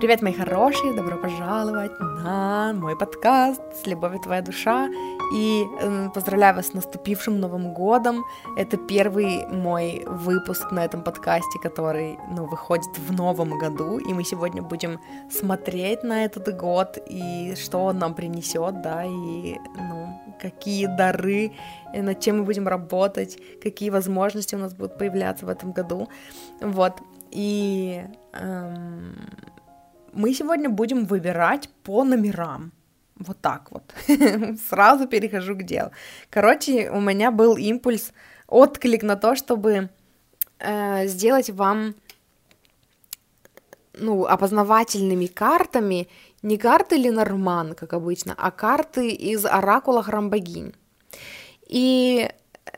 Привет, мои хорошие, добро пожаловать на мой подкаст «С любовью твоя душа» и э, поздравляю вас с наступившим Новым Годом. Это первый мой выпуск на этом подкасте, который, ну, выходит в новом году, и мы сегодня будем смотреть на этот год и что он нам принесет, да, и, ну, какие дары, и над чем мы будем работать, какие возможности у нас будут появляться в этом году, вот, и эм, мы сегодня будем выбирать по номерам. Вот так вот. Сразу перехожу к делу. Короче, у меня был импульс, отклик на то, чтобы э, сделать вам ну, опознавательными картами не карты Ленорман, как обычно, а карты из Оракула Храм Богинь. И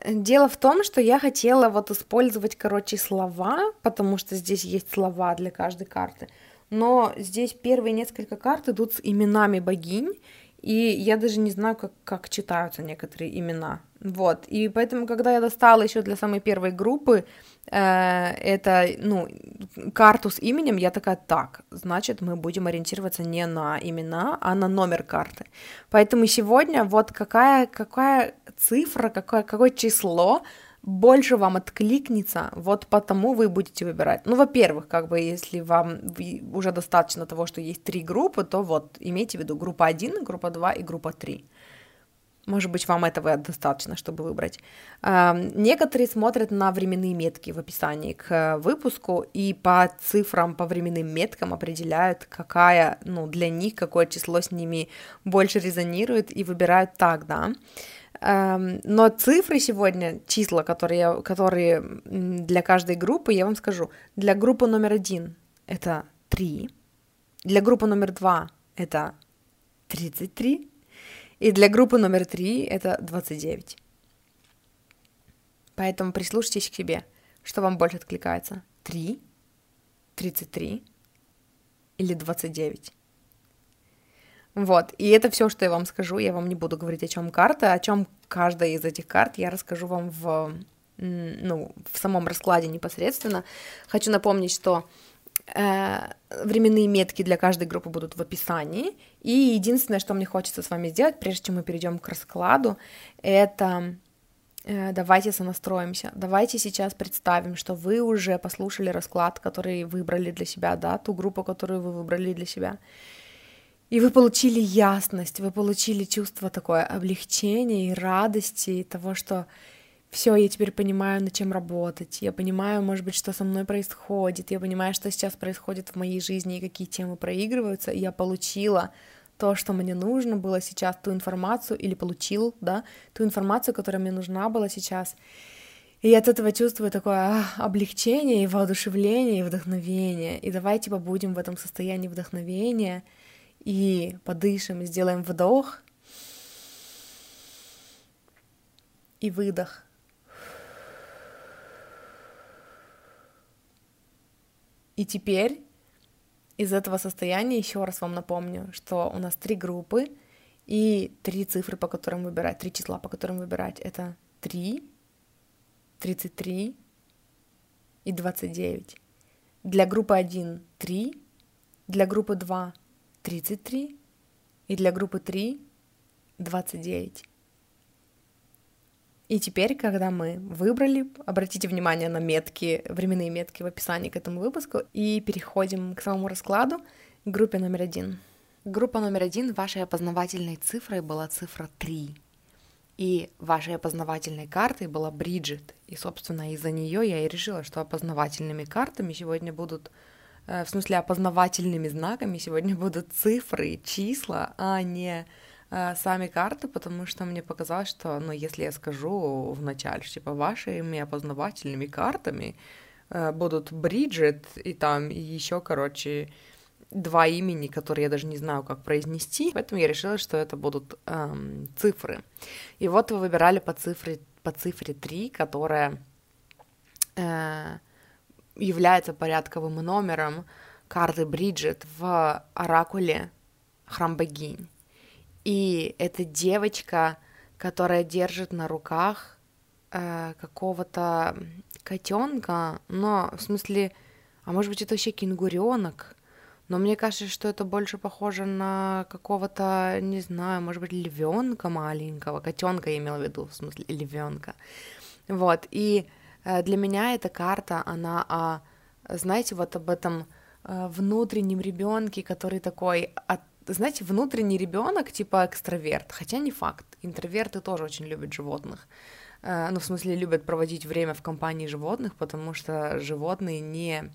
дело в том, что я хотела вот использовать, короче, слова, потому что здесь есть слова для каждой карты — но здесь первые несколько карт идут с именами богинь, и я даже не знаю, как, как читаются некоторые имена. Вот, и поэтому, когда я достала еще для самой первой группы э, это, ну, карту с именем, я такая, так, значит, мы будем ориентироваться не на имена, а на номер карты. Поэтому сегодня вот какая, какая цифра, какое, какое число больше вам откликнется, вот потому вы будете выбирать. Ну, во-первых, как бы, если вам уже достаточно того, что есть три группы, то вот имейте в виду группа 1, группа 2 и группа 3. Может быть, вам этого достаточно, чтобы выбрать. Некоторые смотрят на временные метки в описании к выпуску и по цифрам, по временным меткам определяют, какая, ну, для них, какое число с ними больше резонирует и выбирают так, да. Но цифры сегодня, числа, которые, которые для каждой группы, я вам скажу. Для группы номер один это 3, для группы номер два это 33, и для группы номер три это 29. Поэтому прислушайтесь к себе, что вам больше откликается. 3, 33 или 29. Вот, и это все, что я вам скажу. Я вам не буду говорить, о чем карта, о чем каждая из этих карт я расскажу вам в, ну, в самом раскладе непосредственно. Хочу напомнить, что э, временные метки для каждой группы будут в описании. И единственное, что мне хочется с вами сделать, прежде чем мы перейдем к раскладу, это э, давайте сонастроимся. Давайте сейчас представим, что вы уже послушали расклад, который выбрали для себя, да, ту группу, которую вы выбрали для себя. И вы получили ясность, вы получили чувство такое облегчения и радости, и того, что все, я теперь понимаю, над чем работать, я понимаю, может быть, что со мной происходит, я понимаю, что сейчас происходит в моей жизни и какие темы проигрываются, и я получила то, что мне нужно было сейчас, ту информацию, или получил, да, ту информацию, которая мне нужна была сейчас. И я от этого чувствую такое а, облегчение и воодушевление и вдохновение. И давайте побудем в этом состоянии вдохновения — и подышим, сделаем вдох и выдох. И теперь из этого состояния еще раз вам напомню, что у нас три группы и три цифры, по которым выбирать, три числа, по которым выбирать. Это 3, 33 и 29. Для группы 1 — 3, для группы 2 33 и для группы 3 29. И теперь, когда мы выбрали, обратите внимание на метки, временные метки в описании к этому выпуску, и переходим к самому раскладу, к группе номер один. Группа номер один вашей опознавательной цифрой была цифра 3. И вашей опознавательной картой была Бриджит. И, собственно, из-за нее я и решила, что опознавательными картами сегодня будут в смысле опознавательными знаками сегодня будут цифры, числа, а не э, сами карты, потому что мне показалось, что, ну, если я скажу в начале, что, типа, вашими опознавательными картами э, будут Бриджит и там еще, короче, два имени, которые я даже не знаю, как произнести, поэтому я решила, что это будут эм, цифры. И вот вы выбирали по цифре, по цифре 3, которая э, является порядковым номером карты Бриджит в Оракуле Храм Богинь. И это девочка, которая держит на руках э, какого-то котенка, но в смысле, а может быть это вообще кенгуренок, но мне кажется, что это больше похоже на какого-то, не знаю, может быть, львенка маленького, котенка я имела в виду, в смысле львенка. Вот, и для меня эта карта, она, а, знаете, вот об этом э, внутреннем ребенке, который такой, знаете, внутренний ребенок типа экстраверт, хотя не факт, интроверты тоже очень любят животных, э, ну, в смысле, любят проводить время в компании животных, потому что животные не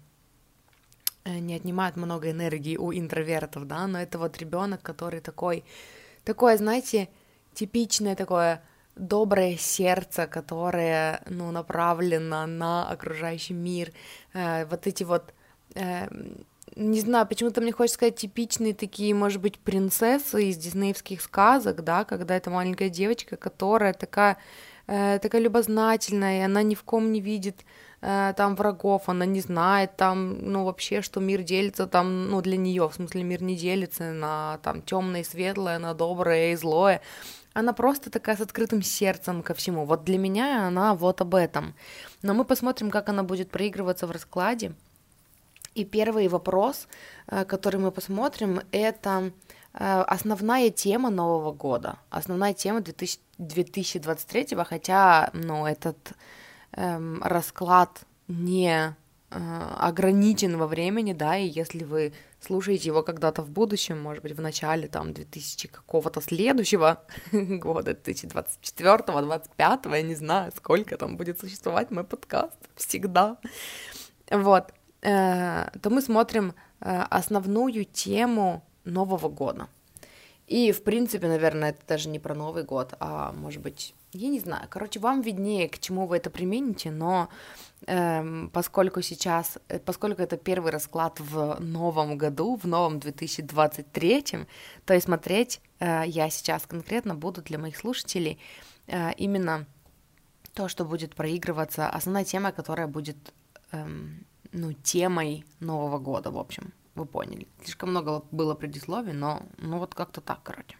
не отнимают много энергии у интровертов, да, но это вот ребенок, который такой, такое, знаете, типичное такое доброе сердце, которое, ну, направлено на окружающий мир, э, вот эти вот, э, не знаю, почему-то мне хочется сказать типичные такие, может быть, принцессы из диснеевских сказок, да, когда это маленькая девочка, которая такая, э, такая любознательная, и она ни в ком не видит э, там врагов, она не знает там, ну, вообще, что мир делится там, ну, для нее, в смысле, мир не делится на там темное и светлое, на доброе и злое, она просто такая с открытым сердцем ко всему. Вот для меня она вот об этом. Но мы посмотрим, как она будет проигрываться в раскладе. И первый вопрос, э, который мы посмотрим, это э, основная тема Нового года, основная тема 2000, 2023, хотя, ну, этот эм, расклад не э, ограничен во времени, да, и если вы слушаете его когда-то в будущем, может быть, в начале там 2000 какого-то следующего года, 2024, 2025, я не знаю, сколько там будет существовать мой подкаст, всегда, вот, э, то мы смотрим э, основную тему Нового года. И, в принципе, наверное, это даже не про Новый год, а, может быть, я не знаю. Короче, вам виднее, к чему вы это примените, но эм, поскольку сейчас, э, поскольку это первый расклад в новом году, в новом 2023, то и смотреть э, я сейчас конкретно буду для моих слушателей э, именно то, что будет проигрываться, основная тема, которая будет, эм, ну, темой Нового года, в общем вы поняли. Слишком много было предисловий, но ну вот как-то так, короче.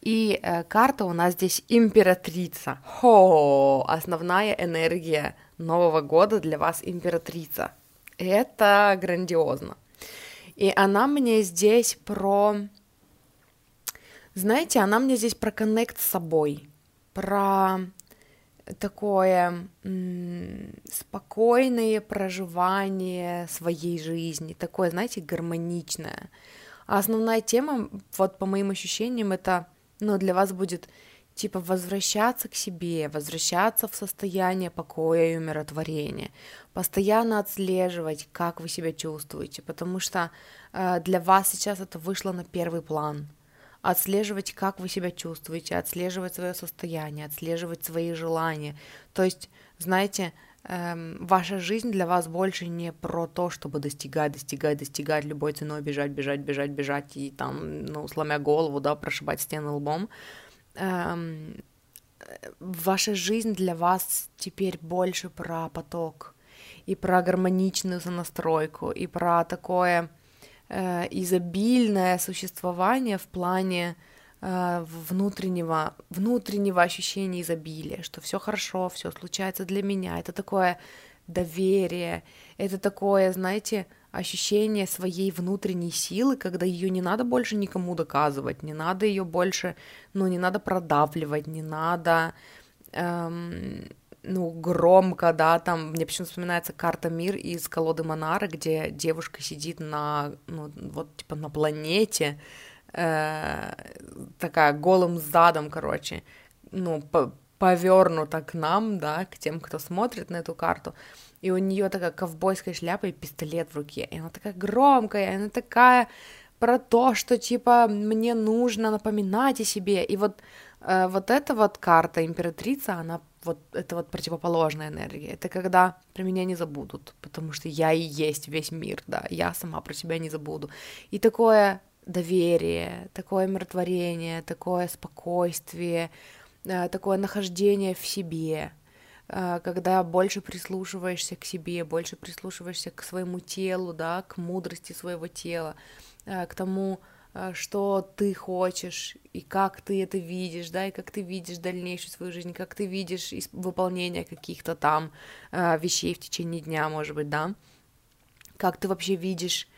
И э, карта у нас здесь императрица. Хо, основная энергия Нового года для вас императрица. Это грандиозно. И она мне здесь про... Знаете, она мне здесь про коннект с собой, про такое спокойное проживание своей жизни, такое, знаете, гармоничное. А основная тема, вот по моим ощущениям, это, ну, для вас будет типа возвращаться к себе, возвращаться в состояние покоя и умиротворения, постоянно отслеживать, как вы себя чувствуете, потому что э, для вас сейчас это вышло на первый план, отслеживать, как вы себя чувствуете, отслеживать свое состояние, отслеживать свои желания. То есть, знаете, эм, ваша жизнь для вас больше не про то, чтобы достигать, достигать, достигать любой ценой, бежать, бежать, бежать, бежать и там, ну, сломя голову, да, прошибать стены лбом. Эм, ваша жизнь для вас теперь больше про поток и про гармоничную сонастройку, и про такое э, изобильное существование в плане э, внутреннего, внутреннего ощущения изобилия, что все хорошо, все случается для меня. Это такое доверие, это такое, знаете, ощущение своей внутренней силы, когда ее не надо больше никому доказывать, не надо ее больше, ну, не надо продавливать, не надо эм, ну, громко, да, там, мне почему-то вспоминается карта Мир из колоды Монара, где девушка сидит на, ну, вот, типа, на планете, э, такая голым задом, короче, ну, по повернута к нам, да, к тем, кто смотрит на эту карту, и у нее такая ковбойская шляпа и пистолет в руке, и она такая громкая, и она такая про то, что, типа, мне нужно напоминать о себе, и вот, э, вот эта вот карта императрица, она вот это вот противоположная энергия. Это когда про меня не забудут, потому что я и есть весь мир, да, я сама про себя не забуду. И такое доверие, такое миротворение, такое спокойствие, э, такое нахождение в себе, э, когда больше прислушиваешься к себе, больше прислушиваешься к своему телу, да, к мудрости своего тела, э, к тому, что ты хочешь, и как ты это видишь, да, и как ты видишь дальнейшую свою жизнь, как ты видишь выполнение каких-то там вещей в течение дня, может быть, да, как ты вообще видишь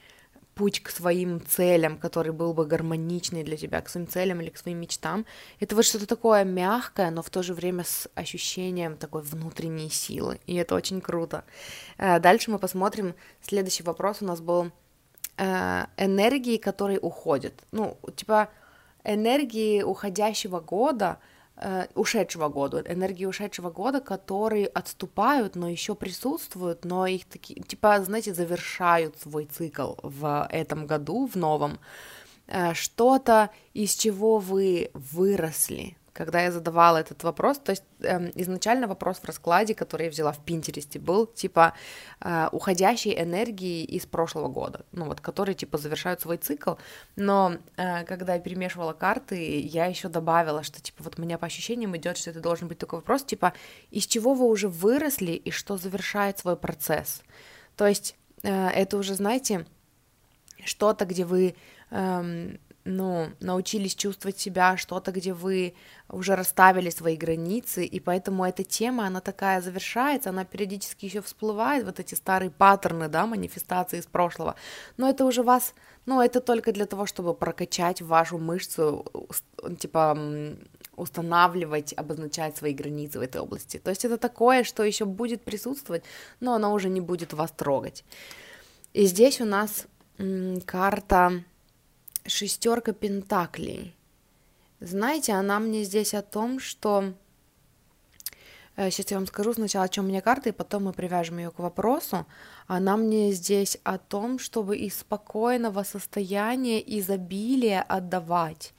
путь к своим целям, который был бы гармоничный для тебя, к своим целям или к своим мечтам. Это вот что-то такое мягкое, но в то же время с ощущением такой внутренней силы, и это очень круто. Э, дальше мы посмотрим, следующий вопрос у нас был э, энергии, которые уходят. Ну, типа энергии уходящего года — ушедшего года, энергии ушедшего года, которые отступают, но еще присутствуют, но их такие, типа, знаете, завершают свой цикл в этом году, в новом. Э, что-то, из чего вы выросли, когда я задавала этот вопрос, то есть э, изначально вопрос в раскладе, который я взяла в Пинтересте, был типа э, уходящей энергии из прошлого года, ну вот, которые типа завершают свой цикл, но э, когда я перемешивала карты, я еще добавила, что типа вот у меня по ощущениям идет, что это должен быть такой вопрос, типа из чего вы уже выросли и что завершает свой процесс, то есть э, это уже, знаете, что-то, где вы эм, ну, научились чувствовать себя, что-то, где вы уже расставили свои границы, и поэтому эта тема, она такая завершается, она периодически еще всплывает, вот эти старые паттерны, да, манифестации из прошлого, но это уже вас, ну, это только для того, чтобы прокачать вашу мышцу, типа, устанавливать, обозначать свои границы в этой области. То есть это такое, что еще будет присутствовать, но оно уже не будет вас трогать. И здесь у нас карта шестерка пентаклей. Знаете, она мне здесь о том, что... Сейчас э, я вам скажу сначала, о чем меня карта, и потом мы привяжем ее к вопросу. Она мне здесь о том, чтобы из спокойного состояния изобилия отдавать.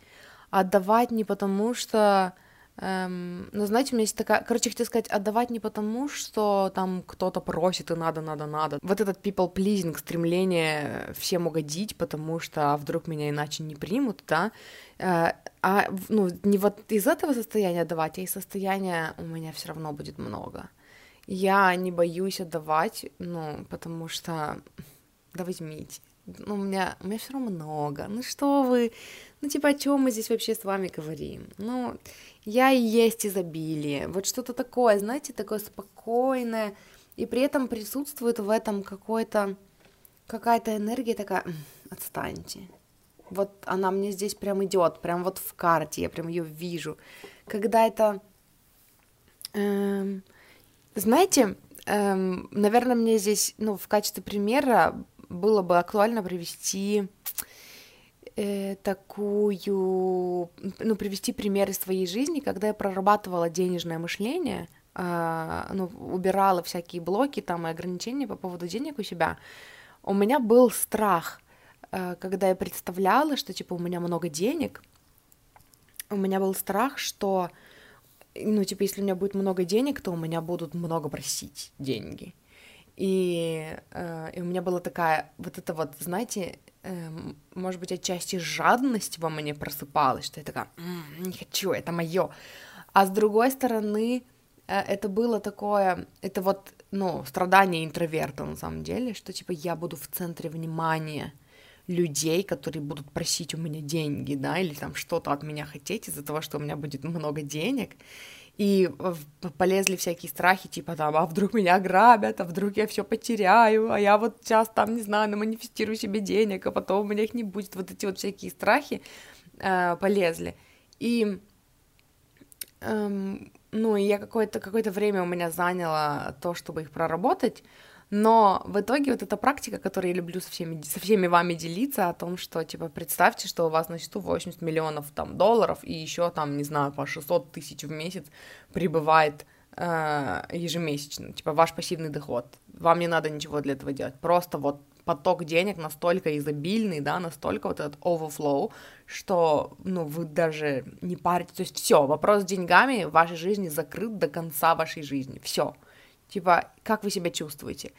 Отдавать не потому, что Эм, ну, знаете, у меня есть такая... Короче, хотела сказать, отдавать не потому, что там кто-то просит, и надо, надо, надо. Вот этот people pleasing, стремление всем угодить, потому что а вдруг меня иначе не примут, да, э, а, ну, не вот из этого состояния отдавать, а из состояния у меня все равно будет много. Я не боюсь отдавать, ну, потому что... Да возьмите. Ну, у меня, у меня все равно много. Ну что вы? Ну, типа, о чем мы здесь вообще с вами говорим? Ну, я и есть изобилие, вот что-то такое, знаете, такое спокойное, и при этом присутствует в этом какой-то, какая-то энергия такая, отстаньте. Вот она мне здесь прям идет, прям вот в карте, я прям ее вижу. Когда это, эм, знаете, эм, наверное, мне здесь, ну, в качестве примера было бы актуально привести э, такую, ну, привести пример из своей жизни, когда я прорабатывала денежное мышление, э, ну, убирала всякие блоки там и ограничения по поводу денег у себя, у меня был страх, э, когда я представляла, что, типа, у меня много денег, у меня был страх, что, ну, типа, если у меня будет много денег, то у меня будут много просить деньги. И, э, и у меня была такая, вот это вот, знаете, эм, может быть, отчасти жадность во мне просыпалась, что я такая, м-м, не хочу, это мое. А с другой стороны, э, это было такое, это вот, ну, страдание интроверта на самом деле, что типа я буду в центре внимания людей, которые будут просить у меня деньги, да, или там что-то от меня хотеть из-за того, что у меня будет много денег, и полезли всякие страхи, типа там, а вдруг меня грабят, а вдруг я все потеряю, а я вот сейчас там, не знаю, наманифестирую себе денег, а потом у меня их не будет, вот эти вот всякие страхи э, полезли. И, эм, ну, я какое-то какое время у меня заняло то, чтобы их проработать, но в итоге вот эта практика, которую я люблю со всеми, со всеми вами делиться, о том, что, типа, представьте, что у вас на счету 80 миллионов там долларов, и еще там, не знаю, по 600 тысяч в месяц прибывает э, ежемесячно, типа, ваш пассивный доход. Вам не надо ничего для этого делать, просто вот поток денег настолько изобильный, да, настолько вот этот overflow, что, ну, вы даже не парите, то есть все, вопрос с деньгами в вашей жизни закрыт до конца вашей жизни, все, Типа, как вы себя чувствуете?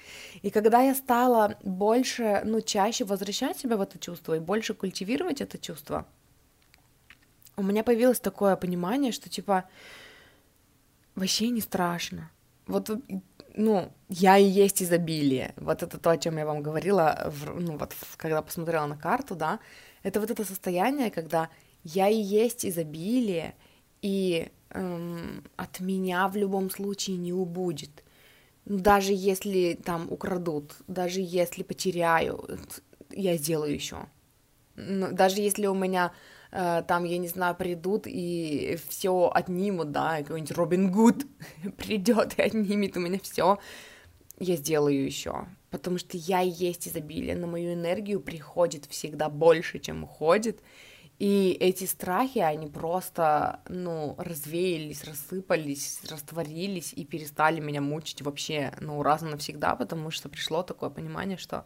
И когда я стала больше, ну, чаще возвращать себя в это чувство и больше культивировать это чувство, у меня появилось такое понимание, что, типа, вообще не страшно. Вот, ну, я и есть изобилие. Вот это то, о чем я вам говорила, в, ну, вот, когда посмотрела на карту, да, это вот это состояние, когда я и есть изобилие, и эм, от меня в любом случае не убудет даже если там украдут, даже если потеряю, я сделаю еще. Даже если у меня э, там, я не знаю, придут и все отнимут, да, какой-нибудь Робин Гуд придет и отнимет у меня все, я сделаю еще. Потому что я есть изобилие, на мою энергию приходит всегда больше, чем уходит. И эти страхи, они просто, ну, развеялись, рассыпались, растворились и перестали меня мучить вообще, ну, раз и навсегда, потому что пришло такое понимание, что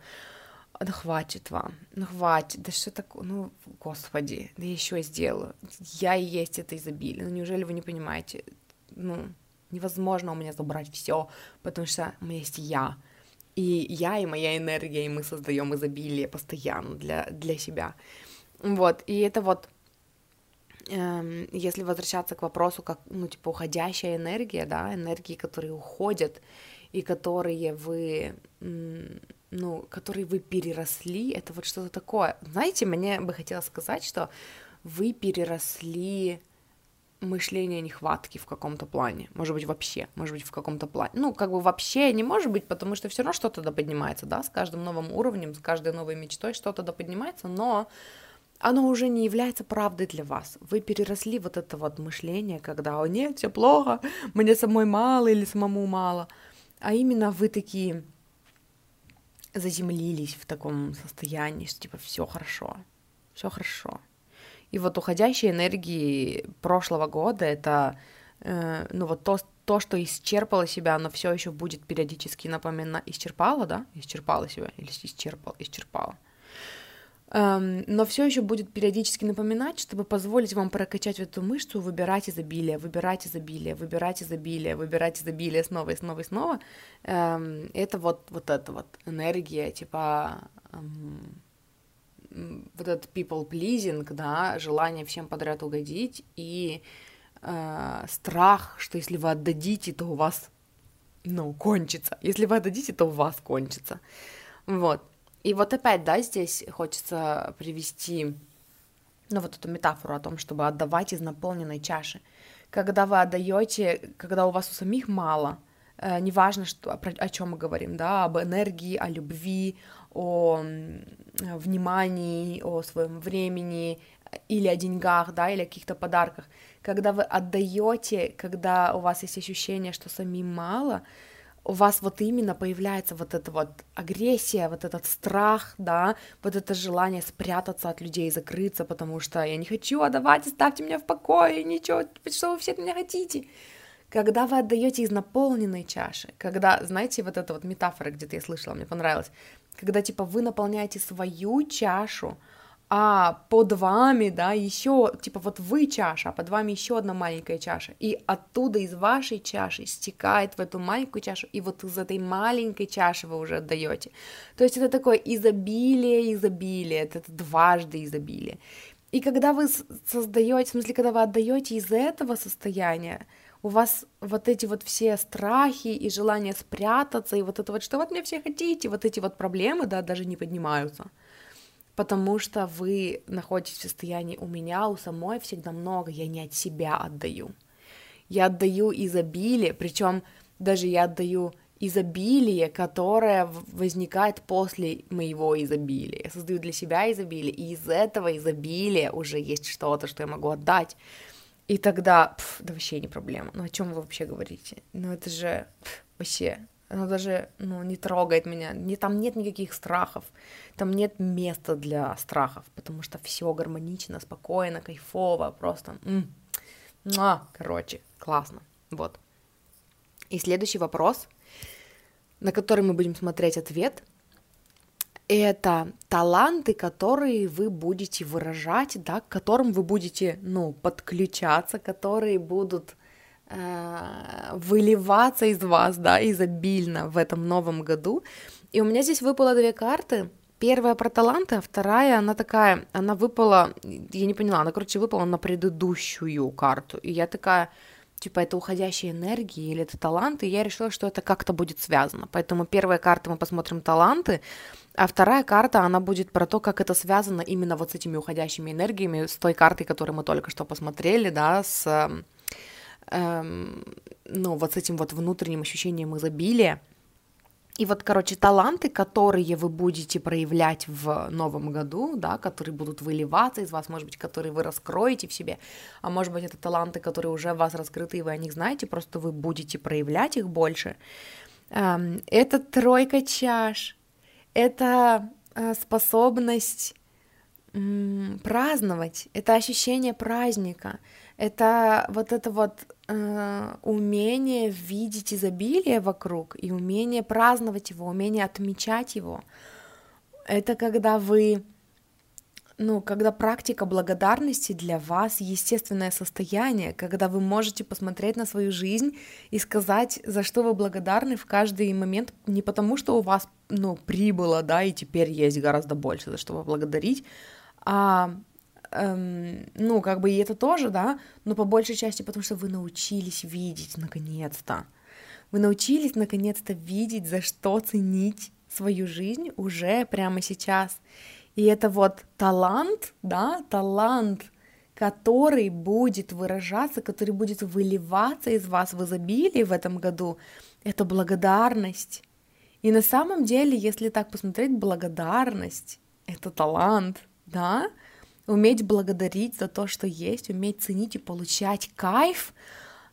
ну хватит вам, ну хватит, да что такое, ну, господи, да я еще сделаю, я и есть это изобилие, ну неужели вы не понимаете, ну, невозможно у меня забрать все, потому что у меня есть я, и я, и моя энергия, и мы создаем изобилие постоянно для, для себя, вот, и это вот, эм, если возвращаться к вопросу, как, ну, типа, уходящая энергия, да, энергии, которые уходят, и которые вы ну, которые вы переросли, это вот что-то такое. Знаете, мне бы хотелось сказать, что вы переросли мышление нехватки в каком-то плане, может быть, вообще, может быть, в каком-то плане. Ну, как бы вообще не может быть, потому что все равно что-то да поднимается, да, с каждым новым уровнем, с каждой новой мечтой что-то да поднимается, но оно уже не является правдой для вас. Вы переросли вот это вот мышление, когда, о нет, все плохо, мне самой мало или самому мало, а именно вы такие, заземлились в таком состоянии, что типа все хорошо, все хорошо. И вот уходящие энергии прошлого года это, э, ну вот то, то, что исчерпало себя, оно все еще будет периодически напоминать, исчерпало, да, исчерпало себя или исчерпало, исчерпало но все еще будет периодически напоминать, чтобы позволить вам прокачать эту мышцу, выбирать изобилие, выбирать изобилие, выбирать изобилие, выбирать изобилие снова и снова и снова. Эм, это вот, вот эта вот энергия, типа эм, вот этот people pleasing, да, желание всем подряд угодить и э, страх, что если вы отдадите, то у вас, ну, кончится. Если вы отдадите, то у вас кончится. Вот. И вот опять, да, здесь хочется привести, ну, вот эту метафору о том, чтобы отдавать из наполненной чаши. Когда вы отдаете, когда у вас у самих мало, э, неважно, что, о, о чем мы говорим, да, об энергии, о любви, о внимании, о своем времени или о деньгах, да, или о каких-то подарках. Когда вы отдаете, когда у вас есть ощущение, что самим мало, у вас вот именно появляется вот эта вот агрессия, вот этот страх, да, вот это желание спрятаться от людей, закрыться, потому что я не хочу отдавать, оставьте меня в покое, ничего, что вы все от меня хотите. Когда вы отдаете из наполненной чаши, когда, знаете, вот эта вот метафора, где-то я слышала, мне понравилось, когда типа вы наполняете свою чашу, а под вами, да, еще, типа, вот вы чаша, а под вами еще одна маленькая чаша, и оттуда из вашей чаши стекает в эту маленькую чашу, и вот из этой маленькой чаши вы уже отдаете. То есть это такое изобилие, изобилие, это дважды изобилие. И когда вы создаете, в смысле, когда вы отдаете из этого состояния, у вас вот эти вот все страхи и желание спрятаться, и вот это вот, что вот мне все хотите, вот эти вот проблемы, да, даже не поднимаются потому что вы находитесь в состоянии «у меня, у самой всегда много, я не от себя отдаю». Я отдаю изобилие, причем даже я отдаю изобилие, которое возникает после моего изобилия. Я создаю для себя изобилие, и из этого изобилия уже есть что-то, что я могу отдать. И тогда, пф, да вообще не проблема. Ну о чем вы вообще говорите? Ну это же пф, вообще оно даже ну, не трогает меня, не, там нет никаких страхов, там нет места для страхов, потому что все гармонично, спокойно, кайфово, просто, а, короче, классно, вот. И следующий вопрос, на который мы будем смотреть ответ, это таланты, которые вы будете выражать, да, к которым вы будете, ну, подключаться, которые будут выливаться из вас, да, изобильно в этом новом году. И у меня здесь выпало две карты. Первая про таланты, а вторая, она такая, она выпала, я не поняла, она, короче, выпала на предыдущую карту. И я такая, типа, это уходящие энергии или это таланты, и я решила, что это как-то будет связано. Поэтому первая карта мы посмотрим таланты, а вторая карта, она будет про то, как это связано именно вот с этими уходящими энергиями, с той картой, которую мы только что посмотрели, да, с эм, ну, вот с этим вот внутренним ощущением изобилия, И вот, короче, таланты, которые вы будете проявлять в новом году, да, которые будут выливаться из вас, может быть, которые вы раскроете в себе, а может быть, это таланты, которые уже в вас раскрыты, и вы о них знаете, просто вы будете проявлять их больше. Эм, это тройка чаш, это э, способность праздновать, это ощущение праздника, это вот это вот э, умение видеть изобилие вокруг и умение праздновать его, умение отмечать его. Это когда вы, ну, когда практика благодарности для вас естественное состояние, когда вы можете посмотреть на свою жизнь и сказать, за что вы благодарны в каждый момент, не потому что у вас, ну, прибыло, да, и теперь есть гораздо больше, за что вы благодарить, а эм, ну, как бы и это тоже, да, но по большей части потому, что вы научились видеть наконец-то. Вы научились наконец-то видеть, за что ценить свою жизнь уже прямо сейчас. И это вот талант, да, талант, который будет выражаться, который будет выливаться из вас в изобилии в этом году, это благодарность. И на самом деле, если так посмотреть, благодарность — это талант, да, уметь благодарить за то, что есть, уметь ценить и получать кайф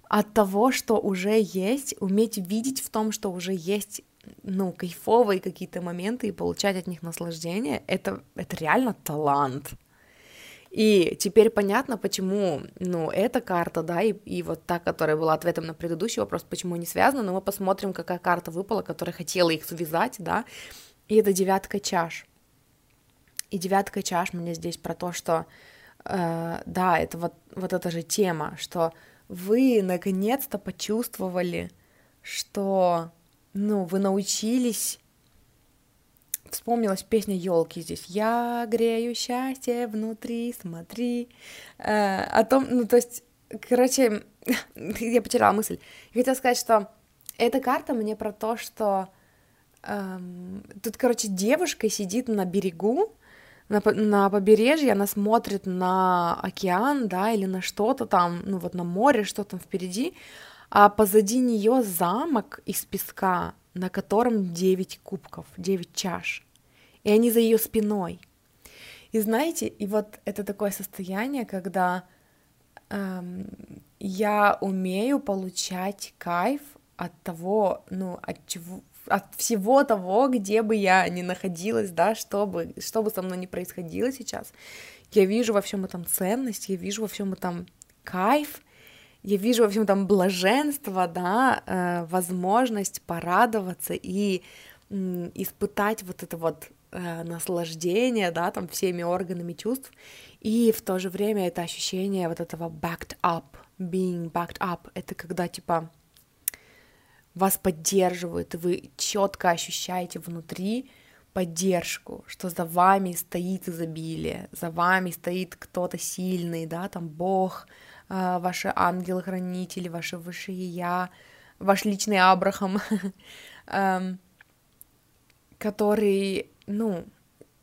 от того, что уже есть, уметь видеть в том, что уже есть, ну, кайфовые какие-то моменты и получать от них наслаждение, это, это реально талант. И теперь понятно, почему, ну, эта карта, да, и, и вот та, которая была ответом на предыдущий вопрос, почему они связаны, но мы посмотрим, какая карта выпала, которая хотела их связать, да, и это девятка чаш. И девятка чаш мне здесь про то, что э, да, это вот, вот эта же тема, что вы наконец-то почувствовали, что, ну, вы научились вспомнилась песня елки здесь. Я грею счастье внутри, смотри. Э, о том, ну, то есть, короче, я потеряла мысль. Я хотела сказать, что эта карта мне про то, что эм, тут, короче, девушка сидит на берегу, на, на побережье, она смотрит на океан, да, или на что-то там, ну вот на море, что там впереди, а позади нее замок из песка, на котором 9 кубков, 9 чаш, и они за ее спиной. И знаете, и вот это такое состояние, когда эм, я умею получать кайф от того, ну, от чего, от всего того, где бы я ни находилась, да, что бы, что бы со мной ни происходило сейчас, я вижу во всем этом ценность, я вижу во всем этом кайф, я вижу во всем этом блаженство, да, э, возможность порадоваться и э, испытать вот это вот э, наслаждение, да, там всеми органами чувств, и в то же время это ощущение вот этого backed up, being backed up, это когда типа вас поддерживают, и вы четко ощущаете внутри поддержку, что за вами стоит изобилие, за вами стоит кто-то сильный, да, там Бог, а, ваши ангелы-хранители, ваше высшее Я, ваш личный Абрахам, эм, который, ну,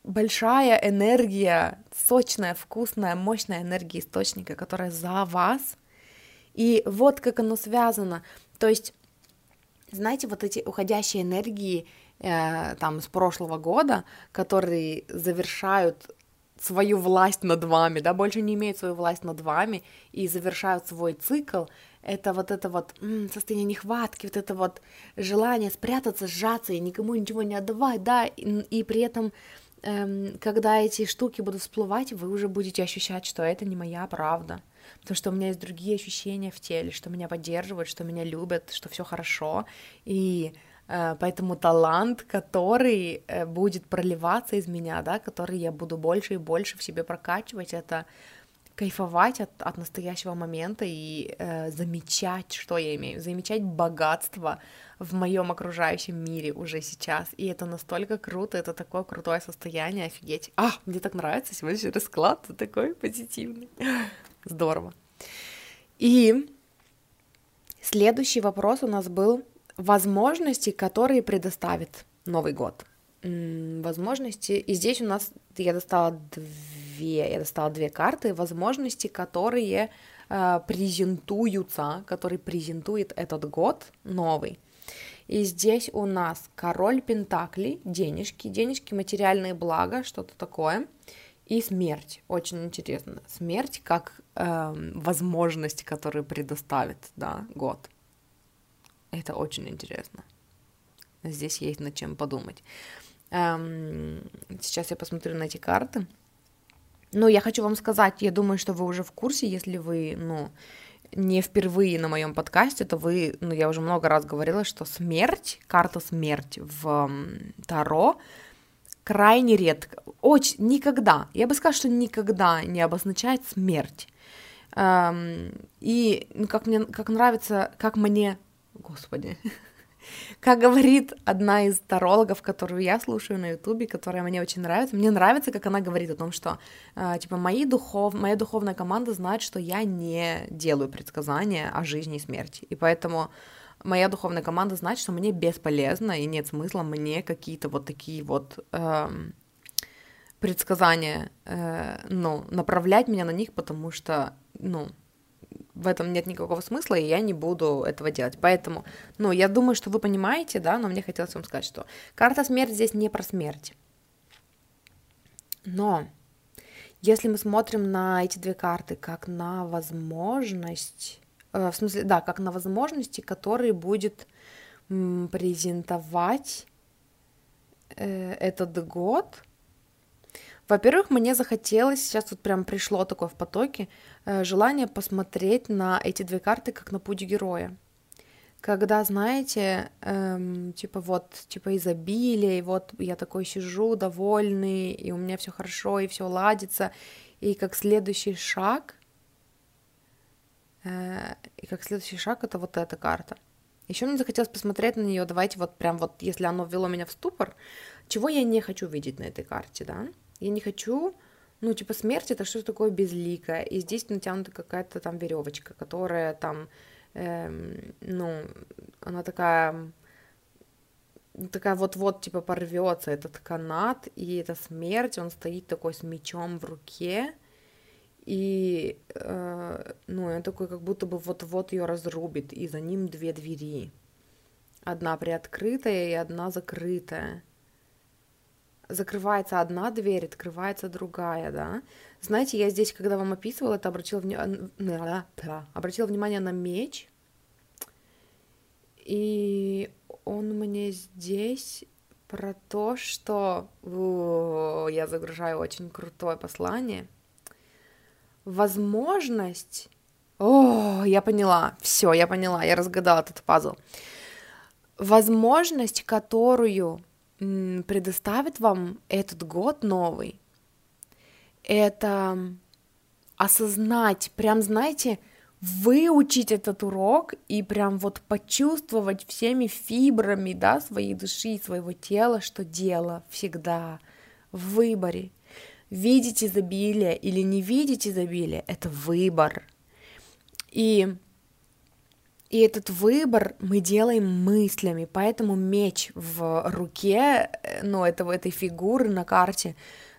большая энергия, сочная, вкусная, мощная энергия источника, которая за вас. И вот как оно связано. То есть знаете, вот эти уходящие энергии э, там с прошлого года, которые завершают свою власть над вами, да, больше не имеют свою власть над вами и завершают свой цикл, это вот это вот м, состояние нехватки, вот это вот желание спрятаться, сжаться и никому ничего не отдавать, да, и, и при этом, эм, когда эти штуки будут всплывать, вы уже будете ощущать, что это не моя правда, потому что у меня есть другие ощущения в теле, что меня поддерживают, что меня любят, что все хорошо, и э, поэтому талант, который э, будет проливаться из меня, да, который я буду больше и больше в себе прокачивать, это кайфовать от, от настоящего момента и э, замечать, что я имею, замечать богатство в моем окружающем мире уже сейчас. И это настолько круто, это такое крутое состояние, офигеть. А, мне так нравится сегодняшний расклад, такой позитивный. Здорово. И следующий вопрос у нас был возможности, которые предоставит Новый год. Возможности, и здесь у нас я достала две, я достала две карты, возможности, которые э, презентуются, которые презентует этот год новый. И здесь у нас король Пентаклей, денежки, денежки, материальные блага, что-то такое, и смерть. Очень интересно. Смерть как э, возможность, которую предоставит, да, год. Это очень интересно. Здесь есть над чем подумать. Эм, сейчас я посмотрю на эти карты. Ну, я хочу вам сказать, я думаю, что вы уже в курсе, если вы, ну, не впервые на моем подкасте, то вы, ну, я уже много раз говорила, что смерть, карта смерть в Таро крайне редко, очень, никогда, я бы сказала, что никогда не обозначает смерть. И ну, как мне, как нравится, как мне, господи, как говорит одна из тарологов, которую я слушаю на ютубе, которая мне очень нравится, мне нравится, как она говорит о том, что, э, типа, мои духов, моя духовная команда знает, что я не делаю предсказания о жизни и смерти, и поэтому моя духовная команда знает, что мне бесполезно и нет смысла мне какие-то вот такие вот э, предсказания, э, ну, направлять меня на них, потому что, ну, в этом нет никакого смысла, и я не буду этого делать. Поэтому, ну, я думаю, что вы понимаете, да, но мне хотелось вам сказать, что карта смерть здесь не про смерть. Но если мы смотрим на эти две карты как на возможность, э, в смысле, да, как на возможности, которые будет м, презентовать э, этот год, во-первых, мне захотелось, сейчас вот прям пришло такое в потоке, желание посмотреть на эти две карты как на путь героя. Когда, знаете, эм, типа вот, типа изобилие, и вот я такой сижу довольный, и у меня все хорошо, и все ладится, и как следующий шаг, э, и как следующий шаг это вот эта карта. Еще мне захотелось посмотреть на нее, давайте вот прям вот, если оно ввело меня в ступор, чего я не хочу видеть на этой карте, да? Я не хочу, ну, типа, смерть это что-то такое безликое, и здесь натянута какая-то там веревочка, которая там, эм, ну, она такая, такая вот-вот, типа, порвется этот канат, и это смерть, он стоит такой с мечом в руке, и, э, ну, он такой, как будто бы вот-вот ее разрубит, и за ним две двери. Одна приоткрытая и одна закрытая закрывается одна дверь, открывается другая, да. Знаете, я здесь, когда вам описывала это, обратила, вни... обратила внимание на меч, и он мне здесь про то, что О, я загружаю очень крутое послание. Возможность... О, я поняла, все, я поняла, я разгадала этот пазл. Возможность, которую предоставит вам этот год новый, это осознать, прям, знаете, выучить этот урок и прям вот почувствовать всеми фибрами, да, своей души, своего тела, что дело всегда в выборе. Видеть изобилие или не видеть изобилие — это выбор. И и этот выбор мы делаем мыслями, поэтому меч в руке, э, ну, этого, этой фигуры на карте,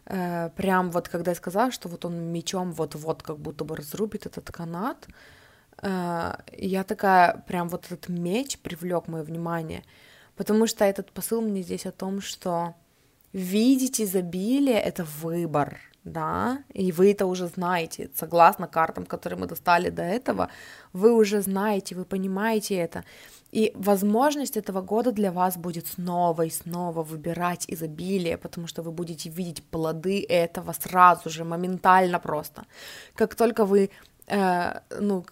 э, прям вот когда я сказала, что вот он мечом вот-вот как будто бы разрубит этот канат, э, я такая, прям вот этот меч привлек мое внимание, потому что этот посыл мне здесь о том, что видеть изобилие — это выбор, да, и вы это уже знаете, согласно картам, которые мы достали до этого, вы уже знаете, вы понимаете это, и возможность этого года для вас будет снова и снова выбирать изобилие, потому что вы будете видеть плоды этого сразу же, моментально просто. Как только вы э, ну,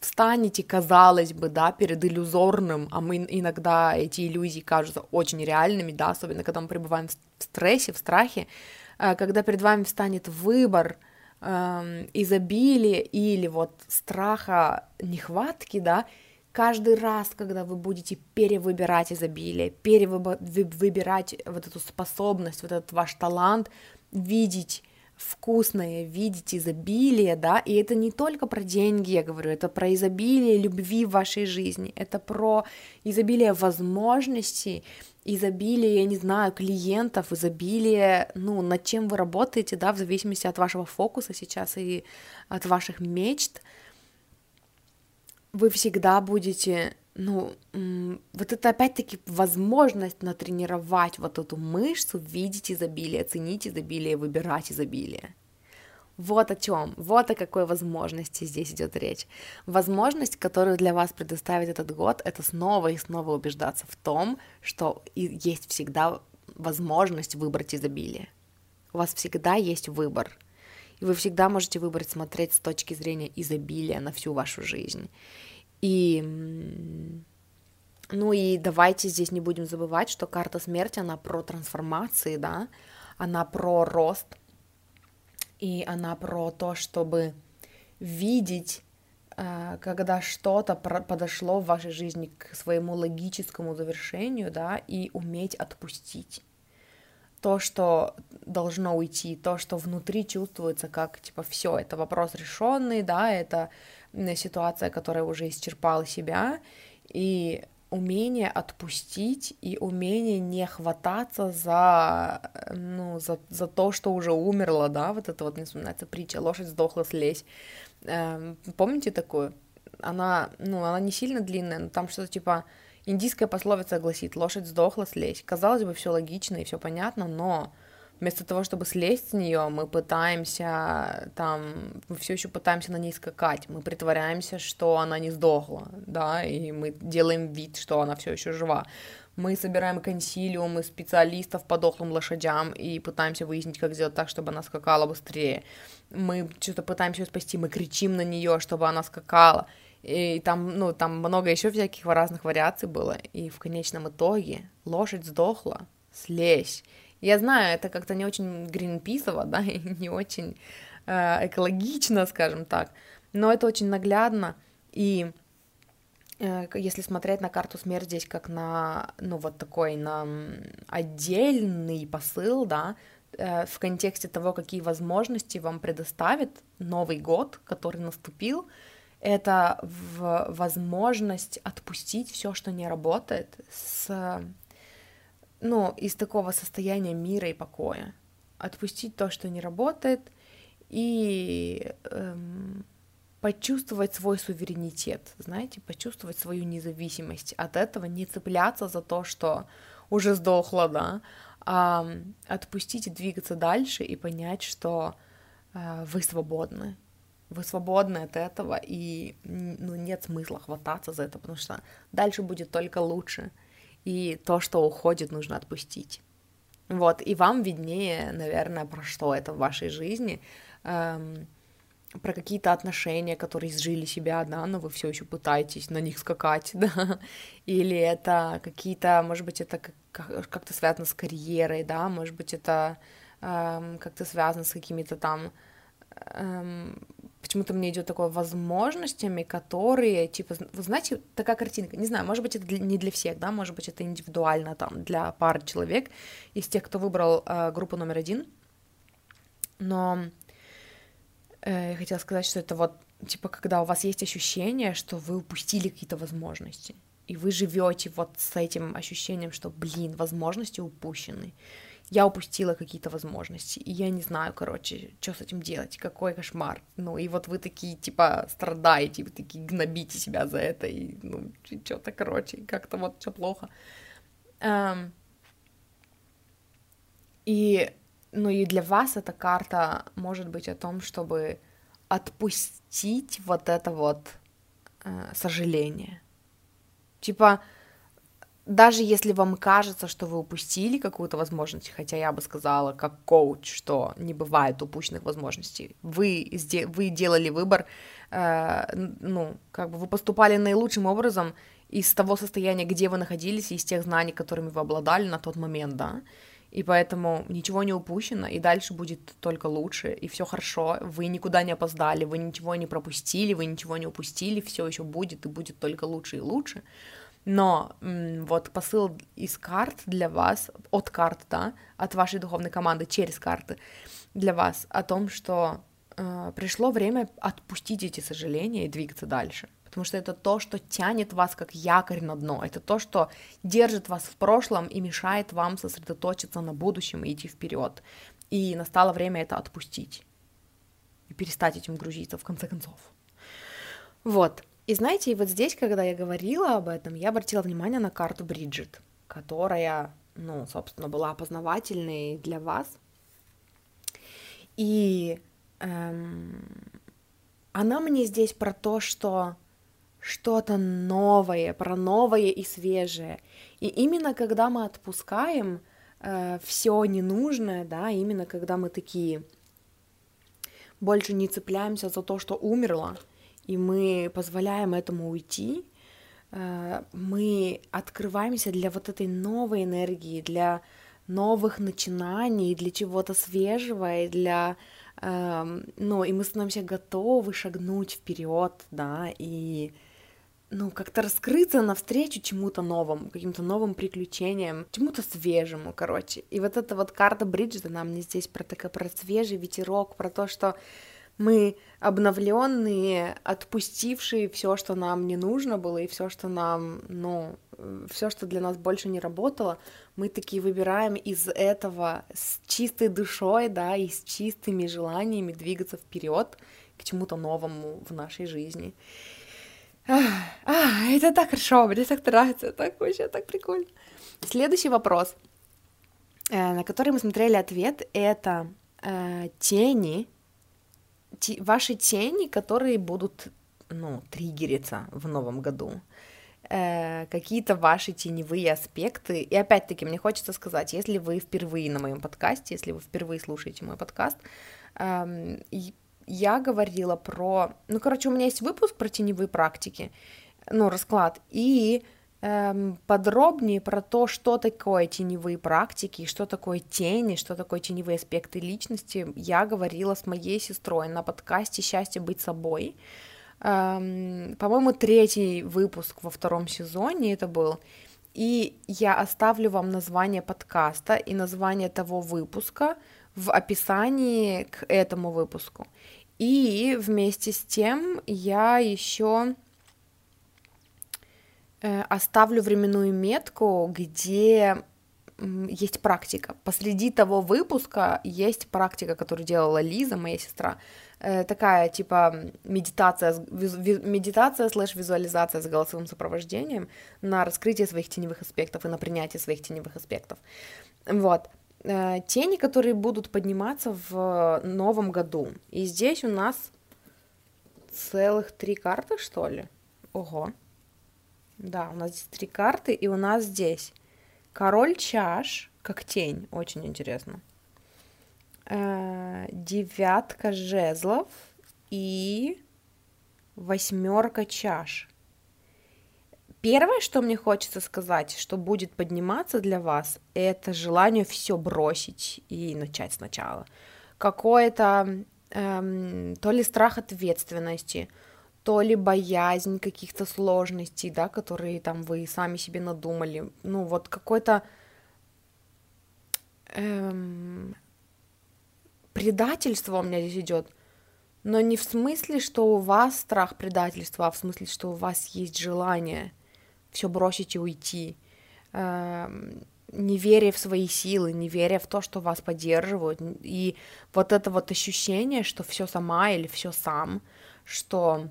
встанете, казалось бы, да, перед иллюзорным, а мы иногда эти иллюзии кажутся очень реальными, да, особенно когда мы пребываем в стрессе, в страхе, когда перед вами встанет выбор э, изобилия или вот страха нехватки, да, каждый раз, когда вы будете перевыбирать изобилие, перевыбирать вот эту способность, вот этот ваш талант, видеть вкусное, видеть изобилие, да, и это не только про деньги, я говорю, это про изобилие любви в вашей жизни, это про изобилие возможностей, изобилие, я не знаю, клиентов, изобилие, ну, над чем вы работаете, да, в зависимости от вашего фокуса сейчас и от ваших мечт, вы всегда будете ну, вот это опять-таки возможность натренировать вот эту мышцу, видеть изобилие, ценить изобилие, выбирать изобилие. Вот о чем, вот о какой возможности здесь идет речь. Возможность, которую для вас предоставит этот год, это снова и снова убеждаться в том, что есть всегда возможность выбрать изобилие. У вас всегда есть выбор. И вы всегда можете выбрать смотреть с точки зрения изобилия на всю вашу жизнь. И ну и давайте здесь не будем забывать, что карта смерти, она про трансформации, да, она про рост, и она про то, чтобы видеть, э, когда что-то подошло в вашей жизни к своему логическому завершению, да, и уметь отпустить. То, что должно уйти, то, что внутри чувствуется как, типа, все, это вопрос решенный, да, это ситуация, которая уже исчерпала себя, и умение отпустить и умение не хвататься за, ну, за, за то, что уже умерло, да, вот это вот не вспоминается притча, лошадь сдохла, слезь. Эм, помните такую? Она, ну, она не сильно длинная, но там что-то типа индийская пословица гласит «лошадь сдохла, слезь». Казалось бы, все логично и все понятно, но Вместо того, чтобы слезть с нее, мы пытаемся там, мы все еще пытаемся на ней скакать, мы притворяемся, что она не сдохла, да, и мы делаем вид, что она все еще жива. Мы собираем консилиумы специалистов по дохлым лошадям и пытаемся выяснить, как сделать так, чтобы она скакала быстрее. Мы что-то пытаемся ее спасти, мы кричим на нее, чтобы она скакала. И там, ну, там много еще всяких разных вариаций было. И в конечном итоге лошадь сдохла, слезь. Я знаю, это как-то не очень гринписово, да, и не очень э, экологично, скажем так, но это очень наглядно, и э, если смотреть на карту смерть здесь как на, ну, вот такой, на отдельный посыл, да, э, в контексте того, какие возможности вам предоставит Новый год, который наступил, это в возможность отпустить все, что не работает, с ну, из такого состояния мира и покоя. Отпустить то, что не работает, и эм, почувствовать свой суверенитет, знаете, почувствовать свою независимость. От этого не цепляться за то, что уже сдохло, да, а отпустить и двигаться дальше и понять, что э, вы свободны. Вы свободны от этого, и ну, нет смысла хвататься за это, потому что дальше будет только лучше и то, что уходит, нужно отпустить. Вот, и вам виднее, наверное, про что это в вашей жизни, эм, про какие-то отношения, которые изжили себя, да, но вы все еще пытаетесь на них скакать, да, или это какие-то, может быть, это как-то связано с карьерой, да, может быть, это эм, как-то связано с какими-то там эм, почему-то мне идет такое возможностями, которые, типа, вы знаете, такая картинка, не знаю, может быть, это не для всех, да, может быть, это индивидуально там для пары человек, из тех, кто выбрал э, группу номер один, но э, я хотела сказать, что это вот, типа, когда у вас есть ощущение, что вы упустили какие-то возможности, и вы живете вот с этим ощущением, что, блин, возможности упущены, я упустила какие-то возможности, и я не знаю, короче, что с этим делать, какой кошмар. Ну, и вот вы такие, типа, страдаете, вы такие гнобите себя за это, и, ну, что-то, короче, как-то вот все плохо. Um, и, ну, и для вас эта карта может быть о том, чтобы отпустить вот это вот э, сожаление. Типа, даже если вам кажется, что вы упустили какую-то возможность, хотя я бы сказала, как коуч, что не бывает упущенных возможностей, вы, вы делали выбор, э, ну, как бы вы поступали наилучшим образом из того состояния, где вы находились, из тех знаний, которыми вы обладали на тот момент, да, и поэтому ничего не упущено, и дальше будет только лучше, и все хорошо, вы никуда не опоздали, вы ничего не пропустили, вы ничего не упустили, все еще будет, и будет только лучше и лучше. Но вот посыл из карт для вас, от карт, да, от вашей духовной команды через карты для вас о том, что э, пришло время отпустить эти сожаления и двигаться дальше. Потому что это то, что тянет вас как якорь на дно. Это то, что держит вас в прошлом и мешает вам сосредоточиться на будущем и идти вперед. И настало время это отпустить. И перестать этим грузиться, в конце концов. Вот. И знаете, и вот здесь, когда я говорила об этом, я обратила внимание на карту Бриджит, которая, ну, собственно, была опознавательной для вас. И эм, она мне здесь про то, что что-то новое, про новое и свежее. И именно когда мы отпускаем э, все ненужное, да, именно когда мы такие больше не цепляемся за то, что умерло, и мы позволяем этому уйти, э, мы открываемся для вот этой новой энергии, для новых начинаний, для чего-то свежего и для эм, ну, и мы становимся готовы шагнуть вперед, да, и ну, как-то раскрыться навстречу чему-то новому, каким-то новым приключениям, чему-то свежему, короче. И вот эта вот карта Бриджита нам мне здесь про, такое, про свежий ветерок, про то, что мы обновленные, отпустившие все, что нам не нужно было, и все, что нам, ну, все, что для нас больше не работало, мы такие выбираем из этого с чистой душой, да, и с чистыми желаниями двигаться вперед к чему-то новому в нашей жизни. А, а, это так хорошо, мне так нравится, так вообще так прикольно. Следующий вопрос, э, на который мы смотрели ответ, это э, тени, те, ваши тени, которые будут, ну, триггериться в новом году. Э, какие-то ваши теневые аспекты. И опять-таки, мне хочется сказать, если вы впервые на моем подкасте, если вы впервые слушаете мой подкаст, э, я говорила про... Ну, короче, у меня есть выпуск про теневые практики, ну, расклад, и эм, подробнее про то, что такое теневые практики, что такое тени, что такое теневые аспекты личности, я говорила с моей сестрой на подкасте «Счастье быть собой». Эм, по-моему, третий выпуск во втором сезоне это был. И я оставлю вам название подкаста и название того выпуска в описании к этому выпуску. И вместе с тем я еще оставлю временную метку, где есть практика. Посреди того выпуска есть практика, которую делала Лиза, моя сестра. Э, такая, типа, медитация, медитация слэш визуализация с голосовым сопровождением на раскрытие своих теневых аспектов и на принятие своих теневых аспектов. Вот. Э, тени, которые будут подниматься в новом году. И здесь у нас целых три карты, что ли? Ого. Да, у нас здесь три карты, и у нас здесь король чаш, как тень, очень интересно. Э, девятка жезлов и восьмерка чаш. Первое, что мне хочется сказать, что будет подниматься для вас, это желание все бросить и начать сначала. Какое-то эм, то ли страх ответственности, то ли боязнь каких-то сложностей, да, которые там вы сами себе надумали. Ну, вот какой-то эм, предательство у меня здесь идет. Но не в смысле, что у вас страх предательства, а в смысле, что у вас есть желание все бросить и уйти, эм, не веря в свои силы, не веря в то, что вас поддерживают, и вот это вот ощущение, что все сама или все сам, что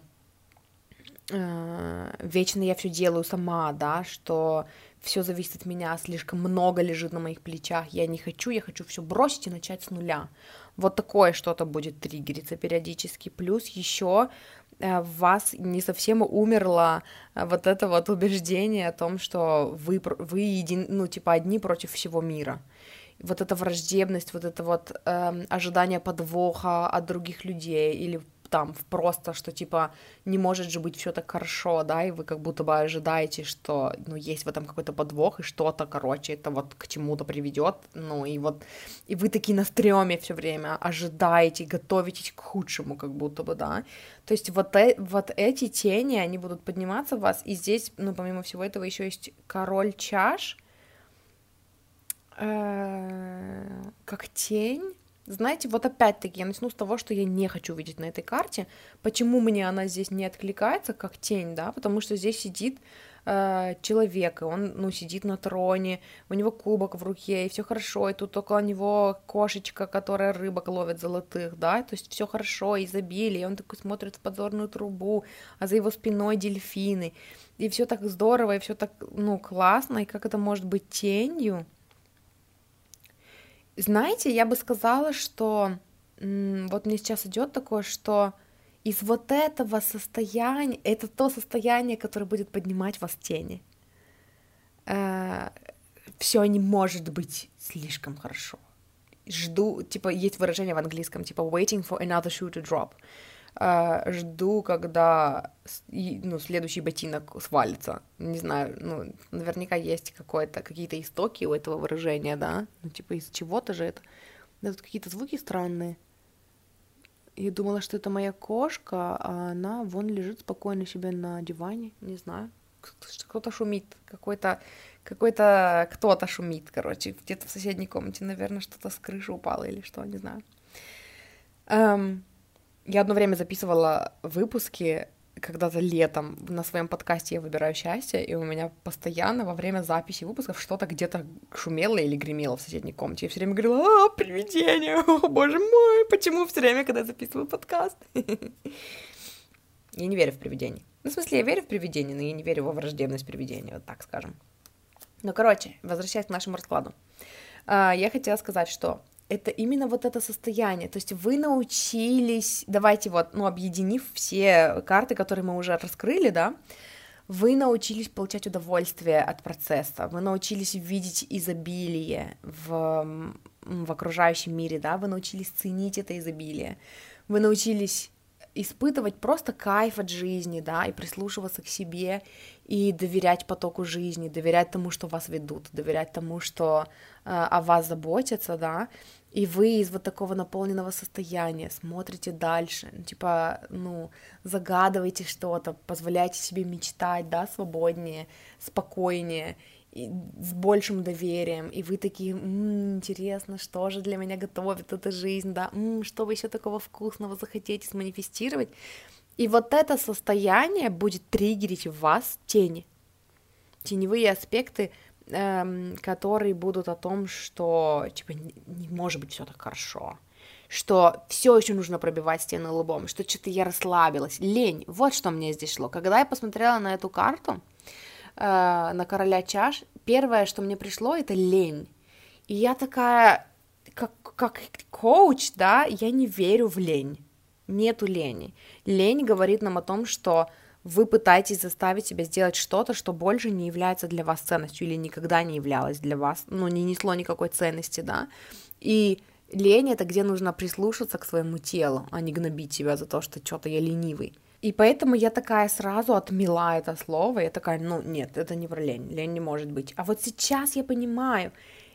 э, вечно я все делаю сама, да, что все зависит от меня, слишком много лежит на моих плечах, я не хочу, я хочу все бросить и начать с нуля. Вот такое что-то будет триггериться периодически. Плюс еще Э, в вас не совсем умерло э, вот это вот убеждение о том, что вы, вы един, ну, типа, одни против всего мира. Вот эта враждебность, вот это вот э, ожидание подвоха от других людей или там просто, что типа не может же быть все так хорошо, да, и вы как будто бы ожидаете, что, ну, есть в этом какой-то подвох, и что-то, короче, это вот к чему-то приведет, ну, и вот, и вы такие на стреме все время ожидаете, готовитесь к худшему, как будто бы, да, то есть вот, э, вот эти тени, они будут подниматься в вас, и здесь, ну, помимо всего этого, еще есть король чаш, э, как тень, знаете, вот опять-таки я начну с того, что я не хочу видеть на этой карте. Почему мне она здесь не откликается, как тень, да? Потому что здесь сидит э, человек, и он, ну, сидит на троне, у него кубок в руке, и все хорошо, и тут около него кошечка, которая рыбок ловит золотых, да, то есть все хорошо, изобилие, и он такой смотрит в подзорную трубу, а за его спиной дельфины, и все так здорово, и все так, ну, классно, и как это может быть тенью? Знаете, я бы сказала, что вот мне сейчас идет такое, что из вот этого состояния, это то состояние, которое будет поднимать вас тени. Э, все не может быть слишком хорошо. Жду, типа, есть выражение в английском, типа, waiting for another shoe to drop. Э, жду, когда, ну, следующий ботинок свалится. Не знаю, ну, наверняка есть какое-то, какие-то истоки у этого выражения, да? Ну, типа, из чего-то же это. Да, тут какие-то звуки странные и думала, что это моя кошка, а она вон лежит спокойно себе на диване, не знаю. Кто-то шумит, какой-то какой-то кто-то шумит, короче, где-то в соседней комнате, наверное, что-то с крыши упало или что, не знаю. Эм, я одно время записывала выпуски когда-то летом на своем подкасте «Я выбираю счастье», и у меня постоянно во время записи выпусков что-то где-то шумело или гремело в соседней комнате. Я все время говорила, а, привидение, о боже мой, почему все время, когда я записываю подкаст? Я не верю в привидения. Ну, в смысле, я верю в привидения, но я не верю во враждебность привидения, вот так скажем. Ну, короче, возвращаясь к нашему раскладу. А, я хотела сказать, что это именно вот это состояние. То есть вы научились, давайте вот, ну, объединив все карты, которые мы уже раскрыли, да, вы научились получать удовольствие от процесса, вы научились видеть изобилие в, в окружающем мире, да, вы научились ценить это изобилие, вы научились испытывать просто кайф от жизни, да, и прислушиваться к себе, и доверять потоку жизни, доверять тому, что вас ведут, доверять тому, что э, о вас заботятся, да, и вы из вот такого наполненного состояния смотрите дальше, ну, типа, ну, загадываете что-то, позволяете себе мечтать, да, свободнее, спокойнее, и с большим доверием, и вы такие, м-м, интересно, что же для меня готовит эта жизнь, да, м-м, что вы еще такого вкусного захотите сманифестировать, и вот это состояние будет триггерить в вас тени, теневые аспекты эм, которые будут о том, что типа не, не может быть все так хорошо, что все еще нужно пробивать стены лбом, что что-то я расслабилась, лень, вот что мне здесь шло. Когда я посмотрела на эту карту, э, на короля чаш, первое, что мне пришло, это лень. И я такая, как, как коуч, да, я не верю в лень. Нету лени. Лень говорит нам о том, что вы пытаетесь заставить себя сделать что-то, что больше не является для вас ценностью или никогда не являлось для вас, ну, не несло никакой ценности, да, и лень — это где нужно прислушаться к своему телу, а не гнобить себя за то, что что-то я ленивый. И поэтому я такая сразу отмела это слово, я такая, ну, нет, это не про лень, лень не может быть. А вот сейчас я понимаю,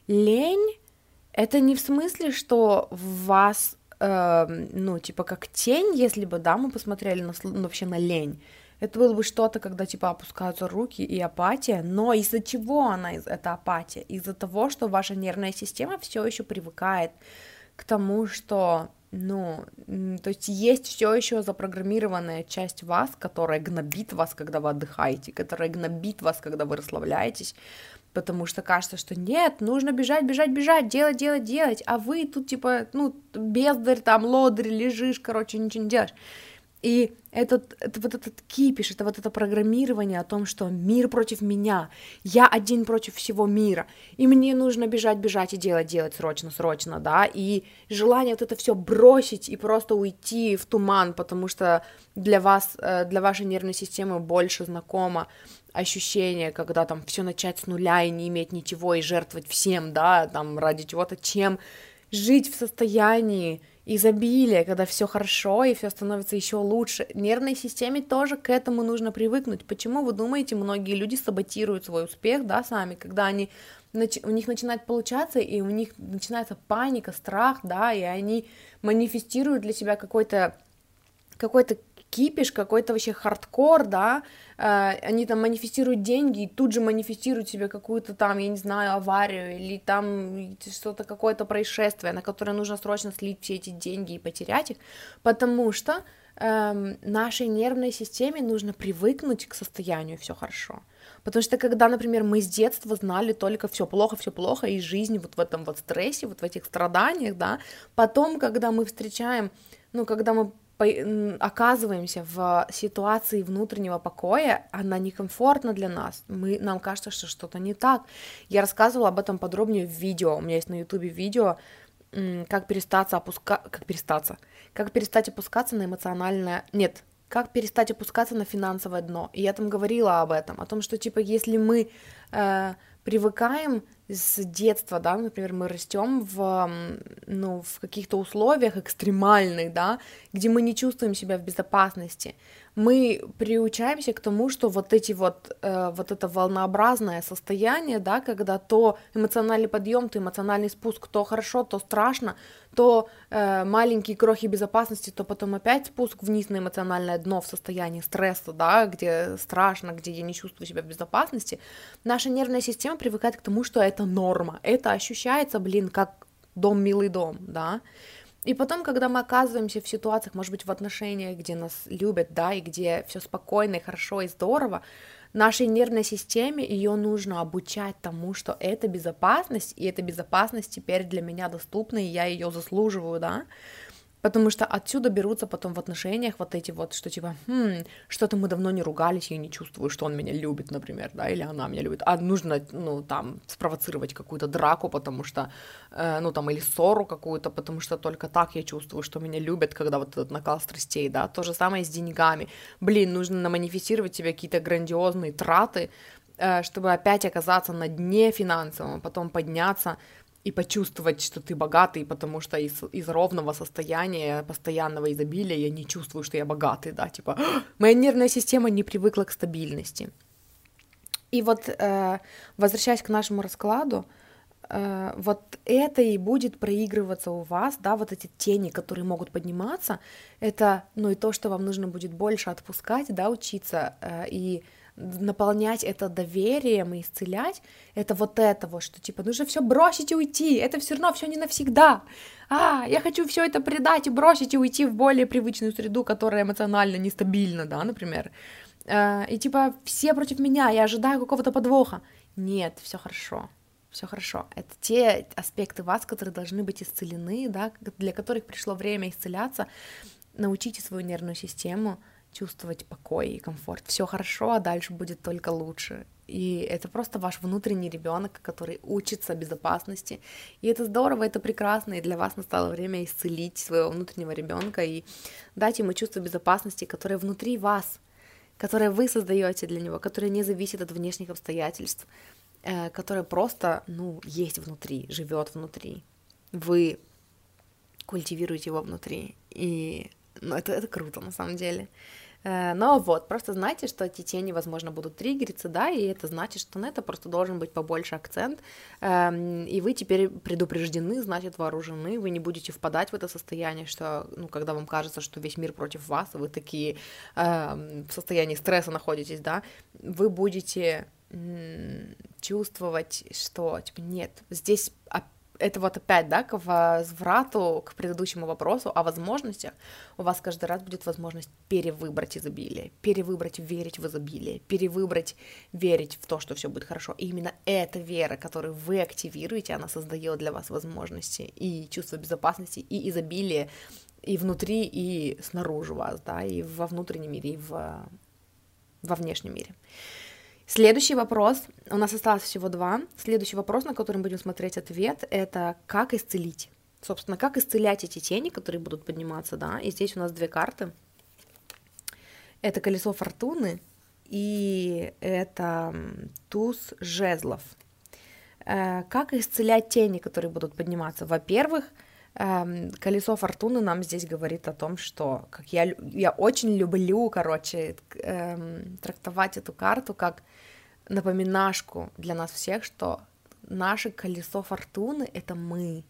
лень — это не в смысле, что в вас, э, ну, типа, как тень, если бы, да, мы посмотрели на, ну, вообще на лень, это было бы что-то, когда типа опускаются руки и апатия, но из-за чего она эта апатия? Из-за того, что ваша нервная система все еще привыкает к тому, что ну, то есть есть все еще запрограммированная часть вас, которая гнобит вас, когда вы отдыхаете, которая гнобит вас, когда вы расслабляетесь, потому что кажется, что нет, нужно бежать, бежать, бежать, делать, делать, делать, а вы тут типа, ну, бездарь там, лодырь, лежишь, короче, ничего не делаешь. И этот, это вот этот кипиш, это вот это программирование о том, что мир против меня, я один против всего мира, и мне нужно бежать, бежать и делать, делать срочно, срочно, да, и желание вот это все бросить и просто уйти в туман, потому что для вас, э, для вашей нервной системы больше знакомо ощущение, когда там все начать с нуля и не иметь ничего и жертвовать всем, да, там ради чего-то, чем жить в состоянии изобилие, когда все хорошо и все становится еще лучше. Нервной системе тоже к этому нужно привыкнуть. Почему вы думаете, многие люди саботируют свой успех, да, сами, когда они у них начинает получаться, и у них начинается паника, страх, да, и они манифестируют для себя какой-то какой-то кипиш, какой-то вообще хардкор, да, э, они там манифестируют деньги и тут же манифестируют себе какую-то там, я не знаю, аварию или там что-то, какое-то происшествие, на которое нужно срочно слить все эти деньги и потерять их, потому что эм, нашей нервной системе нужно привыкнуть к состоянию все хорошо. Потому что когда, например, мы с детства знали только все плохо, все плохо, и жизнь вот в этом вот стрессе, вот в этих страданиях, да, потом, когда мы встречаем, ну, когда мы оказываемся в ситуации внутреннего покоя, она некомфортна для нас. Мы, нам кажется, что что-то не так. Я рассказывала об этом подробнее в видео. У меня есть на ютубе видео, как перестаться опускаться, как перестаться, как перестать опускаться на эмоциональное, нет, как перестать опускаться на финансовое дно. И я там говорила об этом, о том, что типа если мы э, привыкаем с детства, да, например, мы растем в, ну, в каких-то условиях экстремальных, да, где мы не чувствуем себя в безопасности, мы приучаемся к тому, что вот эти вот, э, вот это волнообразное состояние, да, когда то эмоциональный подъем, то эмоциональный спуск, то хорошо, то страшно, то э, маленькие крохи безопасности, то потом опять спуск вниз на эмоциональное дно в состоянии стресса, да, где страшно, где я не чувствую себя в безопасности, наша нервная система привыкает к тому, что это норма, это ощущается, блин, как дом, милый дом, да, и потом, когда мы оказываемся в ситуациях, может быть, в отношениях, где нас любят, да, и где все спокойно и хорошо и здорово, нашей нервной системе ее нужно обучать тому, что это безопасность, и эта безопасность теперь для меня доступна, и я ее заслуживаю, да, Потому что отсюда берутся потом в отношениях вот эти вот, что типа, хм, что-то мы давно не ругались, я не чувствую, что он меня любит, например, да, или она меня любит. А нужно, ну, там, спровоцировать какую-то драку, потому что, э, ну, там, или ссору какую-то, потому что только так я чувствую, что меня любят, когда вот этот накал страстей, да. То же самое с деньгами. Блин, нужно наманифестировать себе какие-то грандиозные траты, э, чтобы опять оказаться на дне финансовом, потом подняться, и почувствовать, что ты богатый, потому что из, из ровного состояния постоянного изобилия я не чувствую, что я богатый, да, типа, моя нервная система не привыкла к стабильности. И вот, э, возвращаясь к нашему раскладу, э, вот это и будет проигрываться у вас, да, вот эти тени, которые могут подниматься, это, ну, и то, что вам нужно будет больше отпускать, да, учиться э, и наполнять это доверием и исцелять, это вот это вот, что типа нужно все бросить и уйти, это все равно все не навсегда. А, я хочу все это предать и бросить и уйти в более привычную среду, которая эмоционально нестабильна, да, например. А, и типа все против меня, я ожидаю какого-то подвоха. Нет, все хорошо, все хорошо. Это те аспекты вас, которые должны быть исцелены, да, для которых пришло время исцеляться. Научите свою нервную систему чувствовать покой и комфорт. Все хорошо, а дальше будет только лучше. И это просто ваш внутренний ребенок, который учится безопасности. И это здорово, это прекрасно. И для вас настало время исцелить своего внутреннего ребенка и дать ему чувство безопасности, которое внутри вас, которое вы создаете для него, которое не зависит от внешних обстоятельств, э, которое просто, ну, есть внутри, живет внутри. Вы культивируете его внутри. И ну, это, это круто на самом деле. Э, но вот, просто знайте, что эти тени, возможно, будут триггериться, да, и это значит, что на это просто должен быть побольше акцент, эм, и вы теперь предупреждены, значит, вооружены, вы не будете впадать в это состояние, что, ну, когда вам кажется, что весь мир против вас, вы такие эм, в состоянии стресса находитесь, да, вы будете чувствовать, что, типа, нет, здесь это вот опять, да, к возврату к предыдущему вопросу о возможностях, у вас каждый раз будет возможность перевыбрать изобилие, перевыбрать верить в изобилие, перевыбрать верить в то, что все будет хорошо. И именно эта вера, которую вы активируете, она создает для вас возможности и чувство безопасности, и изобилие и внутри, и снаружи вас, да, и во внутреннем мире, и в, во внешнем мире. Следующий вопрос, у нас осталось всего два. Следующий вопрос, на который мы будем смотреть ответ, это как исцелить. Собственно, как исцелять эти тени, которые будут подниматься, да, и здесь у нас две карты. Это колесо фортуны и это туз жезлов. Э, как исцелять тени, которые будут подниматься? Во-первых, колесо фортуны нам здесь говорит о том, что как я, я очень люблю, короче, эм, трактовать эту карту как напоминашку для нас всех, что наше колесо фортуны — это мы.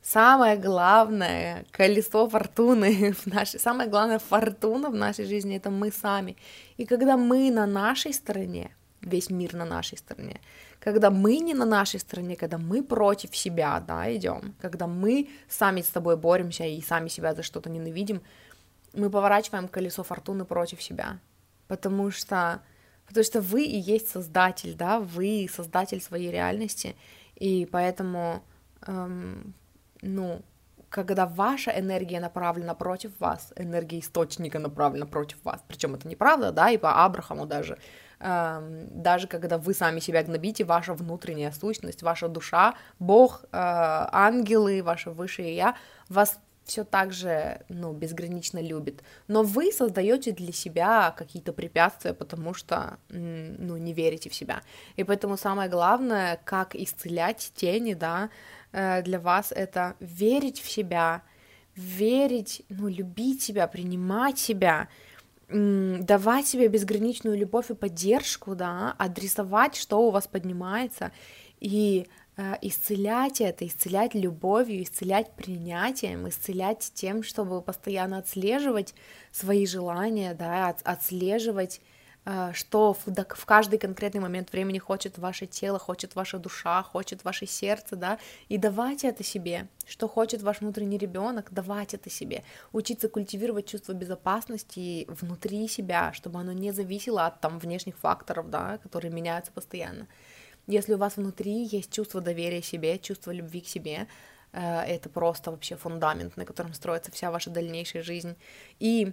самое главное колесо фортуны в нашей, самое главное фортуна в нашей жизни это мы сами. И когда мы на нашей стороне, весь мир на нашей стороне, когда мы не на нашей стороне, когда мы против себя, да, идем, когда мы сами с собой боремся и сами себя за что-то ненавидим, мы поворачиваем колесо фортуны против себя, потому что, потому что вы и есть создатель, да, вы создатель своей реальности, и поэтому, эм, ну, когда ваша энергия направлена против вас, энергия источника направлена против вас, причем это неправда, да, и по Абрахаму даже, даже когда вы сами себя гнобите, ваша внутренняя сущность, ваша душа, Бог, э, ангелы, ваше высшее я вас все так же, ну, безгранично любит. Но вы создаете для себя какие-то препятствия, потому что, ну, не верите в себя. И поэтому самое главное, как исцелять тени, да, э, для вас это верить в себя, верить, ну, любить себя, принимать себя, давать себе безграничную любовь и поддержку, да, адресовать, что у вас поднимается, и Э, исцелять это, исцелять любовью, исцелять принятием, исцелять тем, чтобы постоянно отслеживать свои желания, да, от, отслеживать, что в, каждый конкретный момент времени хочет ваше тело, хочет ваша душа, хочет ваше сердце, да, и давать это себе, что хочет ваш внутренний ребенок, давать это себе, учиться культивировать чувство безопасности внутри себя, чтобы оно не зависело от там внешних факторов, да, которые меняются постоянно. Если у вас внутри есть чувство доверия себе, чувство любви к себе, э, это просто вообще фундамент, на котором строится вся ваша дальнейшая жизнь. И э,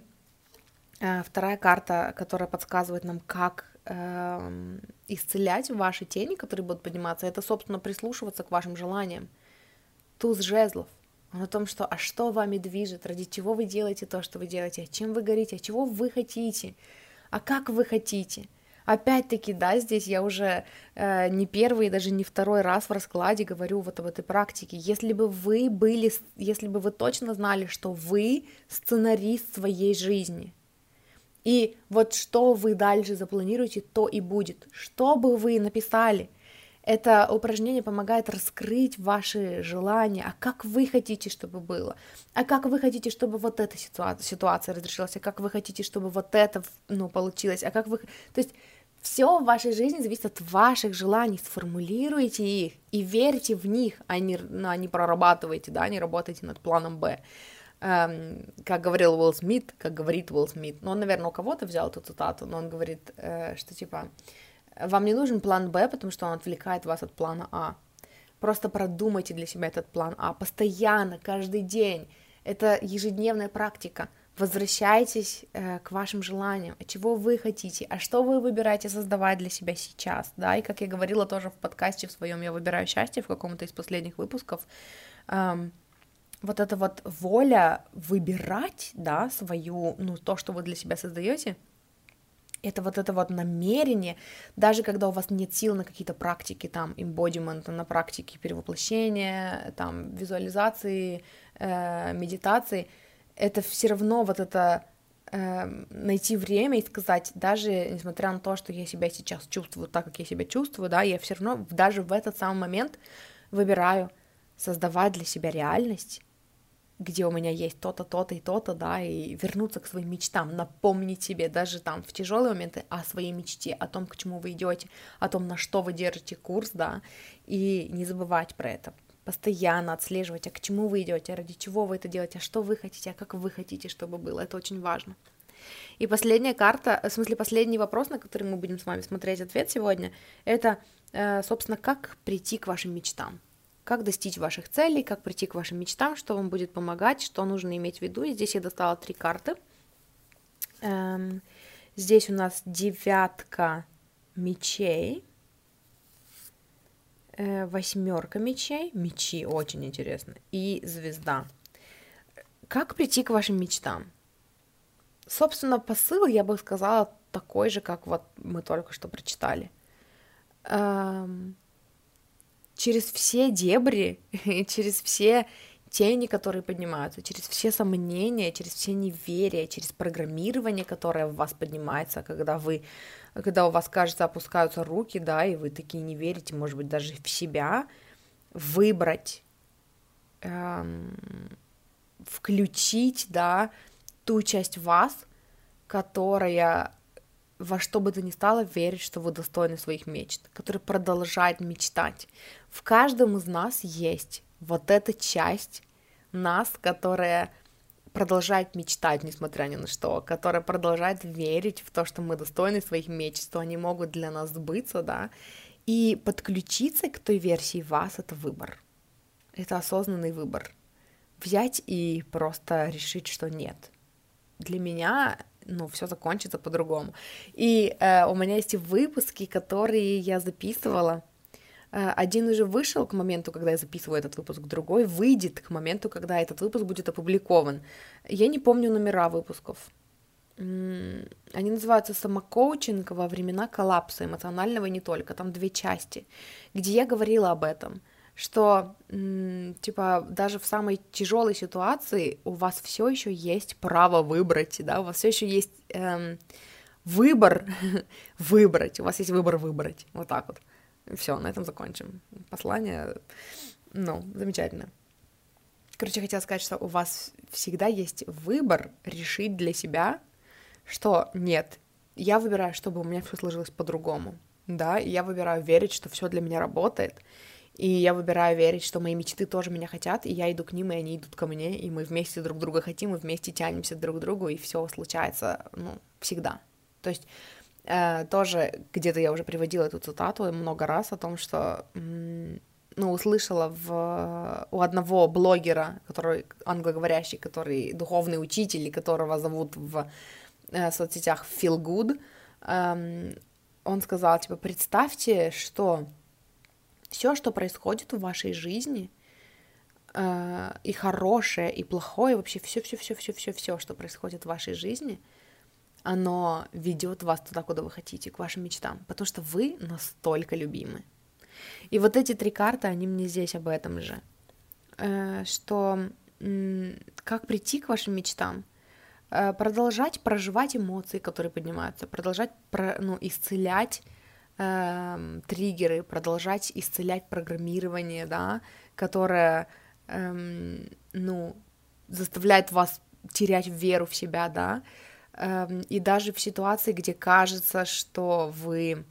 вторая карта, которая подсказывает нам, как эм, исцелять ваши тени, которые будут подниматься, это, собственно, прислушиваться к вашим желаниям. Туз жезлов. Он о том, что а что вами движет, ради чего вы делаете то, что вы делаете, о чем вы говорите, о чего вы хотите, а как вы хотите – Опять-таки, да, здесь я уже э, не первый, даже не второй раз в раскладе говорю вот об этой практике. Если бы вы были, если бы вы точно знали, что вы сценарист своей жизни, и вот что вы дальше запланируете, то и будет. Что бы вы написали, это упражнение помогает раскрыть ваши желания, а как вы хотите, чтобы было, а как вы хотите, чтобы вот эта ситуация, ситуация разрешилась, а как вы хотите, чтобы вот это ну, получилось, а как вы... То есть все в вашей жизни зависит от ваших желаний. Сформулируйте их и верьте в них, а не, ну, а не прорабатывайте, да, не работайте над планом Б. Эм, как говорил Уилл Смит, как говорит Уилл Смит, ну, он, наверное, у кого-то взял эту цитату, но он говорит, э, что типа, вам не нужен план Б, потому что он отвлекает вас от плана А. Просто продумайте для себя этот план А постоянно, каждый день. Это ежедневная практика возвращайтесь э, к вашим желаниям, чего вы хотите, а что вы выбираете создавать для себя сейчас, да, и как я говорила тоже в подкасте в своем «Я выбираю счастье» в каком-то из последних выпусков, эм, вот эта вот воля выбирать, да, свою, ну, то, что вы для себя создаете, это вот это вот намерение, даже когда у вас нет сил на какие-то практики, там, embodiment, на практики перевоплощения, там, визуализации, э, медитации — это все равно вот это э, найти время и сказать, даже несмотря на то, что я себя сейчас чувствую так, как я себя чувствую, да, я все равно даже в этот самый момент выбираю создавать для себя реальность, где у меня есть то-то, то-то и то-то, да, и вернуться к своим мечтам, напомнить себе даже там в тяжелые моменты о своей мечте, о том, к чему вы идете, о том, на что вы держите курс, да, и не забывать про это постоянно отслеживать, а к чему вы идете, ради чего вы это делаете, а что вы хотите, а как вы хотите, чтобы было. Это очень важно. И последняя карта, в смысле последний вопрос, на который мы будем с вами смотреть ответ сегодня, это, э, собственно, как прийти к вашим мечтам. Как достичь ваших целей, как прийти к вашим мечтам, что вам будет помогать, что нужно иметь в виду. И здесь я достала три карты. Эм, здесь у нас девятка мечей, э, восьмерка мечей, мечи, очень интересно, и звезда. Как прийти к вашим мечтам? Собственно, посыл, я бы сказала, такой же, как вот мы только что прочитали. Через все дебри, через все тени, которые поднимаются, через все сомнения, через все неверия, через программирование, которое в вас поднимается, когда вы когда у вас, кажется, опускаются руки, да, и вы такие не верите, может быть, даже в себя, выбрать эм, включить, да, ту часть вас, которая во что бы то ни стало верить, что вы достойны своих мечт, который продолжает мечтать. В каждом из нас есть вот эта часть нас, которая продолжает мечтать, несмотря ни на что, которая продолжает верить в то, что мы достойны своих мечт, что они могут для нас сбыться, да, и подключиться к той версии вас — это выбор. Это осознанный выбор. Взять и просто решить, что нет. Для меня ну, все закончится по-другому. И э, у меня есть выпуски, которые я записывала. Э, один уже вышел к моменту, когда я записываю этот выпуск, другой выйдет к моменту, когда этот выпуск будет опубликован. Я не помню номера выпусков. Они называются «Самокоучинг во времена коллапса эмоционального и не только». Там две части, где я говорила об этом, что типа даже в самой тяжелой ситуации у вас все еще есть право выбрать, да, у вас все еще есть эм, выбор выбрать, у вас есть выбор выбрать, вот так вот. Все, на этом закончим. Послание, ну, замечательно. Короче, хотела сказать, что у вас всегда есть выбор решить для себя, что нет, я выбираю, чтобы у меня все сложилось по-другому, да, и я выбираю верить, что все для меня работает, и я выбираю верить, что мои мечты тоже меня хотят, и я иду к ним, и они идут ко мне, и мы вместе друг друга хотим, и вместе тянемся друг к другу, и все случается, ну, всегда. То есть тоже где-то я уже приводила эту цитату много раз о том, что ну, услышала в, у одного блогера, который англоговорящий, который духовный учитель, которого зовут в э, соцсетях Feel Good, эм, он сказал, типа, представьте, что все, что происходит в вашей жизни, э, и хорошее, и плохое, вообще все, все, все, все, все, все, что происходит в вашей жизни, оно ведет вас туда, куда вы хотите, к вашим мечтам, потому что вы настолько любимы. И вот эти три карты, они мне здесь об этом же, э, что как прийти к вашим мечтам, э, продолжать проживать эмоции, которые поднимаются, продолжать ну, исцелять эм, триггеры, продолжать исцелять программирование, да, которое, эм, ну, заставляет вас терять веру в себя, да, и даже в ситуации, где кажется, что вы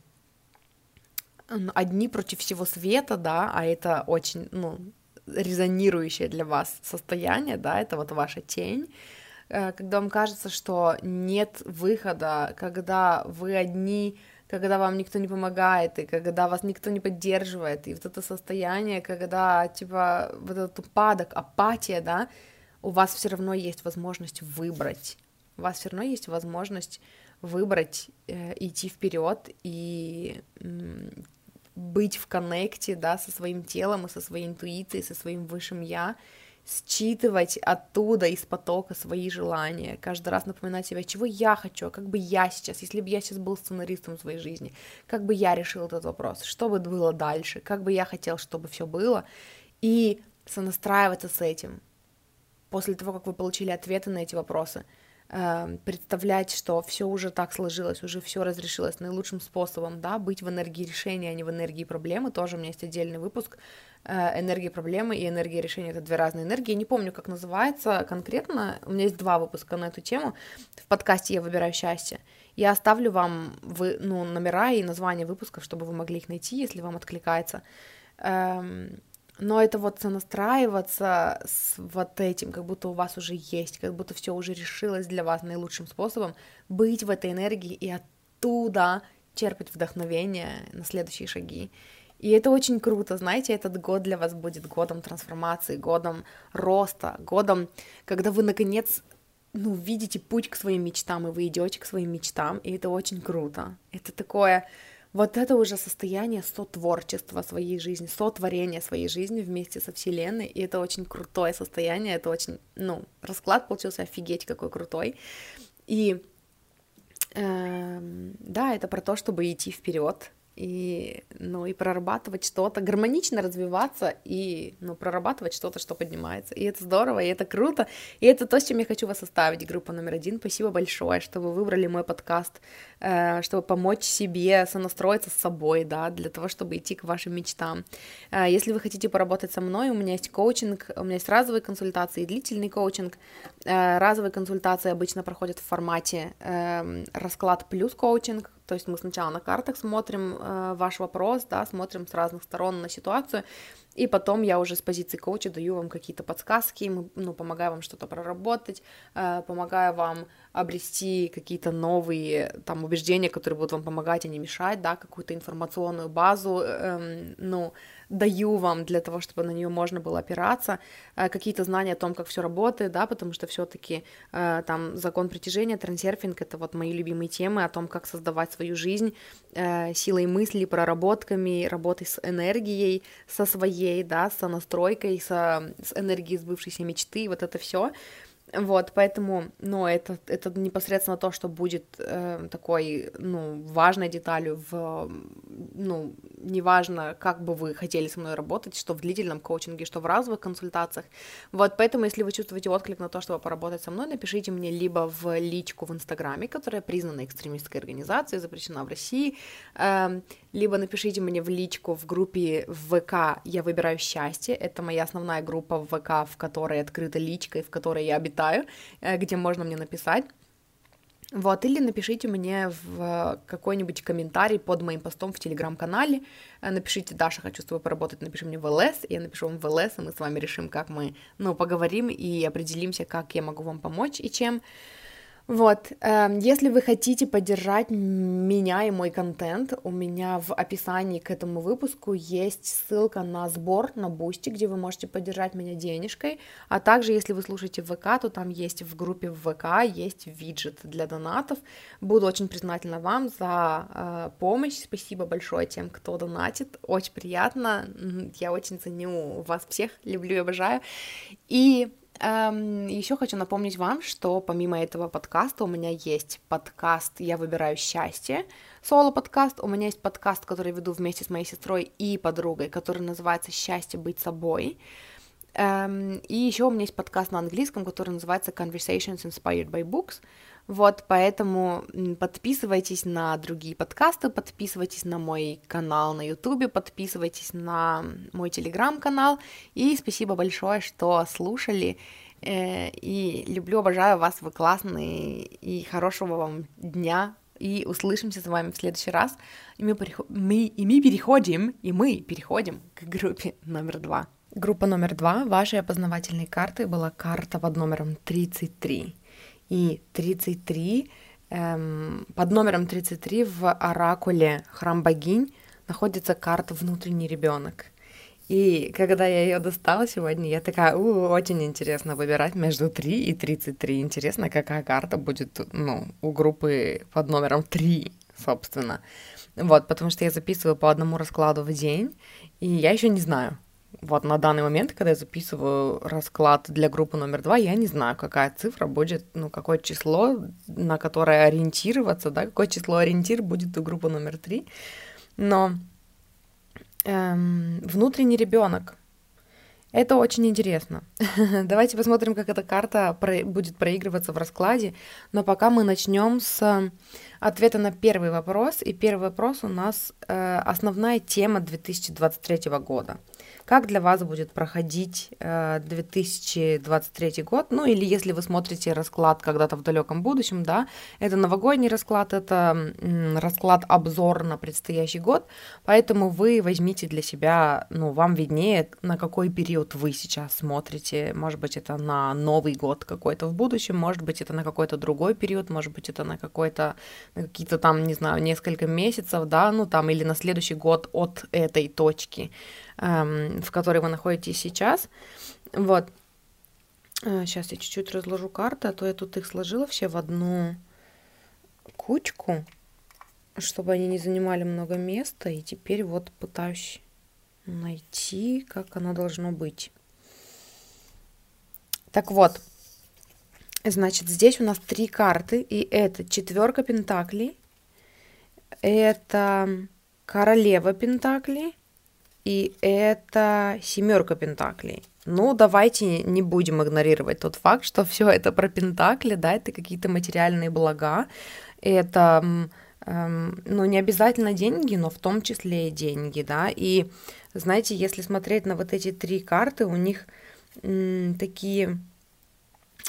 одни против всего света, да, а это очень, ну, резонирующее для вас состояние, да, это вот ваша тень, э, когда вам кажется, что нет выхода, когда вы одни когда вам никто не помогает, и когда вас никто не поддерживает, и вот это состояние, когда, типа, вот этот упадок, апатия, да, у вас все равно есть возможность выбрать, у вас все равно есть возможность выбрать, э, идти вперед и э, быть в коннекте, да, со своим телом и со своей интуицией, со своим высшим я, считывать оттуда, из потока свои желания, каждый раз напоминать себе, чего я хочу, а как бы я сейчас, если бы я сейчас был сценаристом своей жизни, как бы я решил этот вопрос, что бы было дальше, как бы я хотел, чтобы все было, и сонастраиваться с этим. После того, как вы получили ответы на эти вопросы, э, представлять, что все уже так сложилось, уже все разрешилось наилучшим способом, да, быть в энергии решения, а не в энергии проблемы, тоже у меня есть отдельный выпуск, Э, энергии проблемы и энергии решения это две разные энергии. Не помню, как называется конкретно. У меня есть два выпуска на эту тему. В подкасте я выбираю счастье. Я оставлю вам вы, ну, номера и названия выпусков, чтобы вы могли их найти, если вам откликается. Эм, но это вот сонастраиваться с вот этим, как будто у вас уже есть, как будто все уже решилось для вас наилучшим способом, быть в этой энергии и оттуда черпать вдохновение на следующие шаги. И это очень круто, знаете, этот год для вас будет годом трансформации, годом роста, годом, когда вы наконец ну, видите путь к своим мечтам, и вы идете к своим мечтам, и это очень круто. Это такое, вот это уже состояние сотворчества своей жизни, сотворения своей жизни вместе со Вселенной, и это очень крутое состояние, это очень, ну, расклад получился офигеть какой крутой. И э, да, это про то, чтобы идти вперед, и, ну, и прорабатывать что-то, гармонично развиваться и, ну, прорабатывать что-то, что поднимается. И это здорово, и это круто, и это то, с чем я хочу вас оставить, группа номер один. Спасибо большое, что вы выбрали мой подкаст, э, чтобы помочь себе сонастроиться с собой, да, для того, чтобы идти к вашим мечтам. Э, если вы хотите поработать со мной, у меня есть коучинг, у меня есть разовые консультации и длительный коучинг. Э, разовые консультации обычно проходят в формате эм, расклад плюс коучинг, то есть мы сначала на картах смотрим э, ваш вопрос, да, смотрим с разных сторон на ситуацию, и потом я уже с позиции коуча даю вам какие-то подсказки, ну, помогаю вам что-то проработать, э, помогаю вам обрести какие-то новые там убеждения, которые будут вам помогать, а не мешать, да, какую-то информационную базу, э, ну, даю вам для того, чтобы на нее можно было опираться, э, какие-то знания о том, как все работает, да, потому что все-таки э, там закон притяжения, трансерфинг это вот мои любимые темы о том, как создавать свою жизнь э, силой мысли, проработками, работой с энергией, со своей, да, со настройкой, со, с энергией сбывшейся мечты, вот это все. Вот, поэтому, ну, это, это непосредственно то, что будет э, такой, ну, важной деталью в, ну, неважно, как бы вы хотели со мной работать, что в длительном коучинге, что в разовых консультациях. Вот, поэтому, если вы чувствуете отклик на то, чтобы поработать со мной, напишите мне либо в личку в Инстаграме, которая признана экстремистской организацией, запрещена в России, э, либо напишите мне в личку в группе ВК «Я выбираю счастье». Это моя основная группа в ВК, в которой открыта личка и в которой я обитаю, э, где можно мне написать. Вот, или напишите мне в какой-нибудь комментарий под моим постом в телеграм-канале, э, напишите, Даша, хочу с тобой поработать, напиши мне в ЛС, я напишу вам в ЛС, и мы с вами решим, как мы, ну, поговорим и определимся, как я могу вам помочь и чем. Вот, э, если вы хотите поддержать меня и мой контент, у меня в описании к этому выпуску есть ссылка на сбор на Boosty, где вы можете поддержать меня денежкой, а также, если вы слушаете ВК, то там есть в группе ВК, есть виджет для донатов. Буду очень признательна вам за э, помощь, спасибо большое тем, кто донатит, очень приятно, я очень ценю вас всех, люблю и обожаю, и Эм, еще хочу напомнить вам, что помимо этого подкаста у меня есть подкаст «Я выбираю счастье», соло-подкаст, у меня есть подкаст, который веду вместе с моей сестрой и подругой, который называется «Счастье быть собой», эм, и еще у меня есть подкаст на английском, который называется Conversations Inspired by Books, вот, поэтому подписывайтесь на другие подкасты, подписывайтесь на мой канал на YouTube, подписывайтесь на мой телеграм-канал. И спасибо большое, что слушали. Э, и люблю, обожаю вас, вы классные, и хорошего вам дня, и услышимся с вами в следующий раз. И мы, переход... мы... И мы переходим, и мы переходим к группе номер два. Группа номер два вашей опознавательной карты была карта под номером 33 и 33, эм, под номером 33 в оракуле Храм Богинь находится карта «Внутренний ребенок». И когда я ее достала сегодня, я такая, у, очень интересно выбирать между 3 и 33. Интересно, какая карта будет, ну, у группы под номером 3, собственно. Вот, потому что я записываю по одному раскладу в день, и я еще не знаю, вот на данный момент, когда я записываю расклад для группы номер два, я не знаю, какая цифра будет, ну, какое число, на которое ориентироваться, да, какое число ориентир будет у группы номер три. Но эм, внутренний ребенок. Это очень интересно. Давайте посмотрим, как эта карта про- будет проигрываться в раскладе. Но пока мы начнем с ответа на первый вопрос. И первый вопрос у нас э, основная тема 2023 года как для вас будет проходить 2023 э, год, ну или если вы смотрите расклад когда-то в далеком будущем, да, это новогодний расклад, это расклад обзор на предстоящий год, поэтому вы возьмите для себя, ну, вам виднее, на какой период вы сейчас смотрите, может быть, это на Новый год какой-то в будущем, может быть, это на какой-то другой период, может быть, это на какой-то, какие-то там, не знаю, несколько месяцев, да, ну, там, или на следующий год от этой точки, в которой вы находитесь сейчас. Вот. Сейчас э, я чуть-чуть разложу карты, а то я тут их сложила все в одну кучку, чтобы они не занимали много места. И теперь вот пытаюсь найти, как оно должно быть. Так вот, значит, здесь у нас три карты, и это четверка пентаклей, это королева Пентаклей и это семерка Пентаклей. Ну, давайте не будем игнорировать тот факт, что все это про Пентакли, да, это какие-то материальные блага, это, эм, ну, не обязательно деньги, но в том числе и деньги, да, и, знаете, если смотреть на вот эти три карты, у них м, такие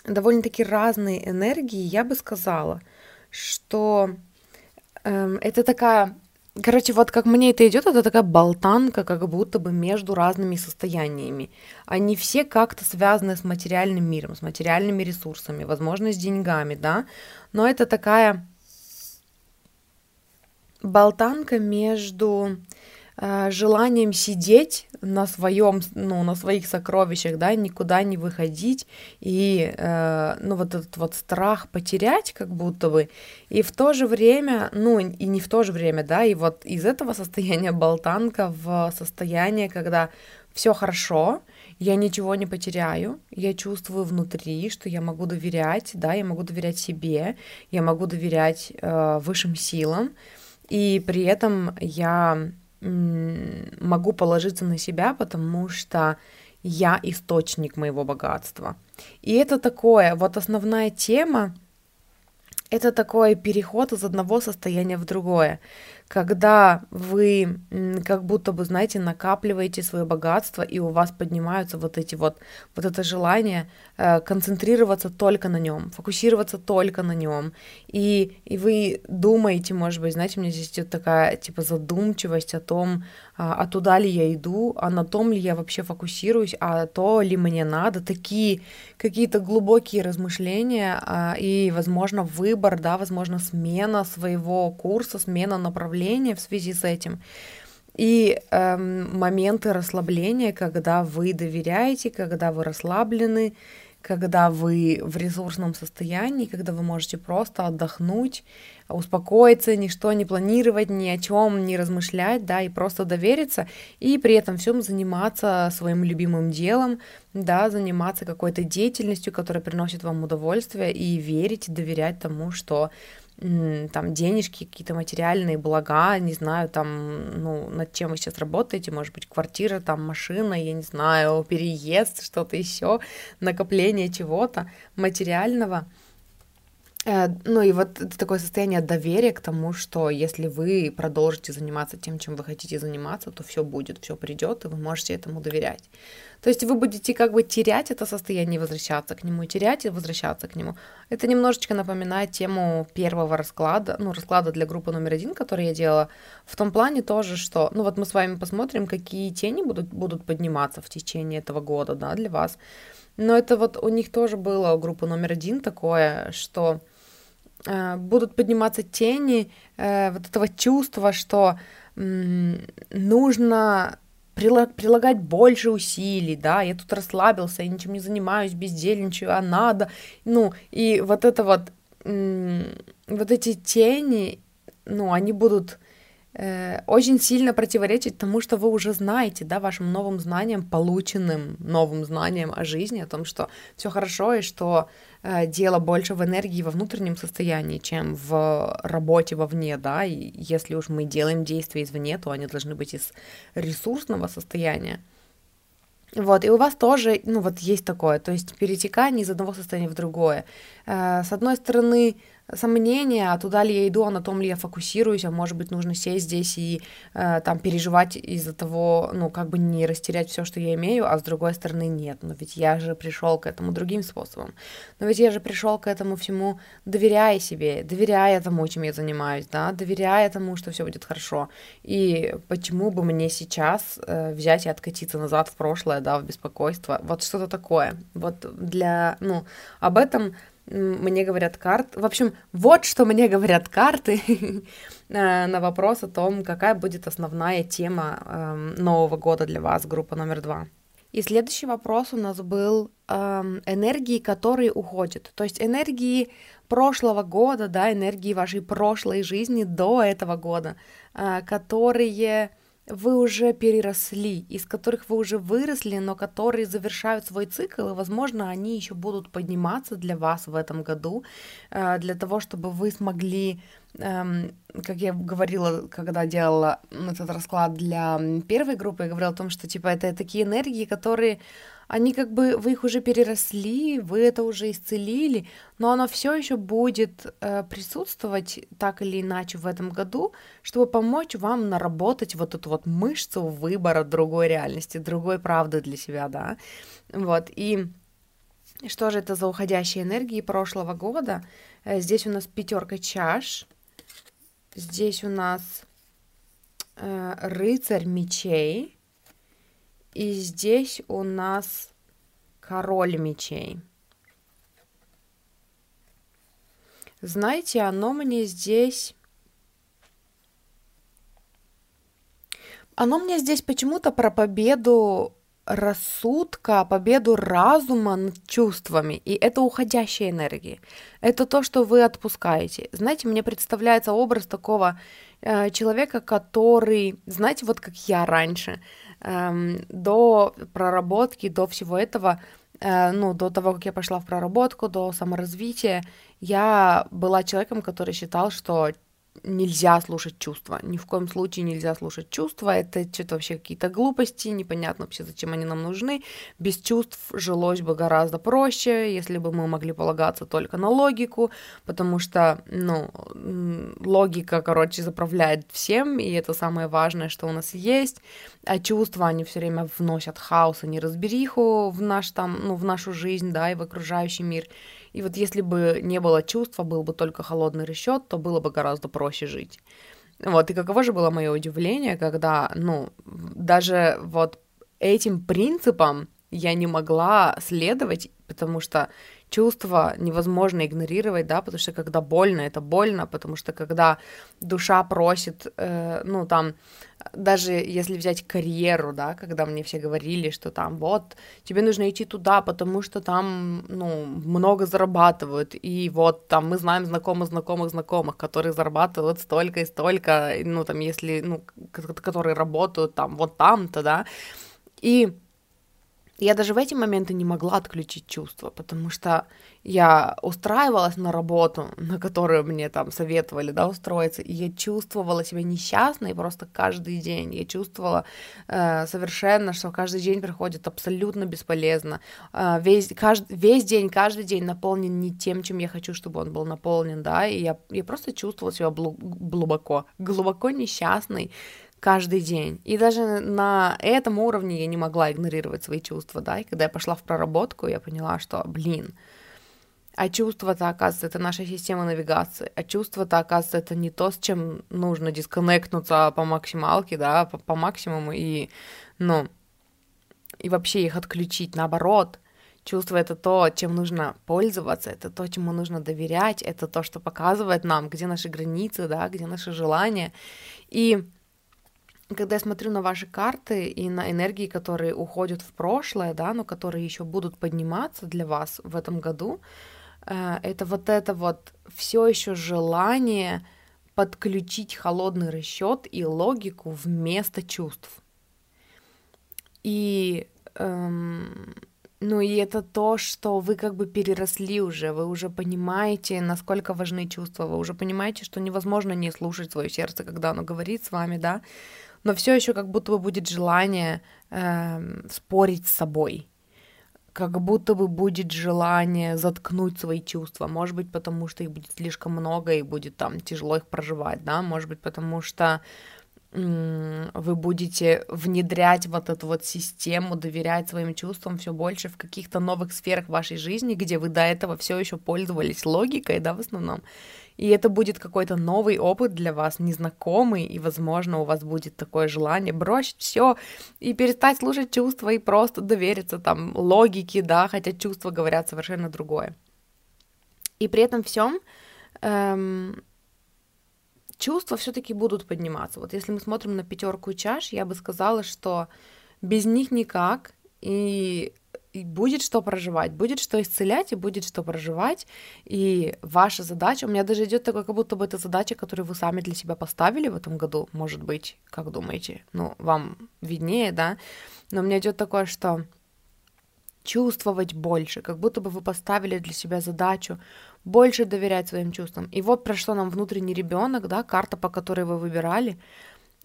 довольно-таки разные энергии, я бы сказала, что эм, это такая Короче, вот как мне это идет, это такая болтанка, как будто бы между разными состояниями. Они все как-то связаны с материальным миром, с материальными ресурсами, возможно, с деньгами, да. Но это такая болтанка между желанием сидеть на своем, ну, на своих сокровищах, да, никуда не выходить, и, э, ну, вот этот вот страх потерять, как будто бы, и в то же время, ну, и не в то же время, да, и вот из этого состояния болтанка в состояние, когда все хорошо, я ничего не потеряю, я чувствую внутри, что я могу доверять, да, я могу доверять себе, я могу доверять э, высшим силам, и при этом я могу положиться на себя, потому что я источник моего богатства. И это такое, вот основная тема, это такой переход из одного состояния в другое когда вы как будто бы, знаете, накапливаете свое богатство, и у вас поднимаются вот эти вот, вот это желание концентрироваться только на нем, фокусироваться только на нем, и, и вы думаете, может быть, знаете, у меня здесь идет такая, типа, задумчивость о том, а, а туда ли я иду, а на том ли я вообще фокусируюсь, а то ли мне надо, такие какие-то глубокие размышления а, и, возможно, выбор, да, возможно, смена своего курса, смена направления в связи с этим. И эм, моменты расслабления, когда вы доверяете, когда вы расслаблены, когда вы в ресурсном состоянии, когда вы можете просто отдохнуть, успокоиться, ничто не планировать, ни о чем не размышлять, да, и просто довериться, и при этом всем заниматься своим любимым делом, да, заниматься какой-то деятельностью, которая приносит вам удовольствие, и верить, доверять тому, что там денежки, какие-то материальные блага, не знаю, там, ну, над чем вы сейчас работаете, может быть, квартира, там, машина, я не знаю, переезд, что-то еще, накопление чего-то материального – ну и вот такое состояние доверия к тому, что если вы продолжите заниматься тем, чем вы хотите заниматься, то все будет, все придет, и вы можете этому доверять. То есть вы будете как бы терять это состояние и возвращаться к нему, терять и возвращаться к нему. Это немножечко напоминает тему первого расклада, ну, расклада для группы номер один, который я делала, в том плане тоже, что, ну вот мы с вами посмотрим, какие тени будут, будут подниматься в течение этого года, да, для вас. Но это вот у них тоже было, у группы номер один такое, что Э, будут подниматься тени э, вот этого чувства, что нужно прилагать больше усилий, да, я тут расслабился, я ничем не занимаюсь, бездельничаю, а надо, ну, и вот это вот, вот эти тени, ну, они будут Э, очень сильно противоречить тому, что вы уже знаете, да, вашим новым знаниям, полученным новым знаниям о жизни, о том, что все хорошо и что э, дело больше в энергии во внутреннем состоянии, чем в работе вовне, да, и если уж мы делаем действия извне, то они должны быть из ресурсного состояния. Вот, и у вас тоже, ну, вот есть такое, то есть перетекание из одного состояния в другое. Э, с одной стороны, сомнения, а туда ли я иду, а на том ли я фокусируюсь, а может быть нужно сесть здесь и э, там переживать из-за того, ну как бы не растерять все, что я имею, а с другой стороны нет, но ведь я же пришел к этому другим способом, но ведь я же пришел к этому всему, доверяя себе, доверяя тому, чем я занимаюсь, да, доверяя тому, что все будет хорошо, и почему бы мне сейчас э, взять и откатиться назад в прошлое, да, в беспокойство, вот что-то такое, вот для, ну, об этом мне говорят карты. В общем, вот что мне говорят карты на вопрос о том, какая будет основная тема эм, Нового года для вас, группа номер два. И следующий вопрос у нас был эм, энергии, которые уходят. То есть энергии прошлого года, да, энергии вашей прошлой жизни до этого года, э, которые вы уже переросли, из которых вы уже выросли, но которые завершают свой цикл, и, возможно, они еще будут подниматься для вас в этом году, э, для того, чтобы вы смогли, эм, как я говорила, когда делала этот расклад для первой группы, я говорила о том, что, типа, это такие энергии, которые они как бы, вы их уже переросли, вы это уже исцелили, но оно все еще будет э, присутствовать так или иначе в этом году, чтобы помочь вам наработать вот эту вот мышцу выбора другой реальности, другой правды для себя, да, вот, и что же это за уходящие энергии прошлого года? Э, здесь у нас пятерка чаш, здесь у нас э, рыцарь мечей, и здесь у нас король мечей. Знаете, оно мне здесь... Оно мне здесь почему-то про победу рассудка, победу разума над чувствами, и это уходящая энергия. Это то, что вы отпускаете. Знаете, мне представляется образ такого э, человека, который, знаете, вот как я раньше, до проработки, до всего этого, э, ну, до того, как я пошла в проработку, до саморазвития, я была человеком, который считал, что нельзя слушать чувства. Ни в коем случае нельзя слушать чувства. Это что-то вообще какие-то глупости, непонятно вообще, зачем они нам нужны. Без чувств жилось бы гораздо проще, если бы мы могли полагаться только на логику, потому что, ну, логика, короче, заправляет всем, и это самое важное, что у нас есть. А чувства, они все время вносят хаос и неразбериху в наш там, ну, в нашу жизнь, да, и в окружающий мир. И вот если бы не было чувства, был бы только холодный расчет, то было бы гораздо проще жить. Вот, и каково же было мое удивление, когда, ну, даже вот этим принципам я не могла следовать, потому что чувства невозможно игнорировать, да, потому что когда больно, это больно, потому что когда душа просит, э, ну, там, даже если взять карьеру, да, когда мне все говорили, что там, вот, тебе нужно идти туда, потому что там, ну, много зарабатывают, и вот там мы знаем знакомых, знакомых, знакомых, которые зарабатывают столько и столько, ну, там, если, ну, которые работают там, вот там-то, да, и я даже в эти моменты не могла отключить чувства, потому что я устраивалась на работу, на которую мне там советовали, да, устроиться, и я чувствовала себя несчастной просто каждый день. Я чувствовала э, совершенно, что каждый день проходит абсолютно бесполезно. Э, весь, каждый, весь день, каждый день наполнен не тем, чем я хочу, чтобы он был наполнен, да, и я, я просто чувствовала себя глубоко, глубоко несчастной, каждый день. И даже на этом уровне я не могла игнорировать свои чувства, да, и когда я пошла в проработку, я поняла, что, блин, а чувство-то, оказывается, это наша система навигации. А чувство-то, оказывается, это не то, с чем нужно дисконнектнуться по максималке, да, по, по максимуму и, ну, и вообще их отключить. Наоборот, чувство — это то, чем нужно пользоваться, это то, чему нужно доверять, это то, что показывает нам, где наши границы, да, где наши желания. И когда я смотрю на ваши карты и на энергии, которые уходят в прошлое, да, но которые еще будут подниматься для вас в этом году, э, это вот это вот все еще желание подключить холодный расчет и логику вместо чувств. И эм, ну и это то, что вы как бы переросли уже, вы уже понимаете, насколько важны чувства, вы уже понимаете, что невозможно не слушать свое сердце, когда оно говорит с вами, да, но все еще как будто бы будет желание э, спорить с собой, как будто бы будет желание заткнуть свои чувства, может быть, потому что их будет слишком много и будет там тяжело их проживать, да, может быть, потому что вы будете внедрять вот эту вот систему, доверять своим чувствам все больше в каких-то новых сферах вашей жизни, где вы до этого все еще пользовались логикой, да, в основном. И это будет какой-то новый опыт для вас, незнакомый, и, возможно, у вас будет такое желание бросить все и перестать слушать чувства и просто довериться там логике, да, хотя чувства говорят совершенно другое. И при этом всем эм, чувства все-таки будут подниматься. Вот если мы смотрим на пятерку чаш, я бы сказала, что без них никак, и будет что проживать, будет что исцелять и будет что проживать. И ваша задача, у меня даже идет такое, как будто бы это задача, которую вы сами для себя поставили в этом году, может быть, как думаете? Ну, вам виднее, да? Но у меня идет такое, что чувствовать больше, как будто бы вы поставили для себя задачу больше доверять своим чувствам. И вот про что нам внутренний ребенок, да, карта, по которой вы выбирали.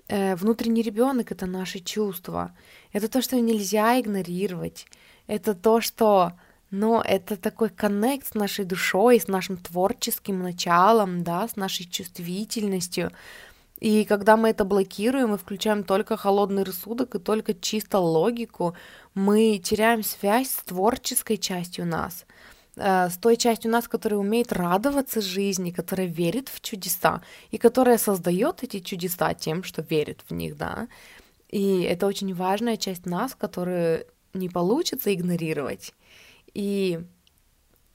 Э, внутренний ребенок это наши чувства. Это то, что нельзя игнорировать. Это то, что но это такой коннект с нашей душой, с нашим творческим началом, да, с нашей чувствительностью. И когда мы это блокируем и включаем только холодный рассудок и только чисто логику, мы теряем связь с творческой частью нас, с той частью нас, которая умеет радоваться жизни, которая верит в чудеса и которая создает эти чудеса тем, что верит в них, да. И это очень важная часть нас, которую не получится игнорировать. И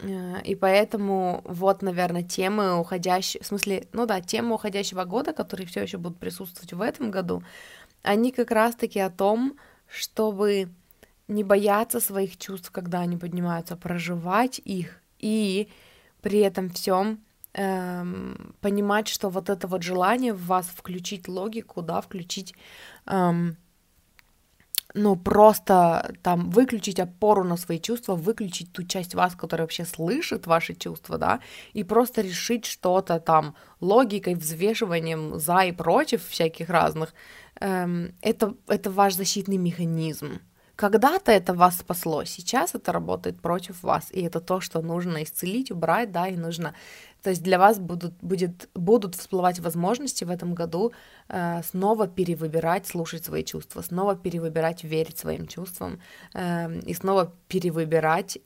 э, и поэтому вот, наверное, темы уходящие, в смысле, ну да, темы уходящего года, которые все еще будут присутствовать в этом году, они как раз-таки о том, чтобы не бояться своих чувств, когда они поднимаются, проживать их и при этом всем эм, понимать, что вот это вот желание в вас включить логику, да, включить эм, ну, просто там выключить опору на свои чувства, выключить ту часть вас, которая вообще слышит ваши чувства, да, и просто решить что-то там логикой, взвешиванием за и против всяких разных, эм, это, это ваш защитный механизм. Когда-то это вас спасло, сейчас это работает против вас, и это то, что нужно исцелить, убрать, да, и нужно то есть для вас будут, будет, будут всплывать возможности в этом году э, снова перевыбирать, слушать свои чувства, снова перевыбирать, верить своим чувствам э, и снова перевыбирать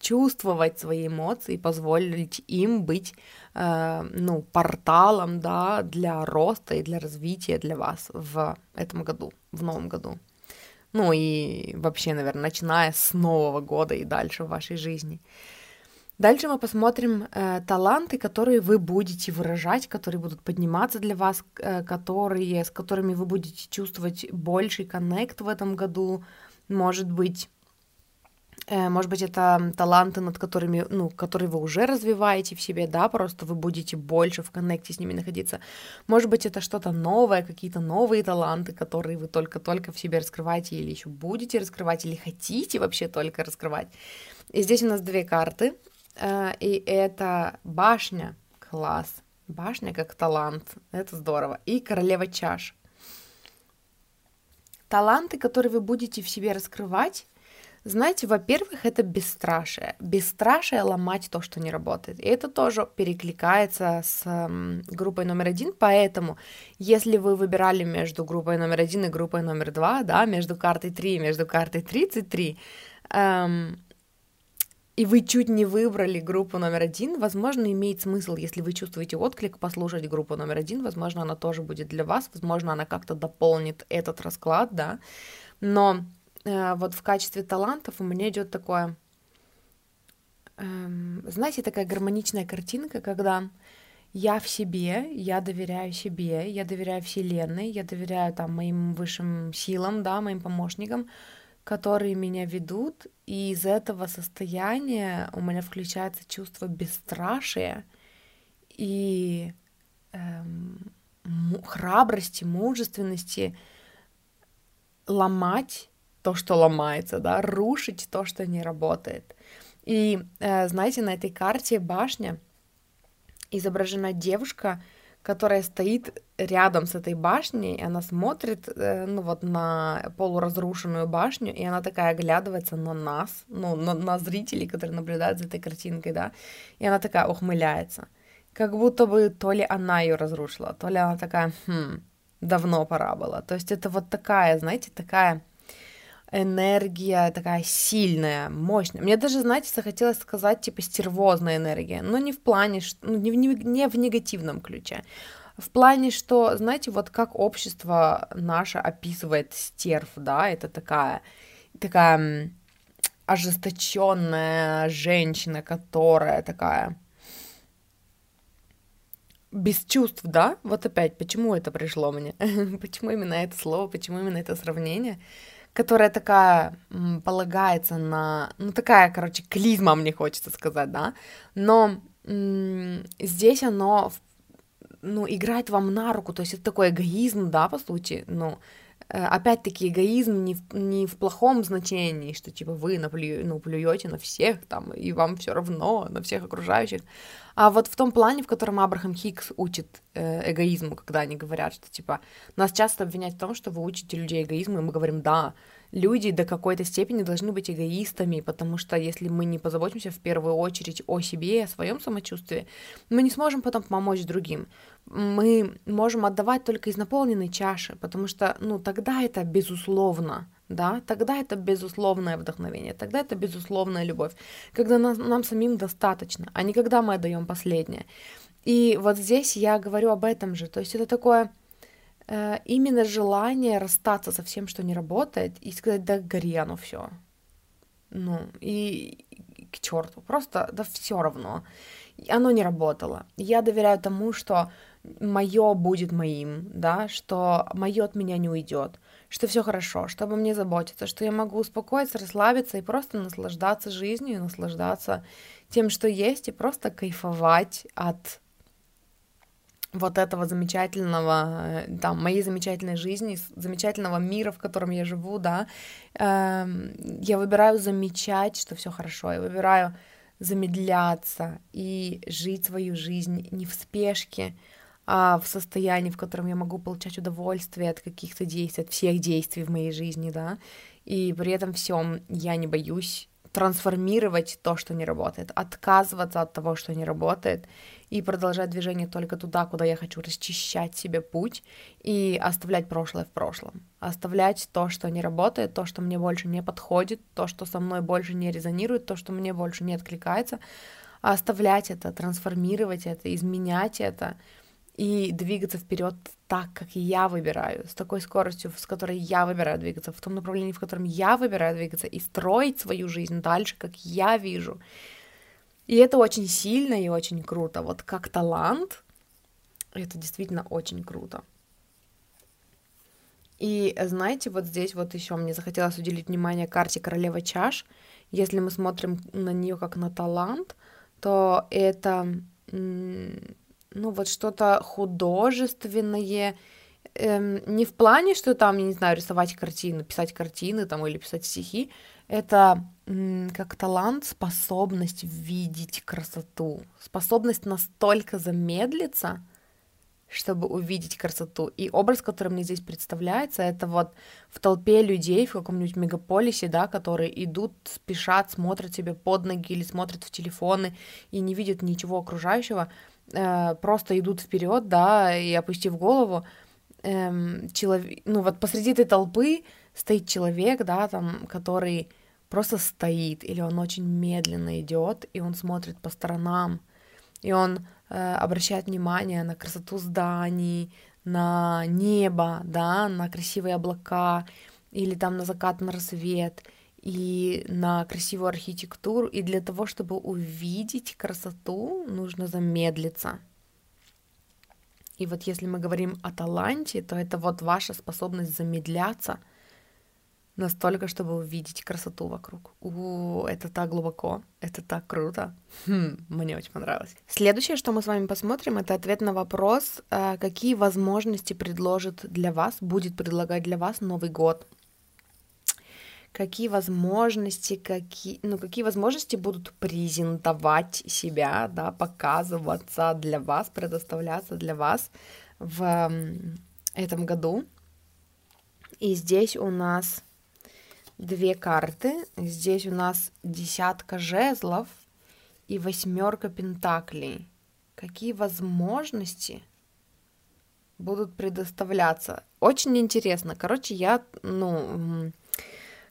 чувствовать свои эмоции, позволить им быть, э, ну, порталом, да, для роста и для развития для вас в этом году, в новом году. Ну и вообще, наверное, начиная с нового года и дальше в вашей жизни. Дальше мы посмотрим э, таланты, которые вы будете выражать, которые будут подниматься для вас, э, которые, с которыми вы будете чувствовать больший коннект в этом году. Может быть, может быть, это таланты, над которыми, ну, которые вы уже развиваете в себе, да, просто вы будете больше в коннекте с ними находиться. Может быть, это что-то новое, какие-то новые таланты, которые вы только-только в себе раскрываете или еще будете раскрывать, или хотите вообще только раскрывать. И здесь у нас две карты. Э, и это башня, класс, башня как талант, это здорово, и королева чаш. Таланты, которые вы будете в себе раскрывать, знаете, во-первых, это бесстрашие. Бесстрашие ломать то, что не работает. И это тоже перекликается с группой номер один, поэтому если вы выбирали между группой номер один и группой номер два, да, между картой 3 и между картой 33, эм, и вы чуть не выбрали группу номер один, возможно, имеет смысл, если вы чувствуете отклик, послушать группу номер один, возможно, она тоже будет для вас, возможно, она как-то дополнит этот расклад, да, но вот в качестве талантов у меня идет такое, э, знаете, такая гармоничная картинка, когда я в себе, я доверяю себе, я доверяю Вселенной, я доверяю там моим высшим силам, да, моим помощникам, которые меня ведут, и из этого состояния у меня включается чувство бесстрашия и эм, храбрости, мужественности ломать то, что ломается, да, рушить то, что не работает. И э, знаете, на этой карте башня изображена девушка, которая стоит рядом с этой башней, и она смотрит, э, ну вот на полуразрушенную башню, и она такая оглядывается на нас, ну на, на зрителей, которые наблюдают за этой картинкой, да, и она такая ухмыляется, как будто бы то ли она ее разрушила, то ли она такая, хм, давно пора было. То есть это вот такая, знаете, такая энергия такая сильная, мощная. Мне даже, знаете, захотелось сказать, типа, стервозная энергия, но не в плане, ну, не в, не в негативном ключе. В плане, что, знаете, вот как общество наше описывает стерв, да, это такая, такая ожесточенная женщина, которая такая без чувств, да? Вот опять, почему это пришло мне? почему именно это слово, почему именно это сравнение? Которая такая полагается на, ну такая, короче, клизма, мне хочется сказать, да, но здесь оно, ну, играет вам на руку, то есть это такой эгоизм, да, по сути, ну, опять-таки эгоизм не в, не в плохом значении, что типа вы наплю, ну, плюете на всех там, и вам все равно, на всех окружающих, а вот в том плане, в котором Абрахам Хикс учит э, эгоизму, когда они говорят, что типа нас часто обвиняют в том, что вы учите людей эгоизму, и мы говорим, да, люди до какой-то степени должны быть эгоистами, потому что если мы не позаботимся в первую очередь о себе и о своем самочувствии, мы не сможем потом помочь другим. Мы можем отдавать только из наполненной чаши, потому что, ну, тогда это безусловно, да, тогда это безусловное вдохновение, тогда это безусловная любовь, когда нам, нам самим достаточно, а не когда мы отдаем последнее. И вот здесь я говорю об этом же, то есть это такое именно желание расстаться со всем, что не работает, и сказать, да гори оно все. Ну, и, к черту, просто да все равно. Оно не работало. Я доверяю тому, что мое будет моим, да, что мое от меня не уйдет, что все хорошо, что обо мне заботиться, что я могу успокоиться, расслабиться и просто наслаждаться жизнью, наслаждаться тем, что есть, и просто кайфовать от вот этого замечательного, э, там, моей замечательной жизни, замечательного мира, в котором я живу, да, эм, я выбираю замечать, что все хорошо, я выбираю замедляться и жить свою жизнь не в спешке, а в состоянии, в котором я могу получать удовольствие от каких-то действий, от всех действий в моей жизни, да, и при этом всем я не боюсь трансформировать то, что не работает, отказываться от того, что не работает, и продолжать движение только туда, куда я хочу расчищать себе путь и оставлять прошлое в прошлом. Оставлять то, что не работает, то, что мне больше не подходит, то, что со мной больше не резонирует, то, что мне больше не откликается, оставлять это, трансформировать это, изменять это — и двигаться вперед так, как я выбираю, с такой скоростью, с которой я выбираю двигаться, в том направлении, в котором я выбираю двигаться, и строить свою жизнь дальше, как я вижу. И это очень сильно и очень круто. Вот как талант, это действительно очень круто. И знаете, вот здесь вот еще мне захотелось уделить внимание карте королева чаш. Если мы смотрим на нее как на талант, то это ну, вот что-то художественное, эм, не в плане, что там, я не знаю, рисовать картины, писать картины там или писать стихи, это как талант, способность видеть красоту, способность настолько замедлиться, чтобы увидеть красоту. И образ, который мне здесь представляется, это вот в толпе людей в каком-нибудь мегаполисе, да, которые идут, спешат, смотрят себе под ноги или смотрят в телефоны и не видят ничего окружающего, э, просто идут вперед, да, и опустив голову, эм, человек, ну вот посреди этой толпы стоит человек, да, там, который просто стоит, или он очень медленно идет, и он смотрит по сторонам, и он э, обращает внимание на красоту зданий, на небо, да, на красивые облака, или там на закат, на рассвет — и на красивую архитектуру. И для того, чтобы увидеть красоту, нужно замедлиться. И вот если мы говорим о таланте, то это вот ваша способность замедляться настолько, чтобы увидеть красоту вокруг. У, это так глубоко, это так круто. Хм, мне очень понравилось. Следующее, что мы с вами посмотрим, это ответ на вопрос, э, какие возможности предложит для вас, будет предлагать для вас Новый год какие возможности, какие, ну, какие возможности будут презентовать себя, да, показываться для вас, предоставляться для вас в этом году. И здесь у нас две карты. Здесь у нас десятка жезлов и восьмерка пентаклей. Какие возможности будут предоставляться? Очень интересно. Короче, я, ну,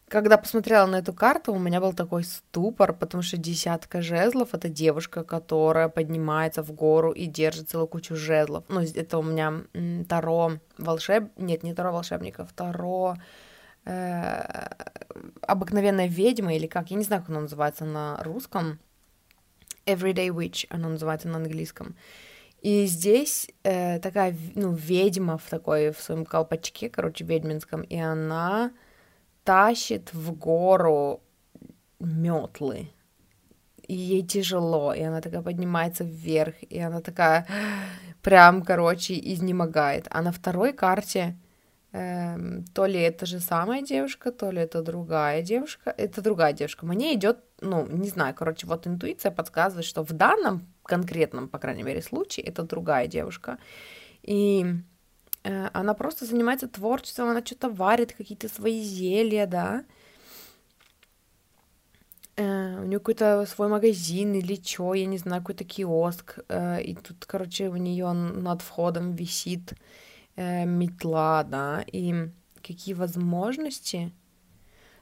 когда посмотрела на эту карту, у меня был такой ступор, потому что десятка жезлов — это девушка, которая поднимается в гору и держит целую кучу жезлов. Ну, это у меня Таро волшеб... Нет, не Таро волшебников, Таро... Э, обыкновенная ведьма или как, я не знаю, как она называется на русском. Everyday Witch она называется на английском. И здесь э, такая, ну, ведьма в такой, в своем колпачке, короче, ведьминском, и она тащит в гору метлы. И ей тяжело, и она такая поднимается вверх, и она такая прям, короче, изнемогает. А на второй карте то ли это же самая девушка, то ли это другая девушка, это другая девушка. Мне идет, ну, не знаю, короче, вот интуиция подсказывает, что в данном конкретном, по крайней мере, случае это другая девушка. И э, она просто занимается творчеством, она что-то варит, какие-то свои зелья, да. Э, у нее какой-то свой магазин или что, я не знаю, какой-то киоск. Э, и тут, короче, у нее над входом висит э, метла, да, и какие возможности.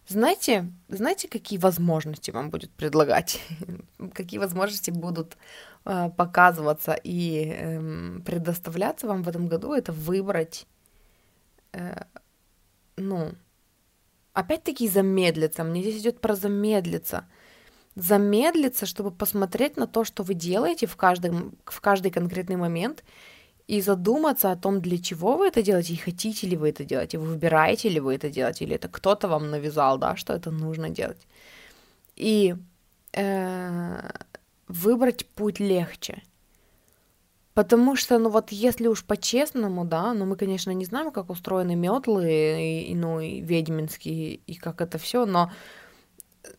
Знаете, знаете, какие возможности вам будет предлагать? какие возможности будут э, показываться и э, предоставляться вам в этом году? Это выбрать, э, ну, опять-таки замедлиться. Мне здесь идет про замедлиться. Замедлиться, чтобы посмотреть на то, что вы делаете в, каждом, в каждый конкретный момент, и задуматься о том, для чего вы это делаете, и хотите ли вы это делать, и вы выбираете ли вы это делать, или это кто-то вам навязал, да, что это нужно делать. И э, выбрать путь легче. Потому что, ну вот, если уж по-честному, да, ну мы, конечно, не знаем, как устроены метлы, и, ну и ведьминские, и как это все, но,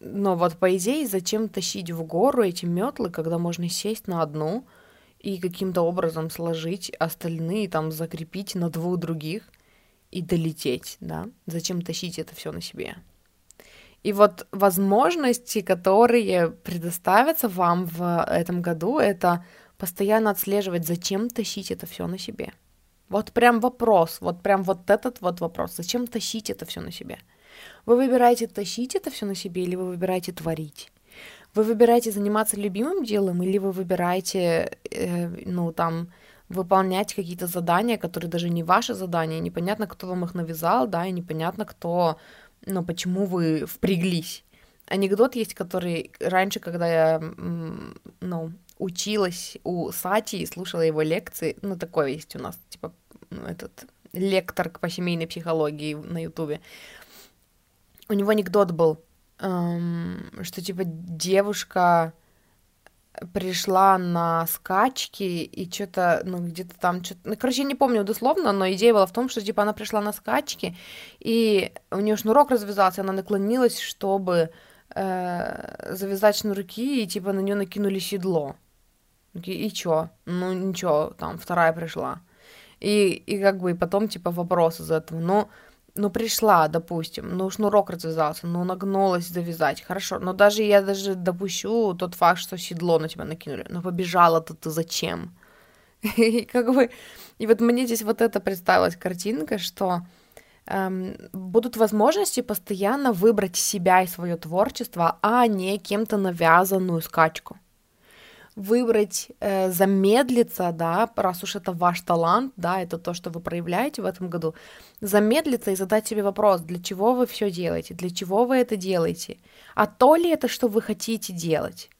но вот по идее, зачем тащить в гору эти метлы, когда можно сесть на одну и каким-то образом сложить остальные, там, закрепить на двух других и долететь, да? Зачем тащить это все на себе? И вот возможности, которые предоставятся вам в этом году, это постоянно отслеживать, зачем тащить это все на себе. Вот прям вопрос, вот прям вот этот вот вопрос, зачем тащить это все на себе? Вы выбираете тащить это все на себе или вы выбираете творить? Вы выбираете заниматься любимым делом или вы выбираете, э, ну, там, выполнять какие-то задания, которые даже не ваши задания, непонятно, кто вам их навязал, да, и непонятно, кто, ну, почему вы впряглись. Анекдот есть, который раньше, когда я, ну, училась у Сати и слушала его лекции. Ну, такое есть у нас, типа, ну, этот лектор по семейной психологии на Ютубе. У него анекдот был, эм, что, типа, девушка пришла на скачки и что-то, ну, где-то там, что-то... Ну, короче, я не помню дословно, но идея была в том, что, типа, она пришла на скачки, и у нее шнурок развязался, она наклонилась, чтобы э, завязать шнурки, и, типа, на нее накинули седло. И чё? Ну, ничего, там, вторая пришла. И, и как бы и потом, типа, вопрос из этого. Ну, ну, пришла, допустим, ну, шнурок развязался, ну, нагнулась завязать, хорошо. Но даже я даже допущу тот факт, что седло на тебя накинули. Но побежала-то ты зачем? И как бы... И вот мне здесь вот это представилась картинка, что эм, будут возможности постоянно выбрать себя и свое творчество, а не кем-то навязанную скачку выбрать э, замедлиться, да, раз уж это ваш талант, да, это то, что вы проявляете в этом году, замедлиться и задать себе вопрос, для чего вы все делаете, для чего вы это делаете, а то ли это, что вы хотите делать.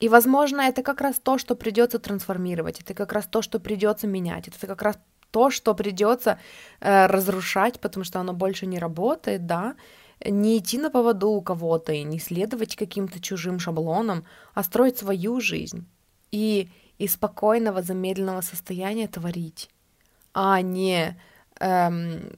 И, возможно, это как раз то, что придется трансформировать, это как раз то, что придется менять, это как раз то, что придется э, разрушать, потому что оно больше не работает, да, не идти на поводу у кого-то и не следовать каким-то чужим шаблонам, а строить свою жизнь и из спокойного замедленного состояния творить, а не эм,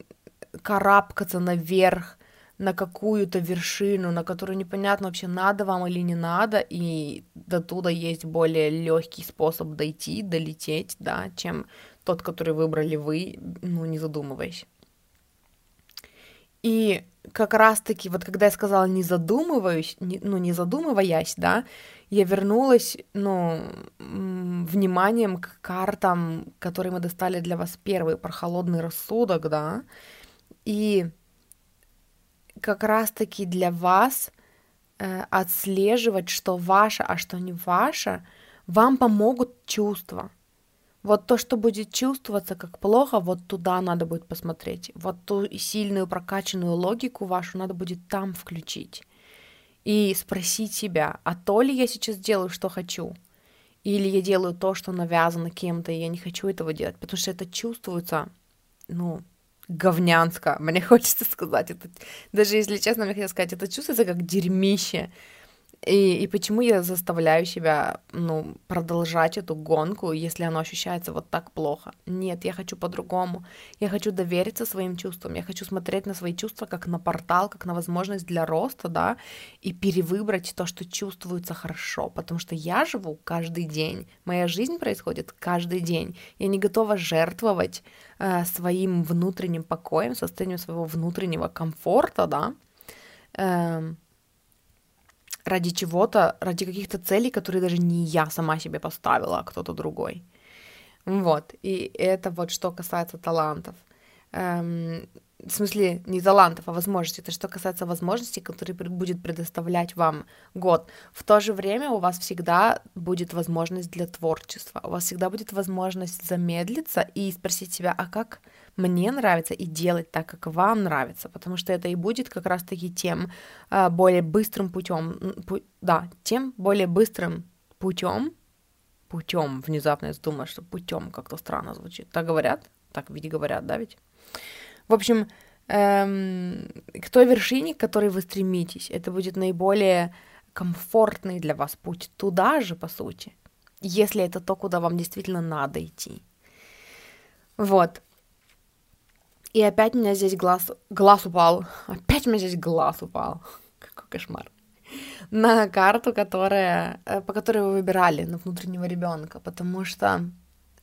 карабкаться наверх на какую-то вершину, на которую непонятно вообще надо вам или не надо, и до туда есть более легкий способ дойти, долететь, да, чем тот, который выбрали вы, ну, не задумываясь. И как раз-таки, вот когда я сказала не задумываюсь, не, ну, не задумываясь, да, я вернулась, ну, вниманием к картам, которые мы достали для вас первый, про холодный рассудок, да, и как раз-таки для вас э, отслеживать, что ваше, а что не ваше, вам помогут чувства. Вот то, что будет чувствоваться как плохо, вот туда надо будет посмотреть. Вот ту сильную прокачанную логику вашу надо будет там включить. И спросить себя, а то ли я сейчас делаю, что хочу? Или я делаю то, что навязано кем-то, и я не хочу этого делать, потому что это чувствуется, ну, говнянско, мне хочется сказать это. Даже если честно, мне хотелось сказать, это чувствуется как дерьмище. И, и почему я заставляю себя, ну, продолжать эту гонку, если оно ощущается вот так плохо? Нет, я хочу по-другому. Я хочу довериться своим чувствам. Я хочу смотреть на свои чувства как на портал, как на возможность для роста, да, и перевыбрать то, что чувствуется хорошо. Потому что я живу каждый день. Моя жизнь происходит каждый день. Я не готова жертвовать э, своим внутренним покоем, состоянием своего внутреннего комфорта, да, э, ради чего-то, ради каких-то целей, которые даже не я сама себе поставила, а кто-то другой. Вот, и это вот что касается талантов. Эм, в смысле, не талантов, а возможностей. Это что касается возможностей, которые будет предоставлять вам год. В то же время у вас всегда будет возможность для творчества. У вас всегда будет возможность замедлиться и спросить себя, а как мне нравится, и делать так, как вам нравится, потому что это и будет как раз-таки тем а, более быстрым путем, да, тем более быстрым путем, путем, внезапно я задумала, что путем как-то странно звучит. Так говорят? Так ведь говорят, да ведь? В общем, эм, к той вершине, к которой вы стремитесь, это будет наиболее комфортный для вас путь туда же, по сути, если это то, куда вам действительно надо идти. Вот. И опять у меня здесь глаз, глаз упал. Опять у меня здесь глаз упал. Какой кошмар. На карту, которая, э, по которой вы выбирали на внутреннего ребенка, потому что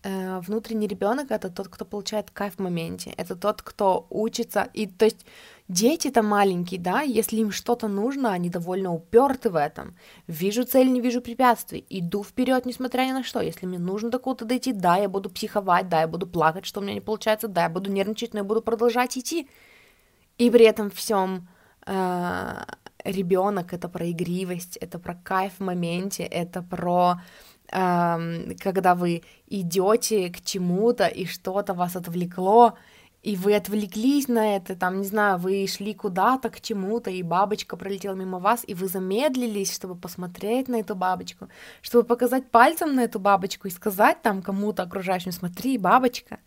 э, внутренний ребенок это тот, кто получает кайф в моменте, это тот, кто учится, и то есть Дети-то маленькие, да, если им что-то нужно, они довольно уперты в этом. Вижу цель, не вижу препятствий, иду вперед, несмотря ни на что. Если мне нужно до куда-то дойти, да, я буду психовать, да, я буду плакать, что у меня не получается, да, я буду нервничать, но я буду продолжать идти. И при этом всем э, ребенок это про игривость, это про кайф в моменте, это про э, когда вы идете к чему-то и что-то вас отвлекло, и вы отвлеклись на это, там, не знаю, вы шли куда-то к чему-то, и бабочка пролетела мимо вас, и вы замедлились, чтобы посмотреть на эту бабочку, чтобы показать пальцем на эту бабочку и сказать там кому-то окружающим, смотри, бабочка,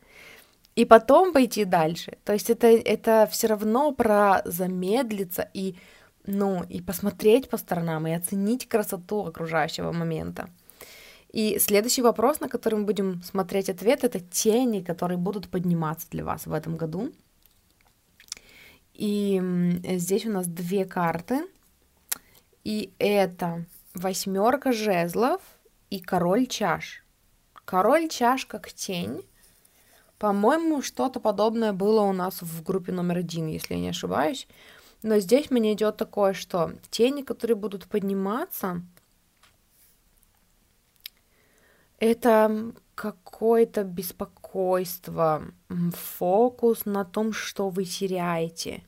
и потом пойти дальше. То есть это, это все равно про замедлиться и, ну, и посмотреть по сторонам, и оценить красоту окружающего момента. И следующий вопрос, на который мы будем смотреть ответ, это тени, которые будут подниматься для вас в этом году. И здесь у нас две карты. И это восьмерка жезлов и король чаш. Король чаш как тень. По-моему, что-то подобное было у нас в группе номер один, если я не ошибаюсь. Но здесь мне идет такое, что тени, которые будут подниматься, это какое-то беспокойство, фокус на том, что вы теряете.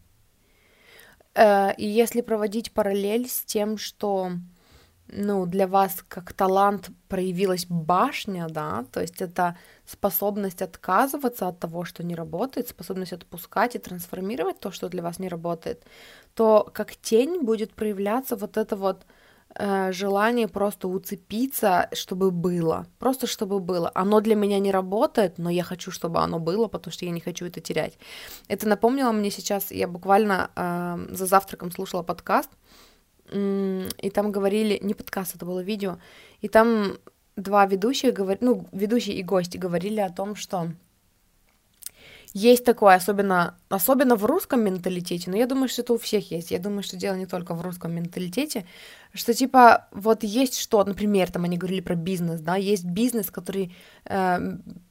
Э, и если проводить параллель с тем, что ну, для вас как талант проявилась башня, да, то есть это способность отказываться от того, что не работает, способность отпускать и трансформировать то, что для вас не работает, то как тень будет проявляться вот это вот э, желание просто уцепиться, чтобы было, просто чтобы было. Оно для меня не работает, но я хочу, чтобы оно было, потому что я не хочу это терять. Это напомнило мне сейчас, я буквально э, за завтраком слушала подкаст, и там говорили, не подкаст, это было видео, и там два ведущих говорили, ну, ведущий и гость говорили о том, что есть такое, особенно, особенно в русском менталитете, но я думаю, что это у всех есть. Я думаю, что дело не только в русском менталитете, что типа вот есть что, например, там они говорили про бизнес, да, есть бизнес, который, э,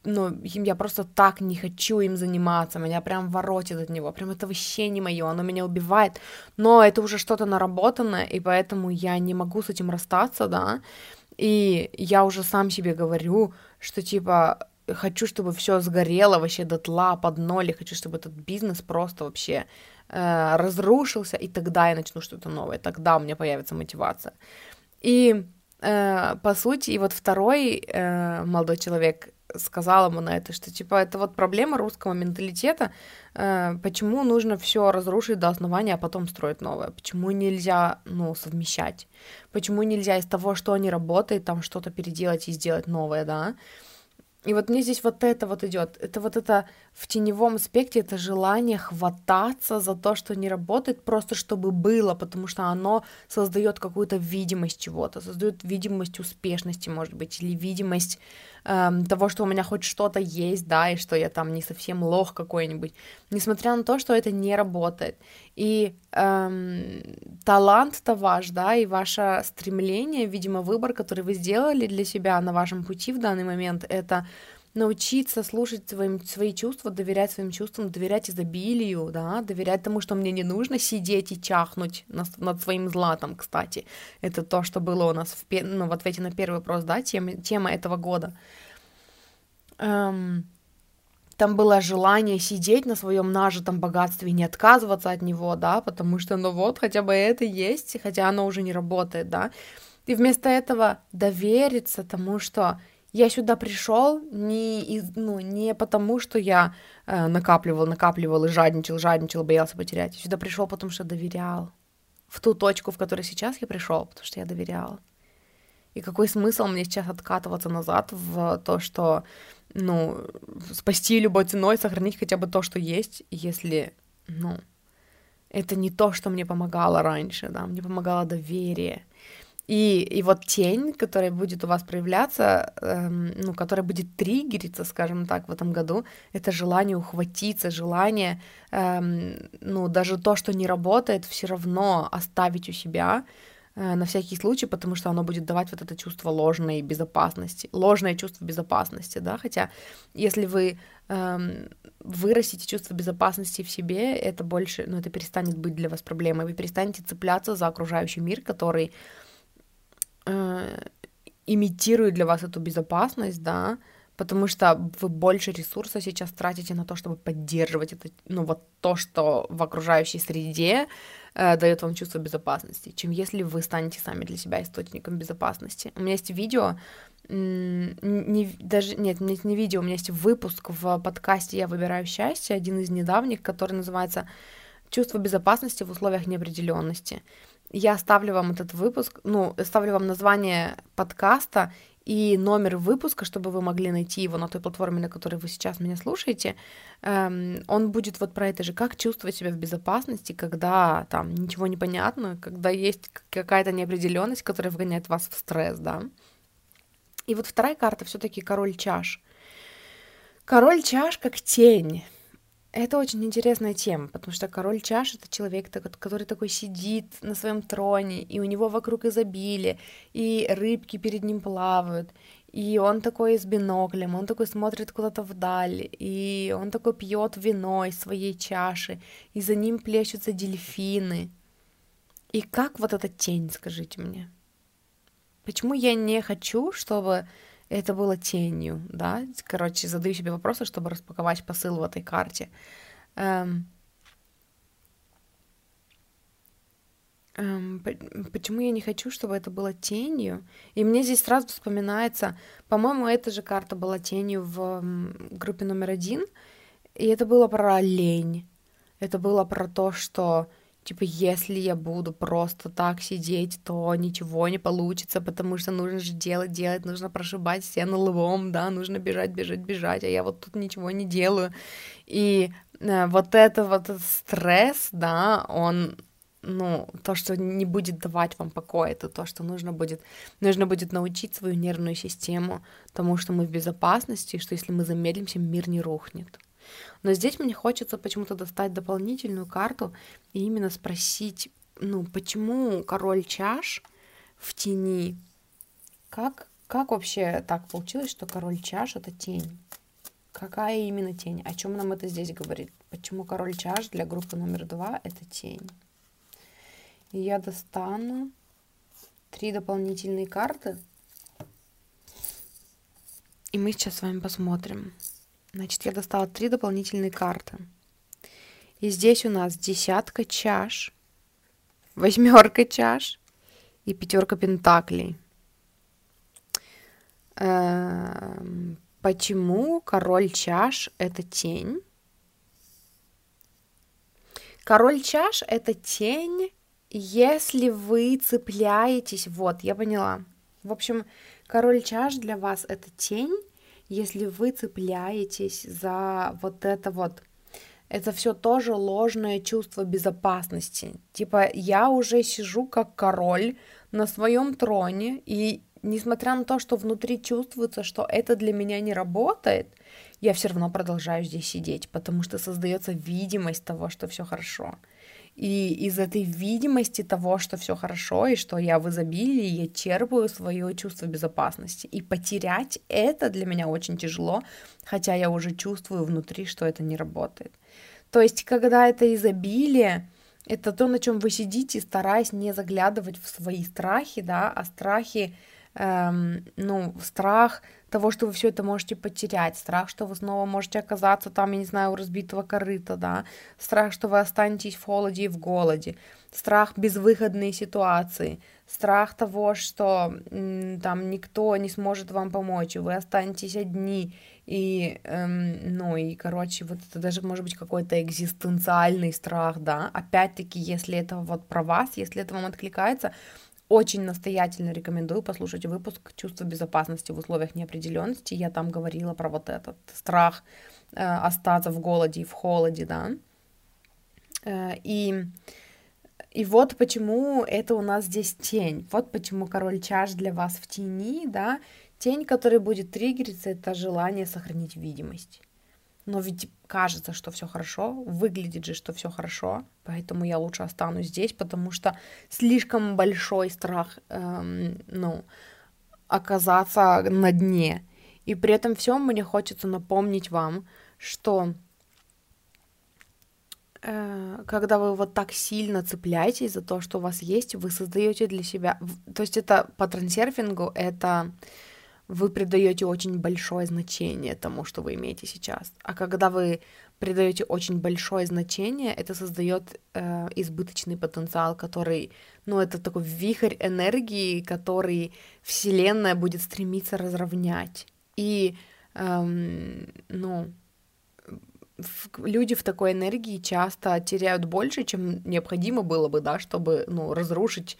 ну, я просто так не хочу им заниматься, меня прям воротит от него, прям это вообще не мое, оно меня убивает, но это уже что-то наработанное, и поэтому я не могу с этим расстаться, да, и я уже сам себе говорю, что типа хочу, чтобы все сгорело вообще дотла, под ноль, я хочу, чтобы этот бизнес просто вообще э, разрушился, и тогда я начну что-то новое, тогда у меня появится мотивация. И э, по сути, и вот второй э, молодой человек сказал ему на это, что типа это вот проблема русского менталитета, э, почему нужно все разрушить до основания, а потом строить новое, почему нельзя, ну, совмещать, почему нельзя из того, что не работает, там что-то переделать и сделать новое, да, И вот мне здесь вот это вот идет. Это вот это в теневом аспекте, это желание хвататься за то, что не работает, просто чтобы было, потому что оно создает какую-то видимость чего-то, создает видимость успешности, может быть, или видимость эм, того, что у меня хоть что-то есть, да, и что я там не совсем лох какой-нибудь, несмотря на то, что это не работает. И эм, талант-то ваш, да, и ваше стремление, видимо, выбор, который вы сделали для себя на вашем пути в данный момент, это научиться слушать своим, свои чувства, доверять своим чувствам, доверять изобилию, да, доверять тому, что мне не нужно сидеть и чахнуть над, над своим златом, кстати. Это то, что было у нас в, ну, в ответе на первый вопрос, да, тема, тема этого года. Эм, там было желание сидеть на своем нажитом богатстве и не отказываться от него, да, потому что, ну вот, хотя бы это есть, хотя оно уже не работает, да. И вместо этого довериться тому, что я сюда пришел не, из, ну, не потому, что я э, накапливал, накапливал и жадничал, жадничал, боялся потерять. Я сюда пришел, потому что доверял. В ту точку, в которой сейчас я пришел, потому что я доверял. И какой смысл мне сейчас откатываться назад в то, что, ну, спасти любой ценой, сохранить хотя бы то, что есть, если, ну, это не то, что мне помогало раньше, да, мне помогало доверие, и, и вот тень, которая будет у вас проявляться, эм, ну, которая будет триггериться, скажем так, в этом году, это желание ухватиться, желание, эм, ну, даже то, что не работает, все равно оставить у себя на всякий случай, потому что оно будет давать вот это чувство ложной безопасности, ложное чувство безопасности, да, хотя если вы эм, вырастите чувство безопасности в себе, это больше, ну, это перестанет быть для вас проблемой, вы перестанете цепляться за окружающий мир, который э, имитирует для вас эту безопасность, да, потому что вы больше ресурса сейчас тратите на то, чтобы поддерживать это, ну вот то, что в окружающей среде э, дает вам чувство безопасности, чем если вы станете сами для себя источником безопасности. У меня есть видео, не, даже нет, нет, не видео, у меня есть выпуск в подкасте «Я выбираю счастье», один из недавних, который называется «Чувство безопасности в условиях неопределенности». Я оставлю вам этот выпуск, ну, оставлю вам название подкаста и номер выпуска, чтобы вы могли найти его на той платформе, на которой вы сейчас меня слушаете. Эм, он будет вот про это же, как чувствовать себя в безопасности, когда там ничего не понятно, когда есть какая-то неопределенность, которая вгоняет вас в стресс, да. И вот вторая карта все-таки король чаш. Король чаш как тень. Это очень интересная тема, потому что король чаш это человек, который такой сидит на своем троне, и у него вокруг изобилие, и рыбки перед ним плавают, и он такой с биноклем, он такой смотрит куда-то вдаль, и он такой пьет вино из своей чаши, и за ним плещутся дельфины. И как вот эта тень, скажите мне? Почему я не хочу, чтобы это было тенью, да, короче, задаю себе вопросы, чтобы распаковать посыл в этой карте. Эм, эм, почему я не хочу, чтобы это было тенью? И мне здесь сразу вспоминается, по-моему, эта же карта была тенью в группе номер один, и это было про лень. Это было про то, что Типа, если я буду просто так сидеть, то ничего не получится, потому что нужно же делать, делать, нужно прошибать стену лбом, да, нужно бежать, бежать, бежать, а я вот тут ничего не делаю. И э, вот это вот стресс, да, он ну, то, что не будет давать вам покоя, это то, что нужно будет, нужно будет научить свою нервную систему тому, что мы в безопасности, что если мы замедлимся, мир не рухнет. Но здесь мне хочется почему-то достать дополнительную карту и именно спросить, ну, почему король чаш в тени? Как, как вообще так получилось, что король чаш — это тень? Какая именно тень? О чем нам это здесь говорит? Почему король чаш для группы номер два — это тень? И я достану три дополнительные карты. И мы сейчас с вами посмотрим, Значит, я достала три дополнительные карты. И здесь у нас десятка чаш, восьмерка чаш и пятерка пентаклей. Эм, почему король чаш это тень? Король чаш это тень, если вы цепляетесь. Вот, я поняла. В общем, король чаш для вас это тень, если вы цепляетесь за вот это вот это все тоже ложное чувство безопасности. Типа, я уже сижу как король на своем троне, и несмотря на то, что внутри чувствуется, что это для меня не работает, я все равно продолжаю здесь сидеть, потому что создается видимость того, что все хорошо. И из этой видимости того, что все хорошо и что я в изобилии, я черпаю свое чувство безопасности. И потерять это для меня очень тяжело, хотя я уже чувствую внутри, что это не работает. То есть, когда это изобилие, это то, на чем вы сидите, стараясь не заглядывать в свои страхи, да, а страхи, эм, ну, страх того, что вы все это можете потерять, страх, что вы снова можете оказаться там, я не знаю, у разбитого корыта, да, страх, что вы останетесь в холоде и в голоде, страх безвыходной ситуации, страх того, что там никто не сможет вам помочь, и вы останетесь одни, и, эм, ну, и, короче, вот это даже может быть какой-то экзистенциальный страх, да, опять-таки, если это вот про вас, если это вам откликается, очень настоятельно рекомендую послушать выпуск «Чувство безопасности в условиях неопределенности». Я там говорила про вот этот страх э, остаться в голоде и в холоде, да. Э, и, и вот почему это у нас здесь тень. Вот почему король чаш для вас в тени, да. Тень, который будет триггериться, это желание сохранить видимость но ведь кажется, что все хорошо, выглядит же, что все хорошо, поэтому я лучше останусь здесь, потому что слишком большой страх, эм, ну, оказаться на дне. И при этом всем мне хочется напомнить вам, что э, когда вы вот так сильно цепляетесь за то, что у вас есть, вы создаете для себя, то есть это по трансерфингу, это вы придаете очень большое значение тому, что вы имеете сейчас. А когда вы придаете очень большое значение, это создает э, избыточный потенциал, который, ну, это такой вихрь энергии, который Вселенная будет стремиться разровнять. И, эм, ну, люди в такой энергии часто теряют больше, чем необходимо было бы, да, чтобы, ну, разрушить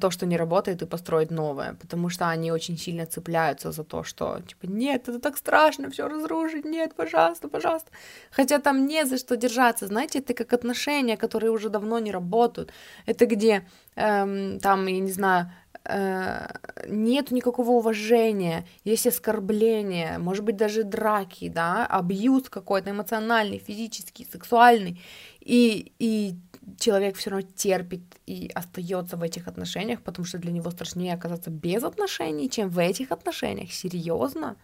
то, что не работает, и построить новое, потому что они очень сильно цепляются за то, что, типа, нет, это так страшно, все разрушить, нет, пожалуйста, пожалуйста, хотя там не за что держаться, знаете, это как отношения, которые уже давно не работают, это где, эм, там, я не знаю, Э, нет никакого уважения, есть оскорбление, может быть даже драки, да, абьюз какой-то эмоциональный, физический, сексуальный, и, и человек все равно терпит и остается в этих отношениях, потому что для него страшнее оказаться без отношений, чем в этих отношениях. Серьезно?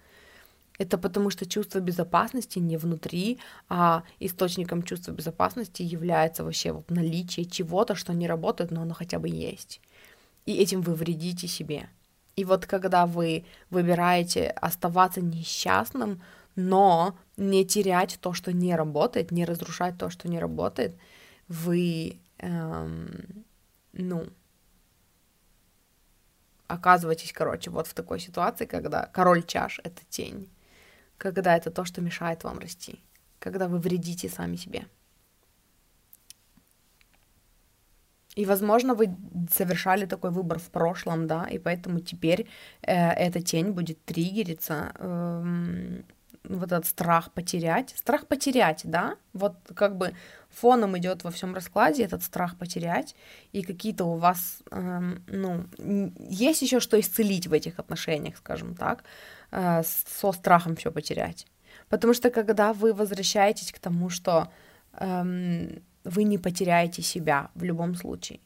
Это потому что чувство безопасности не внутри, а источником чувства безопасности является вообще вот наличие чего-то, что не работает, но оно хотя бы есть и этим вы вредите себе. И вот когда вы выбираете оставаться несчастным, но не терять то, что не работает, не разрушать то, что не работает, вы, эм, ну, оказываетесь, короче, вот в такой ситуации, когда король чаш — это тень, когда это то, что мешает вам расти, когда вы вредите сами себе. И, возможно, вы совершали такой выбор в прошлом, да, и поэтому теперь э, эта тень будет триггериться, э, вот этот страх потерять, страх потерять, да, вот как бы фоном идет во всем раскладе этот страх потерять, и какие-то у вас, э, ну, есть еще что исцелить в этих отношениях, скажем так, э, со страхом все потерять. Потому что когда вы возвращаетесь к тому, что эм, вы не потеряете себя в любом случае.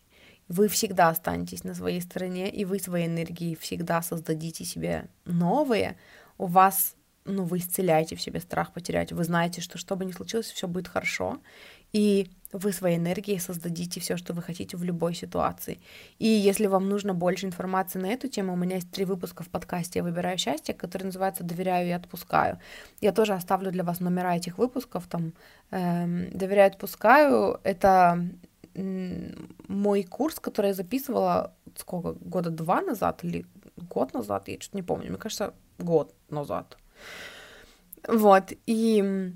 Вы всегда останетесь на своей стороне, и вы своей энергией всегда создадите себе новые. У вас, ну, вы исцеляете в себе страх потерять. Вы знаете, что что бы ни случилось, все будет хорошо. И вы своей энергией создадите все, что вы хотите в любой ситуации. И если вам нужно больше информации на эту тему, у меня есть три выпуска в подкасте «Я выбираю счастье», который называется «Доверяю и отпускаю». Я тоже оставлю для вас номера этих выпусков, там эм, «Доверяю и отпускаю» — это мой курс, который я записывала сколько, года два назад или год назад, я что-то не помню, мне кажется, год назад. Вот, и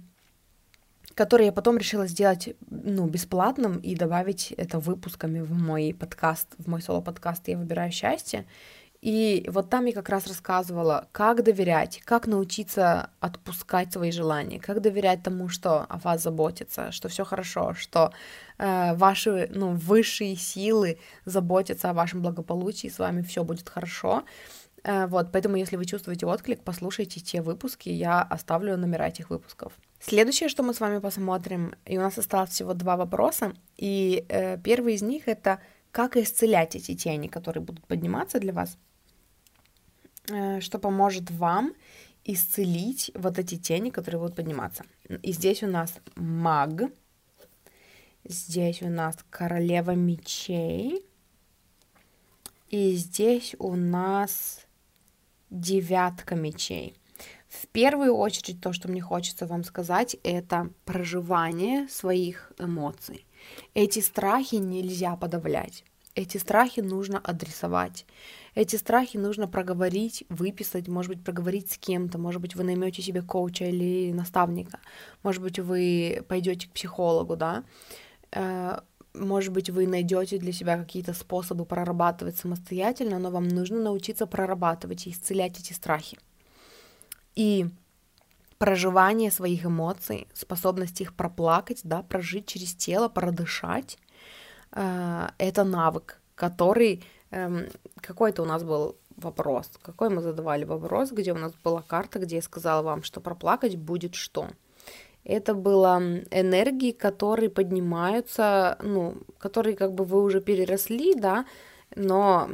который я потом решила сделать, ну, бесплатным и добавить это выпусками в мой подкаст, в мой соло-подкаст «Я выбираю счастье». И вот там я как раз рассказывала, как доверять, как научиться отпускать свои желания, как доверять тому, что о вас заботится, что все хорошо, что э, ваши ну, высшие силы заботятся о вашем благополучии, с вами все будет хорошо. Э, вот, поэтому, если вы чувствуете отклик, послушайте те выпуски, я оставлю номера этих выпусков. Следующее, что мы с вами посмотрим, и у нас осталось всего два вопроса, и э, первый из них это как исцелять эти тени, которые будут подниматься для вас. Э, что поможет вам исцелить вот эти тени, которые будут подниматься. И здесь у нас маг, здесь у нас королева мечей, и здесь у нас девятка мечей. В первую очередь то, что мне хочется вам сказать, это проживание своих эмоций. Эти страхи нельзя подавлять. Эти страхи нужно адресовать. Эти страхи нужно проговорить, выписать, может быть, проговорить с кем-то, может быть, вы наймете себе коуча или наставника, может быть, вы пойдете к психологу, да, э, может быть, вы найдете для себя какие-то способы прорабатывать самостоятельно, но вам нужно научиться прорабатывать и исцелять эти страхи. И проживание своих эмоций, способность их проплакать, да, прожить через тело, продышать, э, это навык, который эм, какой-то у нас был вопрос, какой мы задавали вопрос, где у нас была карта, где я сказала вам, что проплакать будет что. Это было энергии, которые поднимаются, ну, которые как бы вы уже переросли, да, но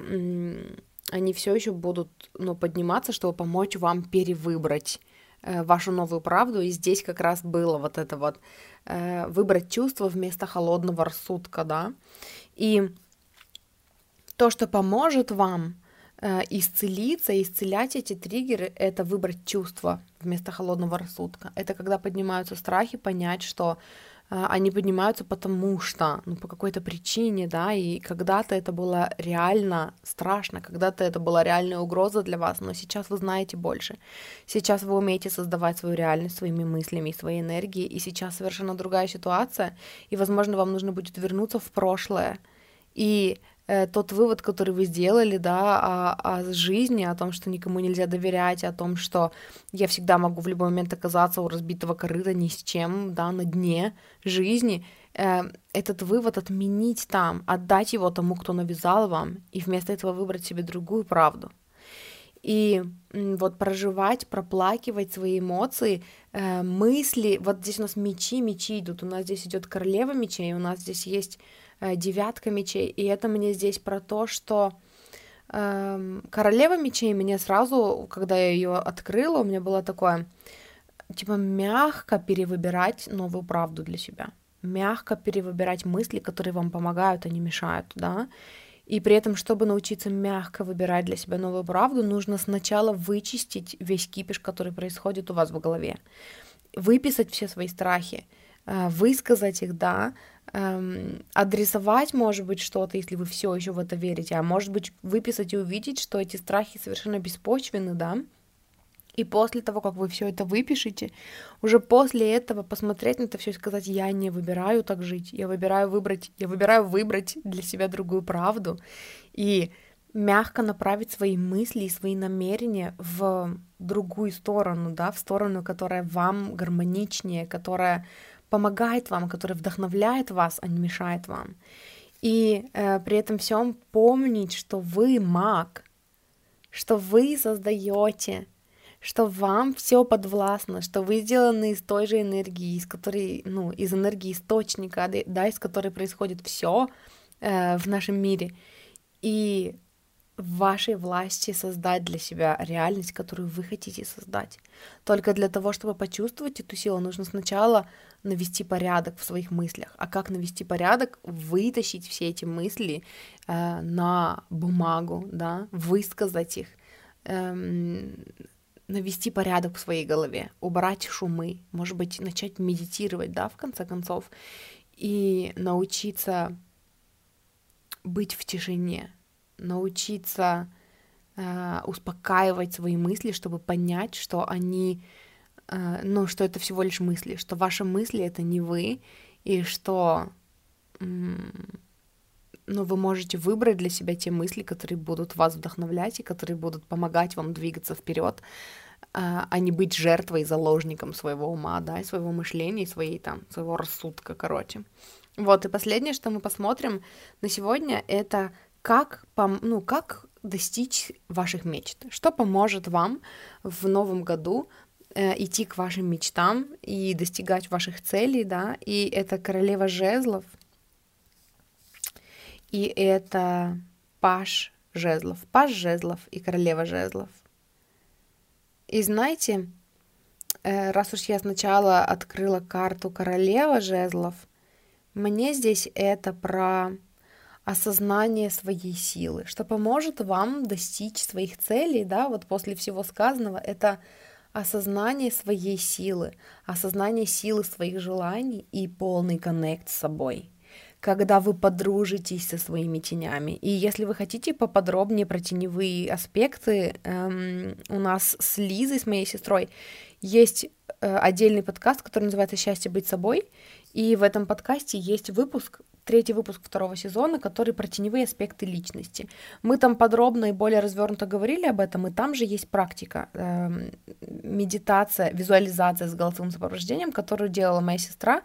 они все еще будут, ну, подниматься, чтобы помочь вам перевыбрать э, вашу новую правду. И здесь как раз было вот это вот э, выбрать чувство вместо холодного рассудка, да. И то, что поможет вам э, исцелиться, исцелять эти триггеры, это выбрать чувство вместо холодного рассудка. Это когда поднимаются страхи, понять, что они поднимаются потому что, ну, по какой-то причине, да, и когда-то это было реально страшно, когда-то это была реальная угроза для вас, но сейчас вы знаете больше. Сейчас вы умеете создавать свою реальность своими мыслями и своей энергией, и сейчас совершенно другая ситуация, и, возможно, вам нужно будет вернуться в прошлое и Э, тот вывод, который вы сделали, да, о, о жизни, о том, что никому нельзя доверять, о том, что я всегда могу в любой момент оказаться у разбитого корыта ни с чем, да, на дне жизни, э, этот вывод отменить там, отдать его тому, кто навязал вам, и вместо этого выбрать себе другую правду. И вот проживать, проплакивать свои эмоции, э, мысли, вот здесь у нас мечи, мечи идут, у нас здесь идет королева мечей, у нас здесь есть Э, девятка мечей. И это мне здесь про то, что э, королева мечей мне сразу, когда я ее открыла, у меня было такое, типа, мягко перевыбирать новую правду для себя. Мягко перевыбирать мысли, которые вам помогают, а не мешают, да. И при этом, чтобы научиться мягко выбирать для себя новую правду, нужно сначала вычистить весь кипиш, который происходит у вас в голове. Выписать все свои страхи, э, высказать их, да, эм, адресовать, может быть, что-то, если вы все еще в это верите, а может быть, выписать и увидеть, что эти страхи совершенно беспочвены, да, и после того, как вы все это выпишете, уже после этого посмотреть на это все и сказать, я не выбираю так жить, я выбираю выбрать, я выбираю выбрать для себя другую правду и мягко направить свои мысли и свои намерения в другую сторону, да, в сторону, которая вам гармоничнее, которая помогает вам, который вдохновляет вас, а не мешает вам. И э, при этом всем помнить, что вы маг, что вы создаете, что вам все подвластно, что вы сделаны из той же энергии, из которой, ну, из энергии источника, да, из которой происходит все э, в нашем мире. И в вашей власти создать для себя реальность, которую вы хотите создать. Только для того, чтобы почувствовать эту силу, нужно сначала навести порядок в своих мыслях. А как навести порядок? Вытащить все эти мысли э, на бумагу, да, высказать их, эм, навести порядок в своей голове, убрать шумы, может быть, начать медитировать, да, в конце концов, и научиться быть в тишине, научиться э, успокаивать свои мысли, чтобы понять, что они, э, ну, что это всего лишь мысли, что ваши мысли это не вы, и что ну, вы можете выбрать для себя те мысли, которые будут вас вдохновлять и которые будут помогать вам двигаться вперед, а, а не быть жертвой, заложником своего ума, да, и своего мышления, и своей там, своего рассудка, короче. Вот, и последнее, что мы посмотрим на сегодня, это как, ну, как достичь ваших мечт, что поможет вам в новом году э, идти к вашим мечтам и достигать ваших целей, да, и это королева жезлов, и это паш жезлов, паш жезлов и королева жезлов. И знаете, э, раз уж я сначала открыла карту королева жезлов, мне здесь это про осознание своей силы, что поможет вам достичь своих целей, да, вот после всего сказанного, это осознание своей силы, осознание силы своих желаний и полный коннект с собой когда вы подружитесь со своими тенями. И если вы хотите поподробнее про теневые аспекты, эм, у нас с Лизой, с моей сестрой, есть э, отдельный подкаст, который называется «Счастье быть собой», и в этом подкасте есть выпуск третий выпуск второго сезона, который про теневые аспекты личности. Мы там подробно и более развернуто говорили об этом, и там же есть практика, э, медитация, визуализация с голосовым сопровождением, которую делала моя сестра.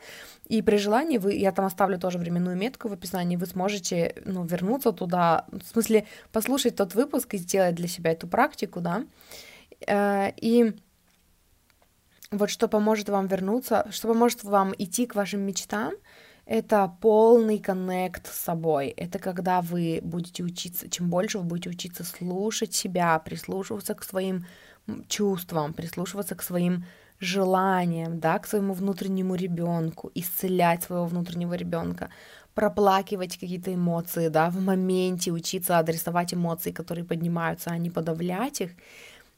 И при желании вы, я там оставлю тоже временную метку в описании, вы сможете ну, вернуться туда, в смысле послушать тот выпуск и сделать для себя эту практику, да. Э, и вот что поможет вам вернуться, что поможет вам идти к вашим мечтам — это полный коннект с собой. Это когда вы будете учиться, чем больше вы будете учиться слушать себя, прислушиваться к своим чувствам, прислушиваться к своим желаниям, да, к своему внутреннему ребенку, исцелять своего внутреннего ребенка, проплакивать какие-то эмоции, да, в моменте учиться адресовать эмоции, которые поднимаются, а не подавлять их,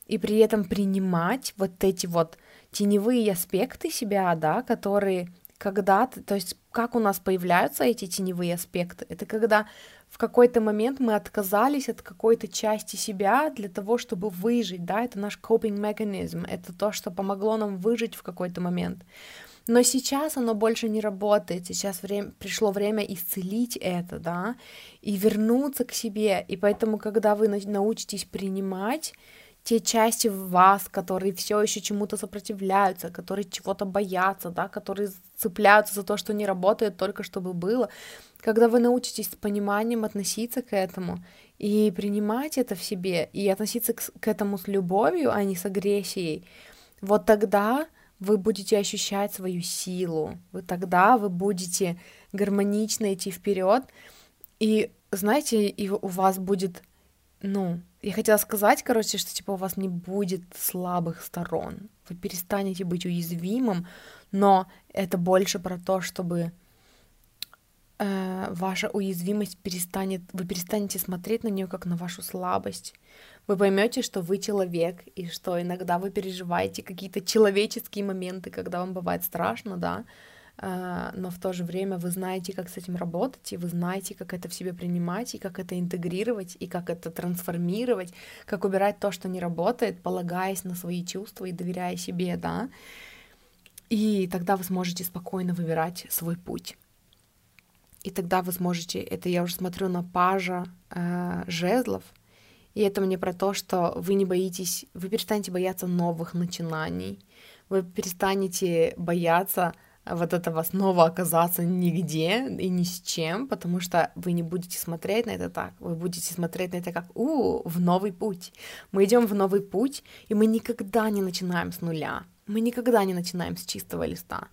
и при этом принимать вот эти вот теневые аспекты себя, да, которые когда ты, то есть как у нас появляются эти теневые аспекты, это когда в какой-то момент мы отказались от какой-то части себя для того, чтобы выжить, да, это наш coping mechanism, это то, что помогло нам выжить в какой-то момент. Но сейчас оно больше не работает, сейчас время, пришло время исцелить это, да, и вернуться к себе, и поэтому, когда вы научитесь принимать те части в вас, которые все еще чему-то сопротивляются, которые чего-то боятся, да, которые цепляются за то, что не работает только чтобы было, когда вы научитесь с пониманием относиться к этому и принимать это в себе, и относиться к, к этому с любовью, а не с агрессией, вот тогда вы будете ощущать свою силу, вы тогда вы будете гармонично идти вперед, и знаете, и у вас будет, ну, я хотела сказать, короче, что типа у вас не будет слабых сторон. Вы перестанете быть уязвимым, но это больше про то, чтобы э, ваша уязвимость перестанет, вы перестанете смотреть на нее как на вашу слабость. Вы поймете, что вы человек, и что иногда вы переживаете какие-то человеческие моменты, когда вам бывает страшно, да, но в то же время вы знаете, как с этим работать, и вы знаете, как это в себе принимать, и как это интегрировать, и как это трансформировать, как убирать то, что не работает, полагаясь на свои чувства и доверяя себе, да. И тогда вы сможете спокойно выбирать свой путь. И тогда вы сможете, это я уже смотрю на пажа э, жезлов, и это мне про то, что вы не боитесь, вы перестанете бояться новых начинаний, вы перестанете бояться вот этого снова оказаться нигде и ни с чем, потому что вы не будете смотреть на это так, вы будете смотреть на это как у в новый путь. Мы идем в новый путь, и мы никогда не начинаем с нуля, мы никогда не начинаем с чистого листа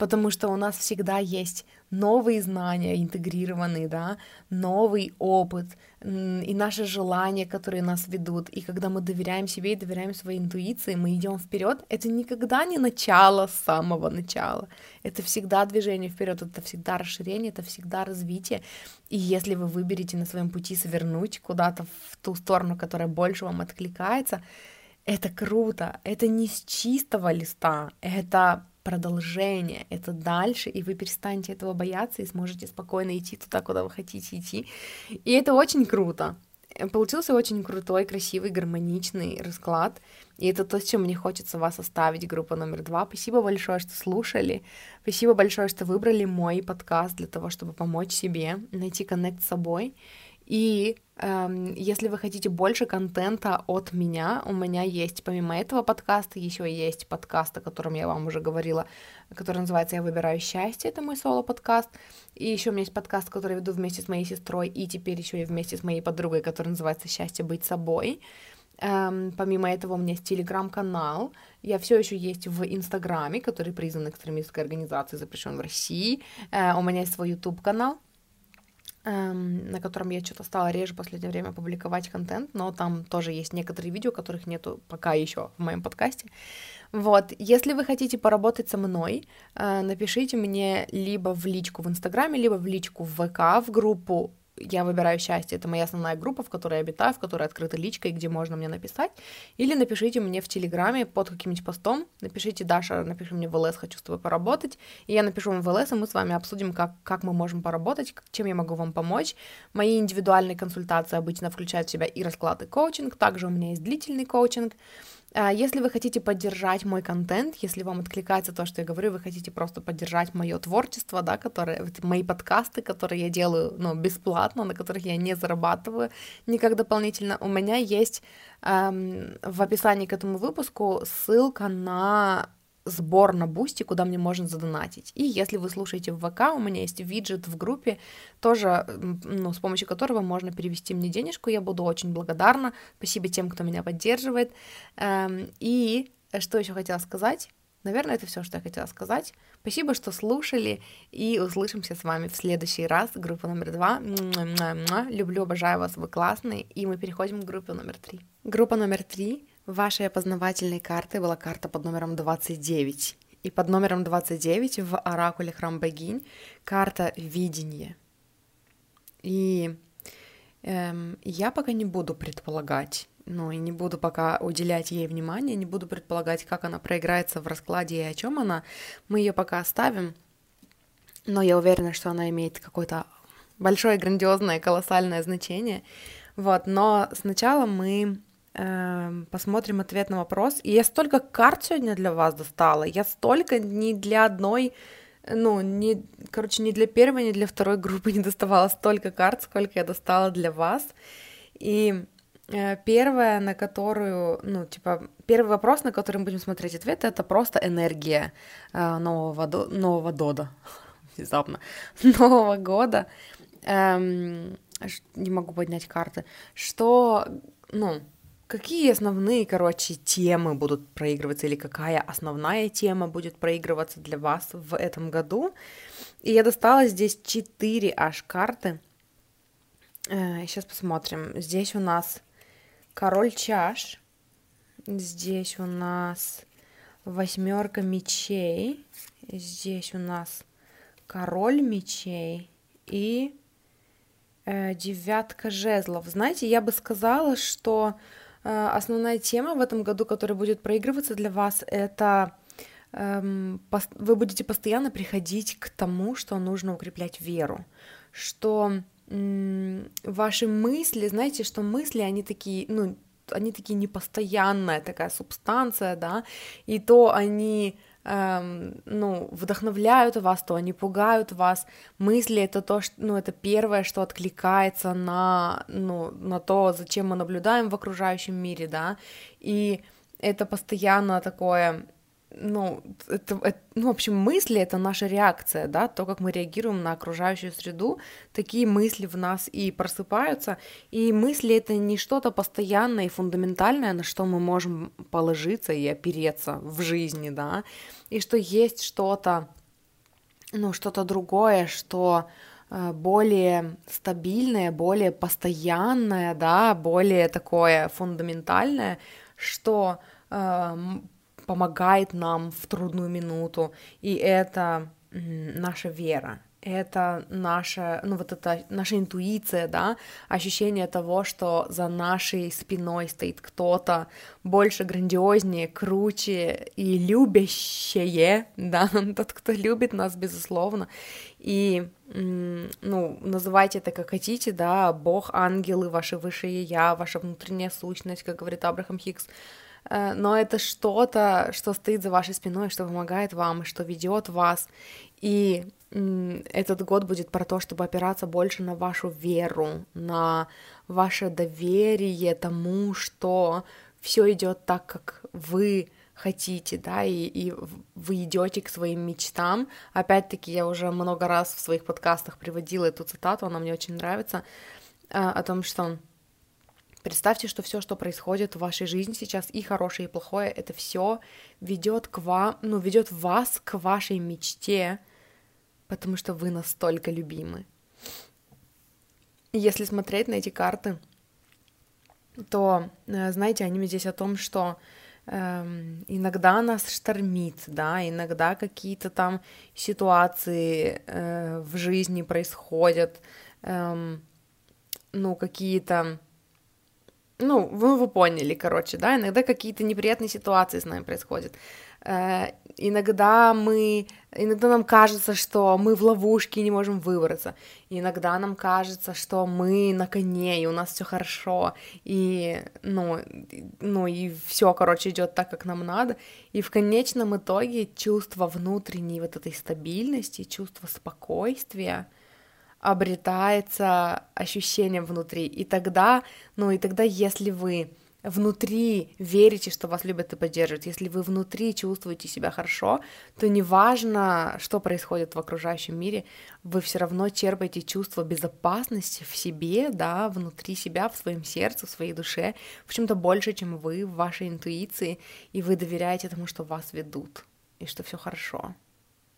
потому что у нас всегда есть новые знания интегрированные, да, новый опыт и наши желания, которые нас ведут. И когда мы доверяем себе и доверяем своей интуиции, мы идем вперед. Это никогда не начало с самого начала. Это всегда движение вперед, это всегда расширение, это всегда развитие. И если вы выберете на своем пути свернуть куда-то в ту сторону, которая больше вам откликается, это круто, это не с чистого листа, это продолжение, это дальше, и вы перестанете этого бояться и сможете спокойно идти туда, куда вы хотите идти. И это очень круто. получился очень крутой, красивый, гармоничный расклад. И это то, с чем мне хочется вас оставить, группа номер два. Спасибо большое, что слушали. Спасибо большое, что выбрали мой подкаст для того, чтобы помочь себе найти коннект с собой. И эм, если вы хотите больше контента от меня, у меня есть помимо этого подкаста еще есть подкаст, о котором я вам уже говорила, который называется «Я выбираю счастье», это мой соло-подкаст. И еще у меня есть подкаст, который я веду вместе с моей сестрой, и теперь еще и вместе с моей подругой, который называется «Счастье быть собой». Эм, помимо этого у меня есть телеграм-канал, я все еще есть в Инстаграме, который признан экстремистской организацией, запрещен в России. Э, у меня есть свой YouTube-канал, эм, на котором я что-то стала реже в последнее время публиковать контент, но там тоже есть некоторые видео, которых нету пока еще в моем подкасте. Вот, если вы хотите поработать со мной, э, напишите мне либо в личку в Инстаграме, либо в личку в ВК, в группу я выбираю счастье, это моя основная группа, в которой я обитаю, в которой открыта личка и где можно мне написать, или напишите мне в Телеграме под каким-нибудь постом, напишите, Даша, напиши мне в ЛС, хочу с тобой поработать, и я напишу вам в ЛС, и мы с вами обсудим, как, как мы можем поработать, чем я могу вам помочь. Мои индивидуальные консультации обычно включают в себя и расклад, и коучинг, также у меня есть длительный коучинг, если вы хотите поддержать мой контент, если вам откликается то, что я говорю, вы хотите просто поддержать мое творчество, да, которые, мои подкасты, которые я делаю, ну, бесплатно, на которых я не зарабатываю никак дополнительно, у меня есть эм, в описании к этому выпуску ссылка на сбор на Boosty, куда мне можно задонатить. И если вы слушаете в ВК, у меня есть виджет в группе, тоже, ну, с помощью которого можно перевести мне денежку, я буду очень благодарна. Спасибо тем, кто меня поддерживает. Эм, и что еще хотела сказать? Наверное, это все, что я хотела сказать. Спасибо, что слушали, и услышимся с вами в следующий раз. Группа номер два. Люблю, обожаю вас, вы классные. И мы переходим к группе номер три. Группа номер три Вашей опознавательной картой была карта под номером 29. И под номером 29 в оракуле Храм Богинь карта видения. И эм, я пока не буду предполагать, ну и не буду пока уделять ей внимания, не буду предполагать, как она проиграется в раскладе и о чем она. Мы ее пока оставим, но я уверена, что она имеет какое-то большое, грандиозное, колоссальное значение. Вот, но сначала мы посмотрим ответ на вопрос. И я столько карт сегодня для вас достала. Я столько не для одной, ну, не, короче, не для первой, не для второй группы не доставала столько карт, сколько я достала для вас. И э, первая, на которую, ну, типа, первый вопрос, на который мы будем смотреть ответ, это просто энергия э, нового, нового дода, внезапно, нового года. Эм, не могу поднять карты. Что, ну, какие основные, короче, темы будут проигрываться или какая основная тема будет проигрываться для вас в этом году. И я достала здесь 4 аж карты. Сейчас э, посмотрим. Здесь у нас король чаш. Здесь у нас восьмерка мечей. Здесь у нас король мечей и э, девятка жезлов. Знаете, я бы сказала, что основная тема в этом году, которая будет проигрываться для вас, это эм, вы будете постоянно приходить к тому, что нужно укреплять веру, что ваши мысли, знаете, что мысли, они такие, ну, они такие непостоянная такая субстанция, да, и то они эм, ну, вдохновляют вас, то они пугают вас. Мысли это то, что, ну, это первое, что откликается на, ну, на то, зачем мы наблюдаем в окружающем мире, да, и это постоянно такое ну, это, это, ну, в общем, мысли — это наша реакция, да, то, как мы реагируем на окружающую среду, такие мысли в нас и просыпаются, и мысли — это не что-то постоянное и фундаментальное, на что мы можем положиться и опереться в жизни, да, и что есть что-то, ну, что-то другое, что э, более стабильное, более постоянное, да, более такое фундаментальное, что э, помогает нам в трудную минуту, и это наша вера. это наша, ну вот это наша интуиция, да, ощущение того, что за нашей спиной стоит кто-то больше грандиознее, круче и любящее, да, тот, кто любит нас, безусловно, и, ну, называйте это как хотите, да, Бог, ангелы, ваше высшее я, ваша внутренняя сущность, как говорит Абрахам Хикс, но это что-то, что стоит за вашей спиной, что помогает вам, что ведет вас, и этот год будет про то, чтобы опираться больше на вашу веру, на ваше доверие тому, что все идет так, как вы хотите, да, и, и вы идете к своим мечтам. Опять-таки, я уже много раз в своих подкастах приводила эту цитату, она мне очень нравится, а, о том, что представьте, что все, что происходит в вашей жизни сейчас, и хорошее, и плохое, это все ведет к вам, ну, ведет вас к вашей мечте, потому что вы настолько любимы. Если смотреть на эти карты, то, э, знаете, они здесь о том, что эм, иногда нас штормит, да, иногда какие-то там ситуации э, в жизни происходят, эм, ну, какие-то, ну, вы, вы поняли, короче, да, иногда какие-то неприятные ситуации с нами происходят. Э, иногда мы, иногда нам кажется, что мы в ловушке и не можем выбраться. Иногда нам кажется, что мы на коне и у нас все хорошо и ну, ну и все, короче, идет так, как нам надо. И в конечном итоге чувство внутренней вот этой стабильности, чувство спокойствия обретается ощущением внутри. И тогда, ну и тогда, если вы внутри верите, что вас любят и поддерживают, если вы внутри чувствуете себя хорошо, то неважно, что происходит в окружающем мире, вы все равно черпаете чувство безопасности в себе, да, внутри себя, в своем сердце, в своей душе, в чем-то больше, чем вы, в вашей интуиции, и вы доверяете тому, что вас ведут, и что все хорошо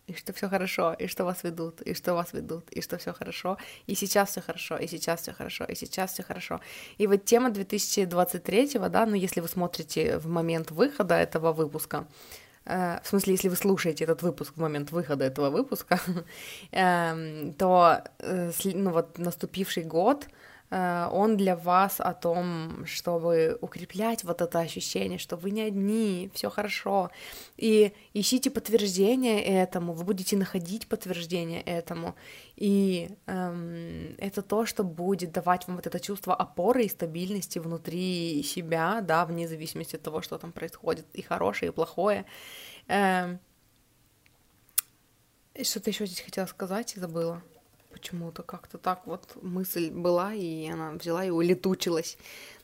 и что все хорошо, и что вас ведут, и что вас ведут, и что все хорошо, и сейчас все хорошо, и сейчас все хорошо, и сейчас все хорошо. И вот тема 2023, да, ну если вы смотрите в момент выхода этого выпуска, э, в смысле, если вы слушаете этот выпуск в момент выхода этого выпуска, э, то э, ну вот наступивший год он для вас о том, чтобы укреплять вот это ощущение, что вы не одни, все хорошо. И ищите подтверждение этому, вы будете находить подтверждение этому. И эм, это то, что будет давать вам вот это чувство опоры и стабильности внутри себя, да, вне зависимости от того, что там происходит, и хорошее, и плохое. Эм, что-то еще здесь хотела сказать и забыла почему-то как-то так вот мысль была, и она взяла и улетучилась.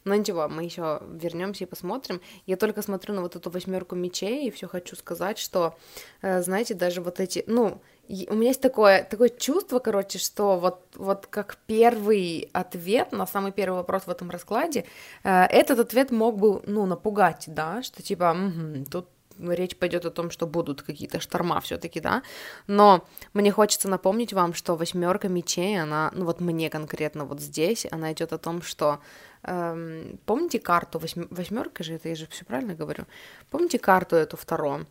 Но ничего, мы еще вернемся и посмотрим. Я только смотрю на вот эту восьмерку мечей, и все хочу сказать, что, э, знаете, даже вот эти, ну, у меня есть такое, такое чувство, короче, что вот, вот как первый ответ на самый первый вопрос в этом раскладе, э, этот ответ мог бы, ну, напугать, да, что типа, угу, тут речь пойдет о том, что будут какие-то шторма все-таки, да, но мне хочется напомнить вам, что восьмерка мечей, она, ну вот мне конкретно вот здесь, она идет о том, что эм, помните карту восьмерка же, это я же все правильно говорю, помните карту эту вторую?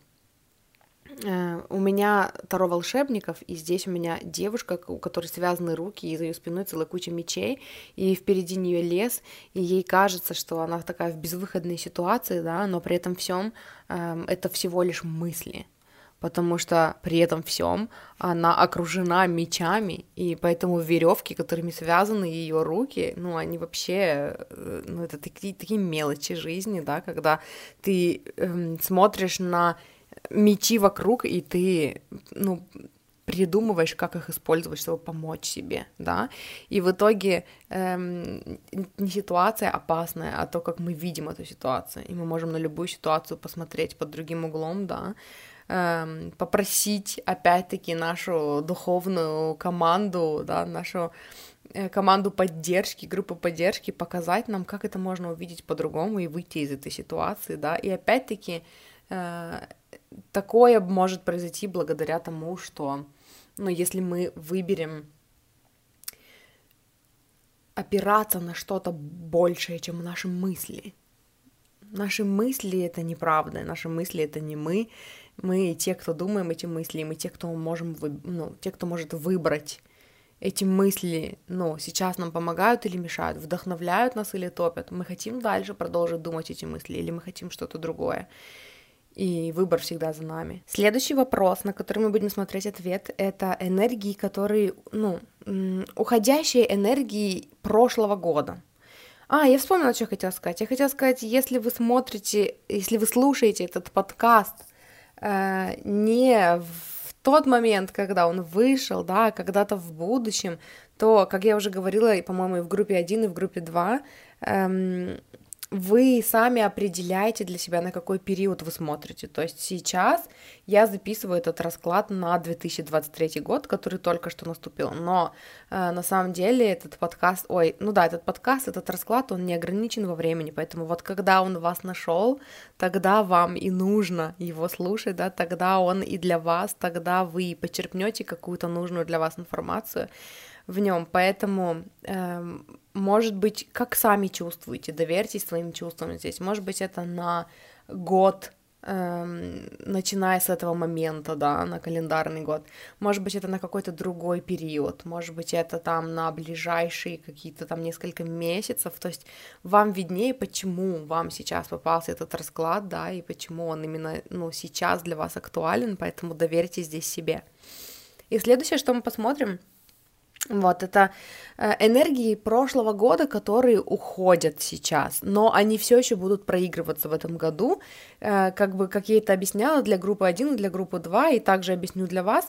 Э, у меня Таро волшебников, и здесь у меня девушка, у которой связаны руки, и за ее спиной целая куча мечей, и впереди нее лес, и ей кажется, что она такая в безвыходной ситуации, да, но при этом всем э, это всего лишь мысли, потому что при этом всем она окружена мечами, и поэтому веревки, которыми связаны ее руки, ну, они вообще, э, ну, это такие, такие мелочи жизни, да, когда ты э, смотришь на мечи вокруг, и ты, ну, придумываешь, как их использовать, чтобы помочь себе, да, и в итоге эм, не ситуация опасная, а то, как мы видим эту ситуацию, и мы можем на любую ситуацию посмотреть под другим углом, да, эм, попросить, опять-таки, нашу духовную команду, да, нашу э, команду поддержки, группу поддержки, показать нам, как это можно увидеть по-другому и выйти из этой ситуации, да, и опять-таки такое может произойти благодаря тому, что, ну, если мы выберем опираться на что-то большее, чем наши мысли. Наши мысли — это неправда, наши мысли — это не мы, Мы те, кто думаем эти мысли, мы те, кто можем, ну, те, кто может выбрать эти мысли, ну, сейчас нам помогают или мешают, вдохновляют нас или топят. Мы хотим дальше продолжить думать эти мысли, или мы хотим что-то другое. И выбор всегда за нами. Следующий вопрос, на который мы будем смотреть ответ, это энергии, которые, ну, уходящие энергии прошлого года. А, я вспомнила, что я хотела сказать. Я хотела сказать, если вы смотрите, если вы слушаете этот подкаст э, не в тот момент, когда он вышел, да, когда-то в будущем, то, как я уже говорила, и, по-моему, и в группе 1, и в группе 2, эм, вы сами определяете для себя, на какой период вы смотрите. То есть сейчас я записываю этот расклад на 2023 год, который только что наступил. Но э, на самом деле этот подкаст, ой, ну да, этот подкаст, этот расклад, он не ограничен во времени, поэтому вот когда он вас нашел, тогда вам и нужно его слушать, да, тогда он и для вас, тогда вы почерпнете какую-то нужную для вас информацию в нем, поэтому, э, может быть, как сами чувствуете, доверьтесь своим чувствам здесь, может быть, это на год, э, начиная с этого момента, да, на календарный год, может быть, это на какой-то другой период, может быть, это там на ближайшие какие-то там несколько месяцев, то есть вам виднее, почему вам сейчас попался этот расклад, да, и почему он именно, ну, сейчас для вас актуален, поэтому доверьте здесь себе. И следующее, что мы посмотрим, вот, это э, энергии прошлого года, которые уходят сейчас, но они все еще будут проигрываться в этом году, э, как бы, как я это объясняла для группы 1 и для группы 2, и также объясню для вас.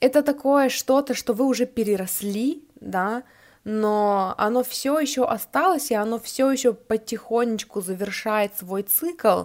Это такое что-то, что вы уже переросли, да, но оно все еще осталось, и оно все еще потихонечку завершает свой цикл,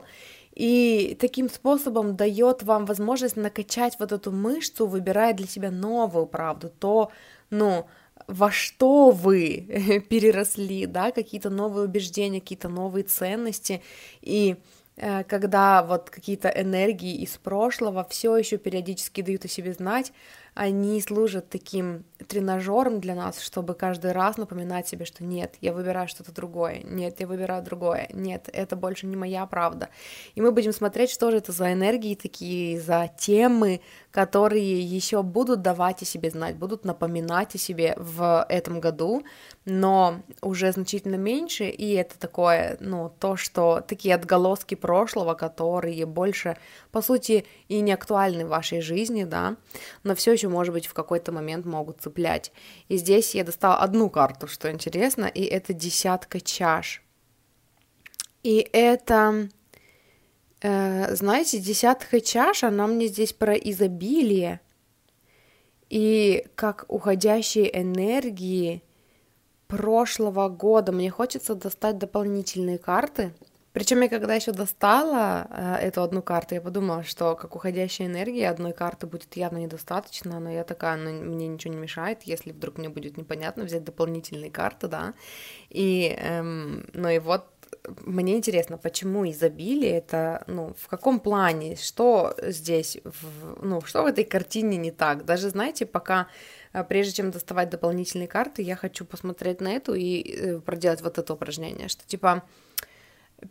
и таким способом дает вам возможность накачать вот эту мышцу, выбирая для себя новую правду, то, ну, во что вы переросли, да, какие-то новые убеждения, какие-то новые ценности, и э, когда вот какие-то энергии из прошлого все еще периодически дают о себе знать, они служат таким тренажером для нас, чтобы каждый раз напоминать себе, что нет, я выбираю что-то другое, нет, я выбираю другое, нет, это больше не моя правда. И мы будем смотреть, что же это за энергии такие, за темы, которые еще будут давать о себе знать, будут напоминать о себе в этом году, но уже значительно меньше, и это такое, ну, то, что такие отголоски прошлого, которые больше, по сути, и не актуальны в вашей жизни, да, но все еще, может быть, в какой-то момент могут цеплять. И здесь я достала одну карту, что интересно, и это десятка чаш. И это Э, знаете, десятка чаш, она мне здесь про изобилие и как уходящие энергии прошлого года. Мне хочется достать дополнительные карты. Причем я когда еще достала э, эту одну карту, я подумала, что как уходящая энергия одной карты будет явно недостаточно, но я такая, ну, мне ничего не мешает, если вдруг мне будет непонятно, взять дополнительные карты, да. И, эм, ну и вот мне интересно, почему изобилие это, ну, в каком плане, что здесь, в, ну, что в этой картине не так. Даже, знаете, пока, э, прежде чем доставать дополнительные карты, я хочу посмотреть на эту и э, проделать вот это упражнение, что, типа,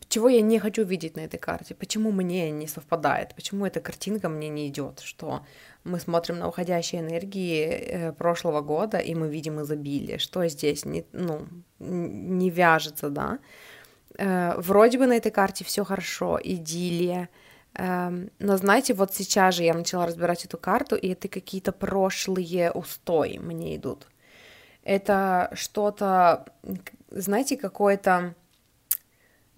чего я не хочу видеть на этой карте, почему мне не совпадает, почему эта картинка мне не идет, что мы смотрим на уходящие энергии э, прошлого года, и мы видим изобилие, что здесь не, ну, не вяжется, да, э, вроде бы на этой карте все хорошо, идиллия, э, но знаете, вот сейчас же я начала разбирать эту карту, и это какие-то прошлые устои мне идут. Это что-то, знаете, какое-то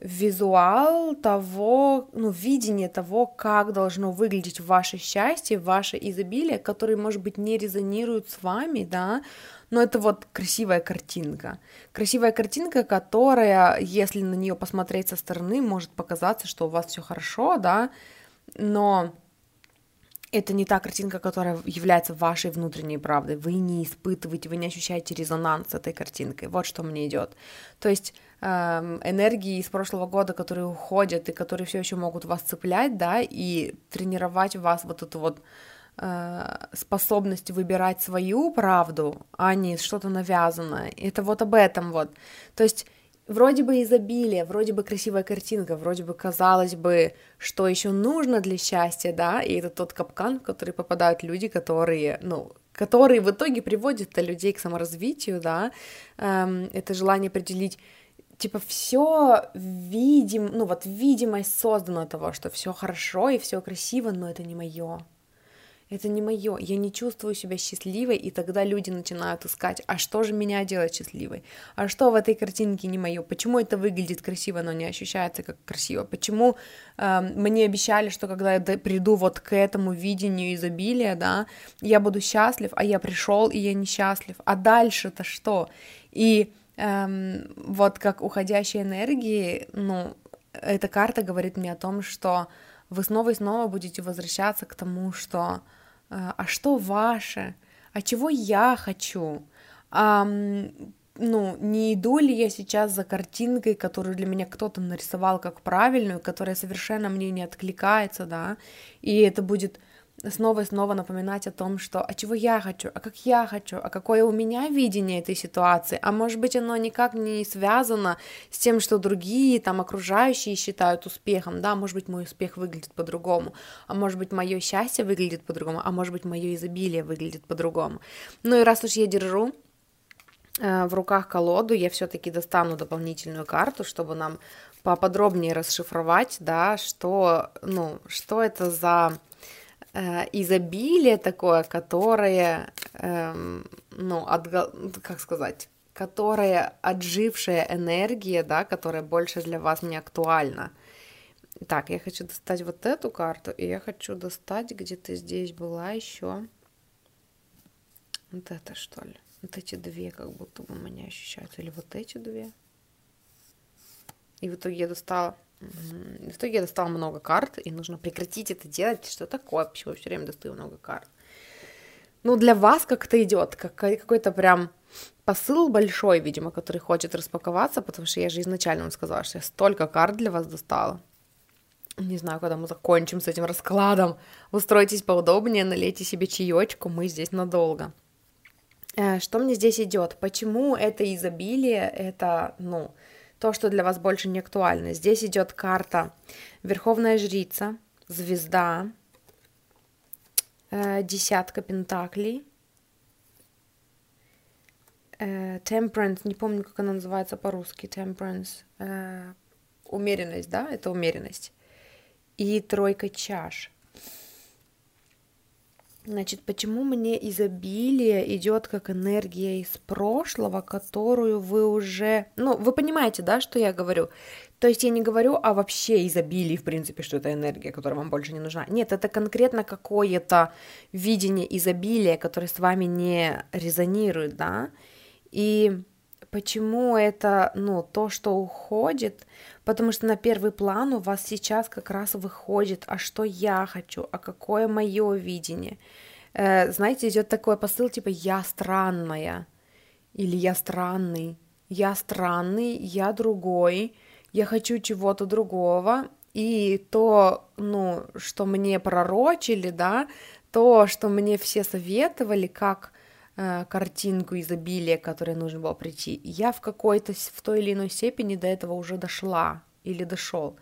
визуал того, ну, видение того, как должно выглядеть ваше счастье, ваше изобилие, которые, может быть, не резонируют с вами, да, но это вот красивая картинка. Красивая картинка, которая, если на нее посмотреть со стороны, может показаться, что у вас все хорошо, да, но это не та картинка, которая является вашей внутренней правдой. Вы не испытываете, вы не ощущаете резонанс с этой картинкой. Вот что мне идет. То есть энергии из прошлого года, которые уходят и которые все еще могут вас цеплять, да, и тренировать вас вот эту вот Э, способность выбирать свою правду, а не что-то навязанное. Это вот об этом вот. То есть вроде бы изобилие, вроде бы красивая картинка, вроде бы казалось бы, что еще нужно для счастья, да, и это тот капкан, в который попадают люди, которые, ну, которые в итоге приводят людей к саморазвитию, да, эм, это желание определить типа все видим, ну вот видимость создана того, что все хорошо и все красиво, но это не мое это не мое, я не чувствую себя счастливой, и тогда люди начинают искать, а что же меня делает счастливой, а что в этой картинке не мое, почему это выглядит красиво, но не ощущается как красиво, почему э, мне обещали, что когда я приду вот к этому видению изобилия, да, я буду счастлив, а я пришел и я несчастлив, а дальше-то что? И эм, вот как уходящие энергии, ну, эта карта говорит мне о том, что вы снова и снова будете возвращаться к тому, что а, а что ваше, а чего я хочу, а, ну, не иду ли я сейчас за картинкой, которую для меня кто-то нарисовал как правильную, которая совершенно мне не откликается, да, и это будет снова и снова напоминать о том, что а чего я хочу, а как я хочу, а какое у меня видение этой ситуации, а может быть оно никак не связано с тем, что другие там окружающие считают успехом, да, может быть мой успех выглядит по-другому, а может быть мое счастье выглядит по-другому, а может быть мое изобилие выглядит по-другому. Ну и раз уж я держу э, в руках колоду, я все-таки достану дополнительную карту, чтобы нам поподробнее расшифровать, да, что, ну, что это за э, изобилие такое, которое, э, ну, от, как сказать, которая отжившая энергия, да, которая больше для вас не актуальна. Так, я хочу достать вот эту карту, и я хочу достать, где-то здесь была еще вот это, что ли. Вот эти две как будто бы у меня ощущаются. Или вот эти две. И в итоге я достала в итоге я достала много карт, и нужно прекратить это делать. Что такое? Почему я все время достаю много карт? Ну, для вас как-то идет, как, какой-то прям посыл большой, видимо, который хочет распаковаться, потому что я же изначально вам сказала, что я столько карт для вас достала. Не знаю, когда мы закончим с этим раскладом. Устройтесь поудобнее, налейте себе чаечку, мы здесь надолго. Э, что мне здесь идет? Почему это изобилие, это, ну, то, что для вас больше не актуально. Здесь идет карта Верховная Жрица, Звезда, э, Десятка Пентаклей, э, Temperance, не помню, как она называется по-русски, Temperance, э, умеренность, да, это умеренность, и Тройка Чаш. Значит, почему мне изобилие идет как энергия из прошлого, которую вы уже... Ну, вы понимаете, да, что я говорю? То есть я не говорю о вообще изобилии, в принципе, что это энергия, которая вам больше не нужна. Нет, это конкретно какое-то видение изобилия, которое с вами не резонирует, да? И почему это, ну, то, что уходит, потому что на первый план у вас сейчас как раз выходит, а что я хочу, а какое мое видение. Э, знаете, идет такой посыл типа я странная или я странный, я странный, я другой, я хочу чего-то другого, и то, ну, что мне пророчили, да, то, что мне все советовали, как картинку изобилия, которой нужно было прийти, я в какой-то, в той или иной степени до этого уже дошла или дошел.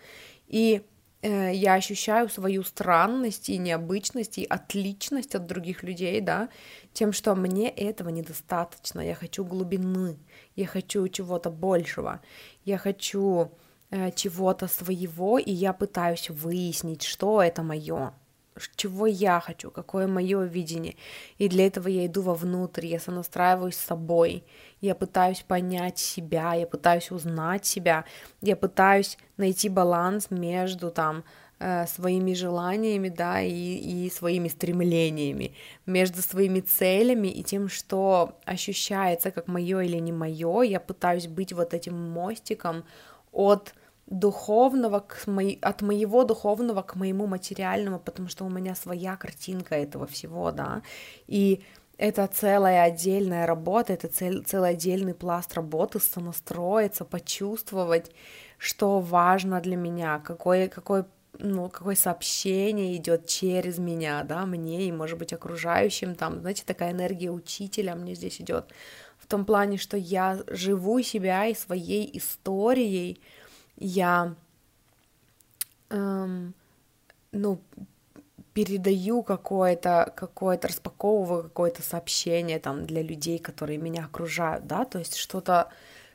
И э, я ощущаю свою странность и необычность и отличность от других людей, да, тем, что мне этого недостаточно. Я хочу глубины, я хочу чего-то большего, я хочу э, чего-то своего, и я пытаюсь выяснить, что это мое чего я хочу, какое мое видение. И для этого я иду вовнутрь, я сонастраиваюсь с собой, я пытаюсь понять себя, я пытаюсь узнать себя, я пытаюсь найти баланс между там э, своими желаниями, да, и, и своими стремлениями, между своими целями и тем, что ощущается как мое или не мое, я пытаюсь быть вот этим мостиком от духовного к моей, от моего духовного к моему материальному, потому что у меня своя картинка этого всего, да, и это целая отдельная работа, это цел, целый отдельный пласт работы, сонастроиться, почувствовать, что важно для меня, какое, какое ну, какое сообщение идет через меня, да, мне и, может быть, окружающим, там, знаете, такая энергия учителя мне здесь идет в том плане, что я живу себя и своей историей, я, эм, ну, передаю какое-то, какое-то, распаковываю какое-то сообщение там для людей, которые меня окружают, да, то есть что-то,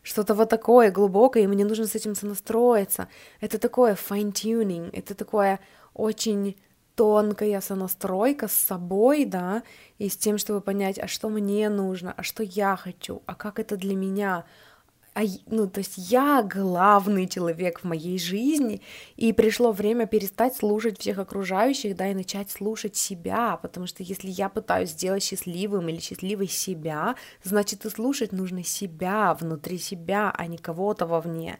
что-то вот такое глубокое, и мне нужно с этим сонастроиться. Это такое fine-tuning, это такое очень тонкая сонастройка с собой, да, и с тем, чтобы понять, а что мне нужно, а что я хочу, а как это для меня, а, ну, то есть я главный человек в моей жизни, и пришло время перестать слушать всех окружающих, да, и начать слушать себя, потому что если я пытаюсь сделать счастливым или счастливой себя, значит и слушать нужно себя, внутри себя, а не кого-то вовне.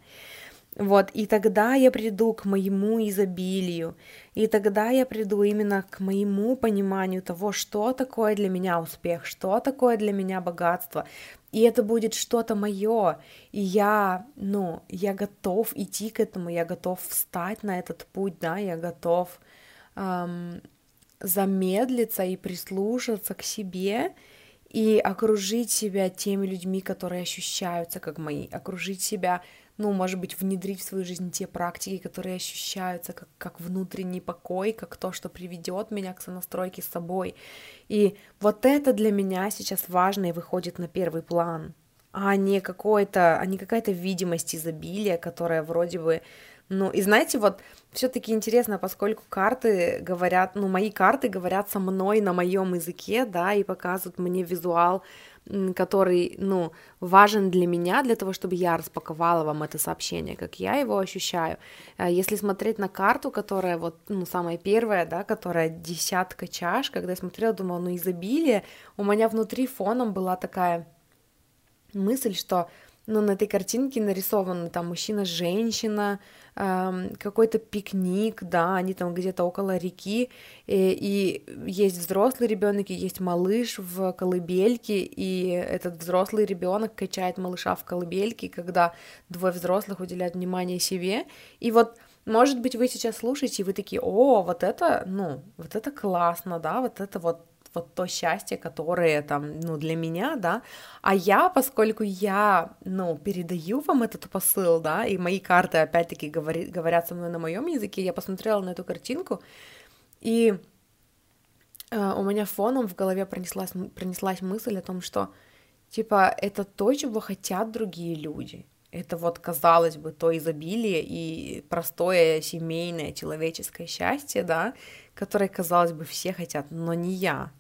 Вот, и тогда я приду к моему изобилию, и тогда я приду именно к моему пониманию того, что такое для меня успех, что такое для меня богатство, и это будет что-то мое, и я, ну, я готов идти к этому, я готов встать на этот путь, да, я готов эм, замедлиться и прислушаться к себе, и окружить себя теми людьми, которые ощущаются как мои, окружить себя ну, может быть, внедрить в свою жизнь те практики, которые ощущаются как, как внутренний покой, как то, что приведет меня к сонастройке с собой. И вот это для меня сейчас важно и выходит на первый план, а не какое-то, а не какая-то видимость изобилия, которая вроде бы ну, и знаете, вот все-таки интересно, поскольку карты говорят, ну, мои карты говорят со мной на моем языке, да, и показывают мне визуал который, ну, важен для меня, для того, чтобы я распаковала вам это сообщение, как я его ощущаю. А если смотреть на карту, которая вот, ну, самая первая, да, которая десятка чаш, когда я смотрела, думала, ну, изобилие, у меня внутри фоном была такая мысль, что ну, на этой картинке нарисованы там мужчина-женщина, какой-то пикник, да, они там где-то около реки, и, и есть взрослый ребенок, и есть малыш в колыбельке, и этот взрослый ребенок качает малыша в колыбельке, когда двое взрослых уделяют внимание себе, и вот может быть, вы сейчас слушаете, и вы такие, о, вот это, ну, вот это классно, да, вот это вот вот то счастье, которое там, ну, для меня, да, а я, поскольку я, ну, передаю вам этот посыл, да, и мои карты, опять-таки, говори, говорят со мной на моем языке, я посмотрела на эту картинку, и э, у меня фоном в голове пронеслась, пронеслась мысль о том, что, типа, это то, чего хотят другие люди, это вот, казалось бы, то изобилие и простое семейное человеческое счастье, да, которое, казалось бы, все хотят, но не я,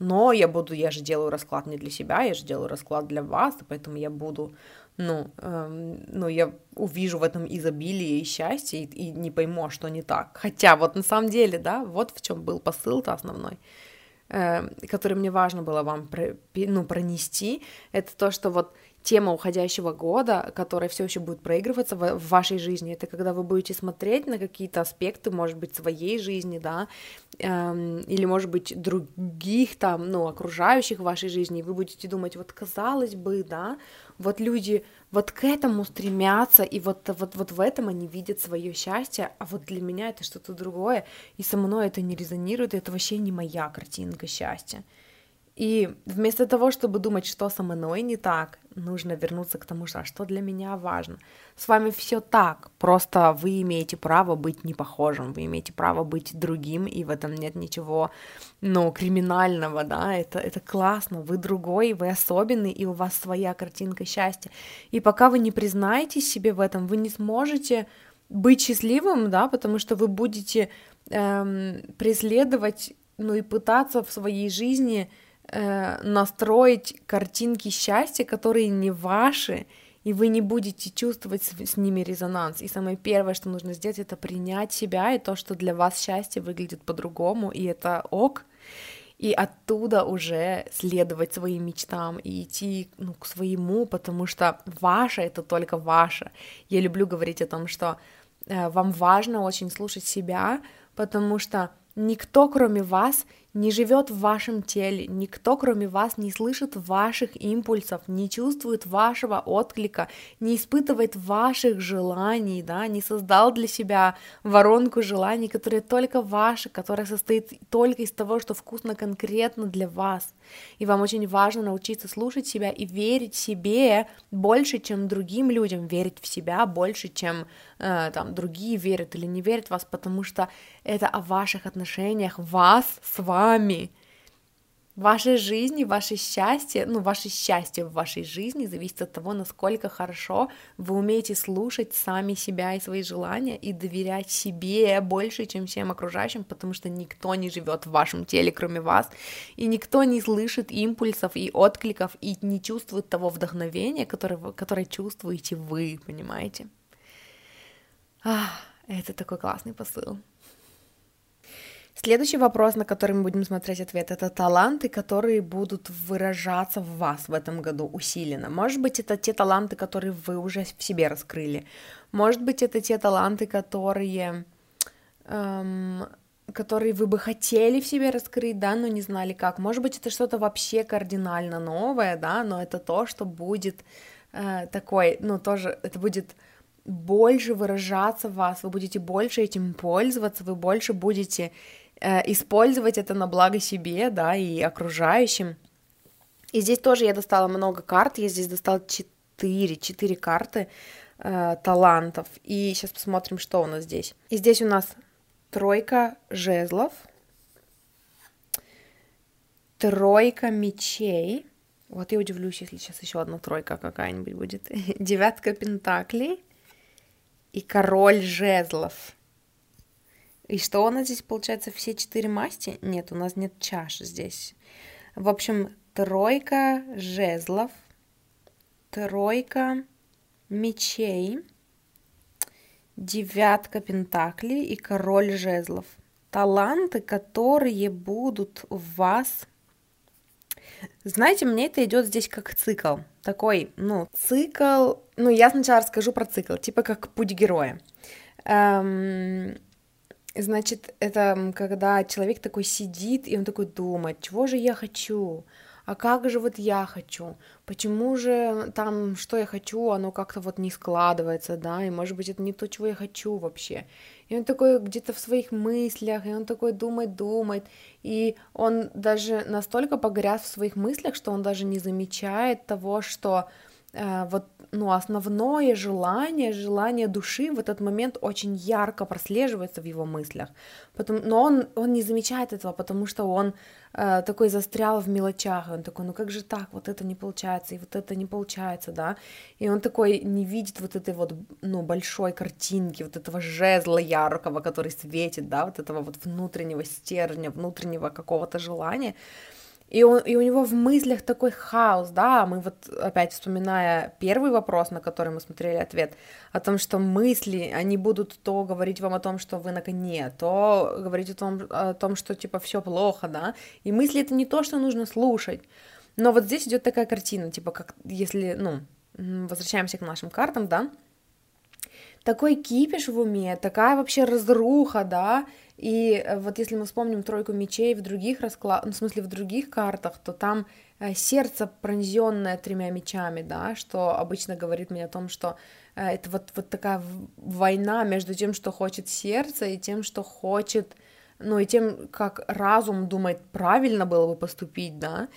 но я буду, я же делаю расклад не для себя, я же делаю расклад для вас, поэтому я буду, ну, эм, ну, я увижу в этом изобилие и счастье и, и не пойму, а что не так. Хотя вот на самом деле, да, вот в чем был посыл-то основной, э, который мне важно было вам про, ну, пронести, это то, что вот тема уходящего года, которая все еще будет проигрываться в, вашей жизни, это когда вы будете смотреть на какие-то аспекты, может быть, своей жизни, да, эм, или, может быть, других там, ну, окружающих в вашей жизни, и вы будете думать, вот, казалось бы, да, вот люди вот к этому стремятся, и вот, вот, вот в этом они видят свое счастье, а вот для меня это что-то другое, и со мной это не резонирует, это вообще не моя картинка счастья. И вместо того, чтобы думать, что со мной не так, нужно вернуться к тому, а что для меня важно. С вами все так, просто вы имеете право быть не похожим, вы имеете право быть другим, и в этом нет ничего, ну, криминального, да, это, это классно, вы другой, вы особенный, и у вас своя картинка счастья. И пока вы не признаетесь себе в этом, вы не сможете быть счастливым, да, потому что вы будете эм, преследовать, ну и пытаться в своей жизни э, настроить картинки счастья, которые не ваши, и вы не будете чувствовать с, с ними резонанс. И самое первое, что нужно сделать, это принять себя и то, что для вас счастье выглядит по-другому, и это ок. И оттуда уже следовать своим мечтам и идти ну, к своему, потому что ваше это только ваше. Я люблю говорить о том, что э, вам важно очень слушать себя, потому что Никто, кроме вас, не живет в вашем теле, никто, кроме вас, не слышит ваших импульсов, не чувствует вашего отклика, не испытывает ваших желаний, да, не создал для себя воронку желаний, которая только ваша, которая состоит только из того, что вкусно конкретно для вас. И вам очень важно научиться слушать себя и верить себе больше, чем другим людям, верить в себя больше, чем э, там другие верят или не верят в вас, потому что это о ваших отношениях вас с вами. Ваше жизни, ваше счастье, ну, ваше счастье в вашей жизни зависит от того, насколько хорошо вы умеете слушать сами себя и свои желания и доверять себе больше, чем всем окружающим, потому что никто не живет в вашем теле, кроме вас, и никто не слышит импульсов и откликов и не чувствует того вдохновения, которое, которое чувствуете вы, понимаете? Ах, это такой классный посыл. Следующий вопрос, на который мы будем смотреть ответ, это таланты, которые будут выражаться в вас в этом году усиленно. Может быть, это те таланты, которые вы уже в себе раскрыли. Может быть, это те таланты, которые, эм, которые вы бы хотели в себе раскрыть, да, но не знали как. Может быть, это что-то вообще кардинально новое, да, но это то, что будет э, такой, ну, тоже, это будет больше выражаться в вас, вы будете больше этим пользоваться, вы больше будете использовать это на благо себе, да, и окружающим. И здесь тоже я достала много карт, я здесь достала 4, 4 карты э, талантов. И сейчас посмотрим, что у нас здесь. И здесь у нас тройка жезлов, тройка мечей. Вот я удивлюсь, если сейчас еще одна тройка какая-нибудь будет. Девятка пентаклей и король жезлов. И что у нас здесь получается? Все четыре масти? Нет, у нас нет чаш здесь. В общем, тройка жезлов, тройка мечей, девятка пентаклей и король жезлов. Таланты, которые будут в вас. Знаете, мне это идет здесь как цикл. Такой, ну, цикл... Ну, я сначала расскажу про цикл, типа как путь героя. Эм, Значит, это когда человек такой сидит, и он такой думает, чего же я хочу, а как же вот я хочу, почему же там, что я хочу, оно как-то вот не складывается, да, и может быть это не то, чего я хочу вообще. И он такой где-то в своих мыслях, и он такой думает, думает, и он даже настолько погряз в своих мыслях, что он даже не замечает того, что вот ну, основное желание, желание души в этот момент очень ярко прослеживается в его мыслях. Потом, но он, он не замечает этого, потому что он э, такой застрял в мелочах. Он такой, ну как же так, вот это не получается, и вот это не получается, да. И он такой не видит вот этой вот, ну, большой картинки, вот этого жезла яркого, который светит, да, вот этого вот внутреннего стержня, внутреннего какого-то желания. И, он, и у него в мыслях такой хаос, да, мы вот опять вспоминая первый вопрос, на который мы смотрели ответ, о том, что мысли, они будут то говорить вам о том, что вы на коне, то говорить о том, о том что типа все плохо, да, и мысли это не то, что нужно слушать, но вот здесь идет такая картина, типа как если, ну, возвращаемся к нашим картам, да, такой кипиш в уме, такая вообще разруха, да, и э, вот если мы вспомним тройку мечей в других раскладах, ну, в смысле в других картах, то там э, сердце пронзенное тремя мечами, да, что обычно говорит мне о том, что э, это вот, вот такая война между тем, что хочет сердце, и тем, что хочет, ну и тем, как разум думает, правильно было бы поступить, да,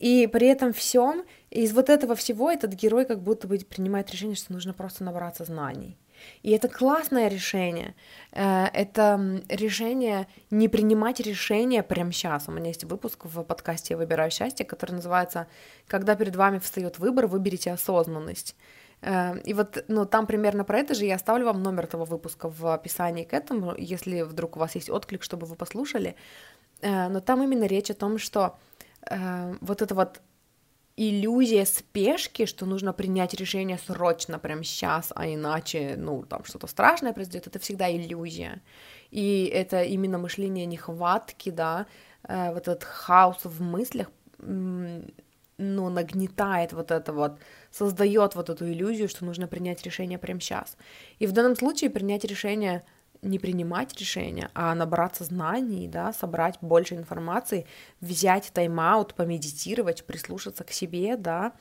и при этом всем из вот этого всего этот герой как будто бы принимает решение, что нужно просто набраться знаний. И это классное решение. Э, это решение не принимать решения прямо сейчас. У меня есть выпуск в подкасте «Я выбираю счастье», который называется «Когда перед вами встает выбор, выберите осознанность». Э, и вот, ну, там примерно про это же я оставлю вам номер этого выпуска в описании к этому, если вдруг у вас есть отклик, чтобы вы послушали. Э, но там именно речь о том, что вот это вот иллюзия спешки, что нужно принять решение срочно, прямо сейчас, а иначе, ну, там что-то страшное произойдет, это всегда иллюзия. И это именно мышление нехватки, да, э, вот этот хаос в мыслях, ну, нагнетает вот это вот, создает вот эту иллюзию, что нужно принять решение прямо сейчас. И в данном случае принять решение не принимать решения, а набраться знаний, да, собрать больше информации, взять тайм-аут, помедитировать, прислушаться к себе, да,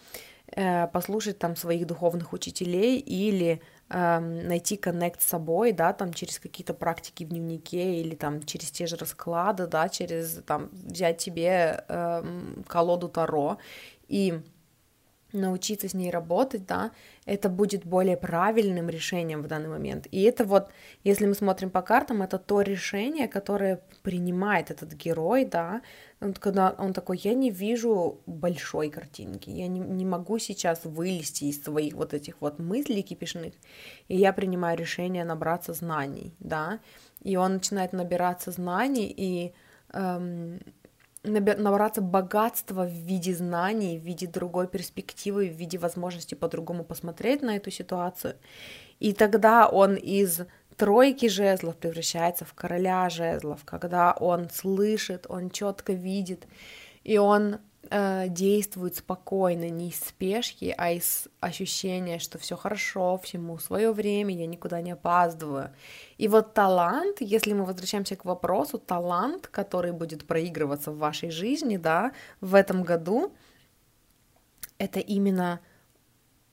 э, послушать там своих духовных учителей или э, найти коннект с собой, да, там через какие-то практики в дневнике или там через те же расклады, да, через там взять себе э, колоду Таро. И научиться с ней работать, да, это будет более правильным решением в данный момент. И это вот, если мы смотрим по картам, это то решение, которое принимает этот герой, да, когда он такой, я не вижу большой картинки, я не, не могу сейчас вылезти из своих вот этих вот мыслей кипишных, и я принимаю решение набраться знаний, да, и он начинает набираться знаний, и эм, набраться богатства в виде знаний, в виде другой перспективы, в виде возможности по-другому посмотреть на эту ситуацию. И тогда он из тройки жезлов превращается в короля жезлов, когда он слышит, он четко видит, и он э, действует спокойно, не из спешки, а из ощущения, что все хорошо, всему свое время, я никуда не опаздываю. И вот талант, если мы возвращаемся к вопросу, талант, который будет проигрываться в вашей жизни, да, в этом году, это именно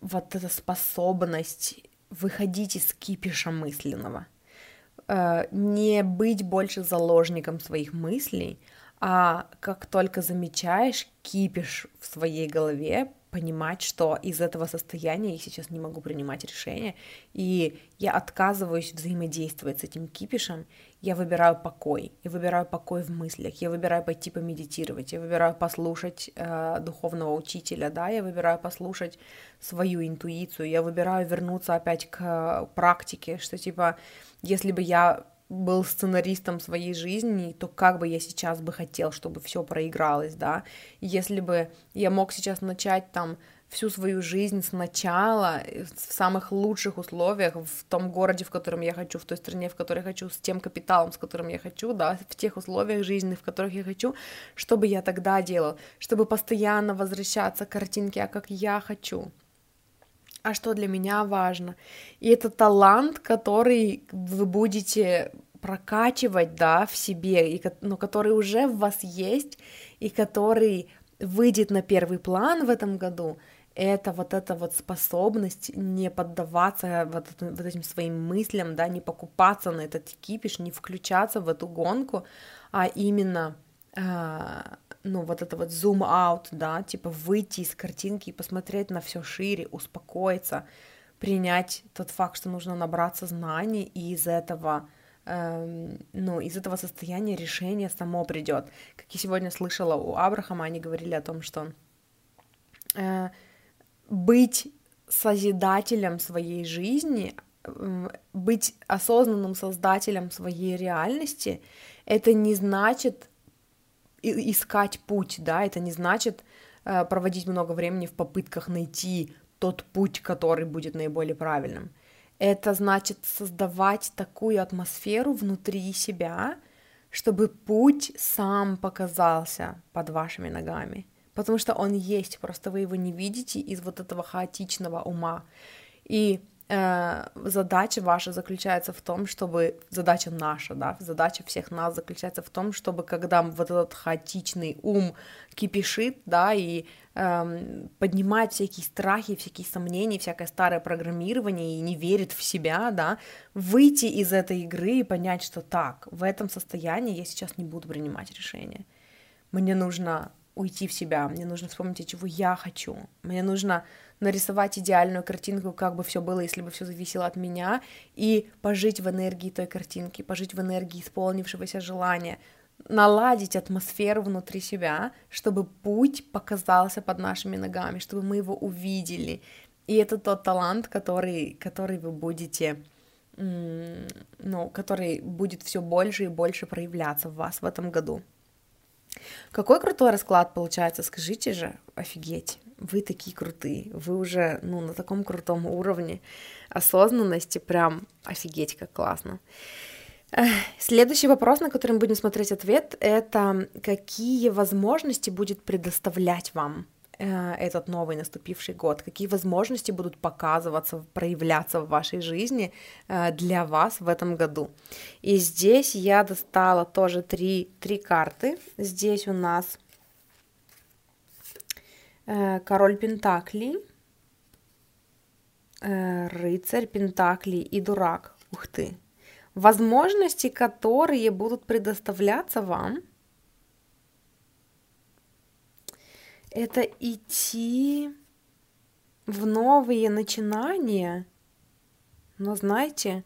вот эта способность выходить из кипиша мысленного, э, не быть больше заложником своих мыслей, а как только замечаешь кипиш в своей голове, понимать, что из этого состояния я сейчас не могу принимать решения, и я отказываюсь взаимодействовать с этим кипишем, я выбираю покой, я выбираю покой в мыслях, я выбираю пойти помедитировать, я выбираю послушать э, духовного учителя, да, я выбираю послушать свою интуицию, я выбираю вернуться опять к практике, что типа, если бы я был сценаристом своей жизни, то как бы я сейчас бы хотел, чтобы все проигралось, да, если бы я мог сейчас начать там всю свою жизнь сначала, э, в самых лучших условиях, в том городе, в котором я хочу, в той стране, в которой я хочу, с тем капиталом, с которым я хочу, да, в тех условиях жизненных, в которых я хочу, что бы я тогда делал, чтобы постоянно возвращаться к картинке, а как я хочу, а что для меня важно. И это талант, который вы будете прокачивать, да, в себе, и, но который уже в вас есть, и который выйдет на первый план в этом году, это вот эта вот способность не поддаваться вот, вот этим своим мыслям, да, не покупаться на этот кипиш, не включаться в эту гонку, а именно э, ну, вот это вот out, да, типа выйти из картинки и посмотреть на все шире, успокоиться, принять тот факт, что нужно набраться знаний, и из этого, эм, ну, из этого состояния решение само придет. Как я сегодня слышала у Абрахама, они говорили о том, что э, быть созидателем своей жизни, быть осознанным создателем своей реальности, это не значит искать путь, да, это не значит э, проводить много времени в попытках найти тот путь, который будет наиболее правильным. Это значит создавать такую атмосферу внутри себя, чтобы путь сам показался под вашими ногами. Потому что он есть, просто вы его не видите из вот этого хаотичного ума. И задача ваша заключается в том, чтобы задача наша, да, задача всех нас заключается в том, чтобы когда вот этот хаотичный ум кипишит, да, и эм, поднимает всякие страхи, всякие сомнения, всякое старое программирование и не верит в себя, да, выйти из этой игры и понять, что так, в этом состоянии я сейчас не буду принимать решения. Мне нужно уйти в себя, мне нужно вспомнить, чего я хочу, мне нужно нарисовать идеальную картинку, как бы все было, если бы все зависело от меня, и пожить в энергии той картинки, пожить в энергии исполнившегося желания, наладить атмосферу внутри себя, чтобы путь показался под нашими ногами, чтобы мы его увидели. И это тот талант, который, который вы будете, ну, который будет все больше и больше проявляться в вас в этом году. Какой крутой расклад получается, скажите же, офигеть, вы такие крутые, вы уже, ну, на таком крутом уровне осознанности, прям офигеть, как классно. Следующий вопрос, на который мы будем смотреть ответ, это какие возможности будет предоставлять вам э, этот новый наступивший год, какие возможности будут показываться, проявляться в вашей жизни э, для вас в этом году. И здесь я достала тоже три, три карты. Здесь у нас король Пентаклей, рыцарь Пентаклей и дурак. Ух ты! Возможности, которые будут предоставляться вам – это идти в новые начинания. Но знаете,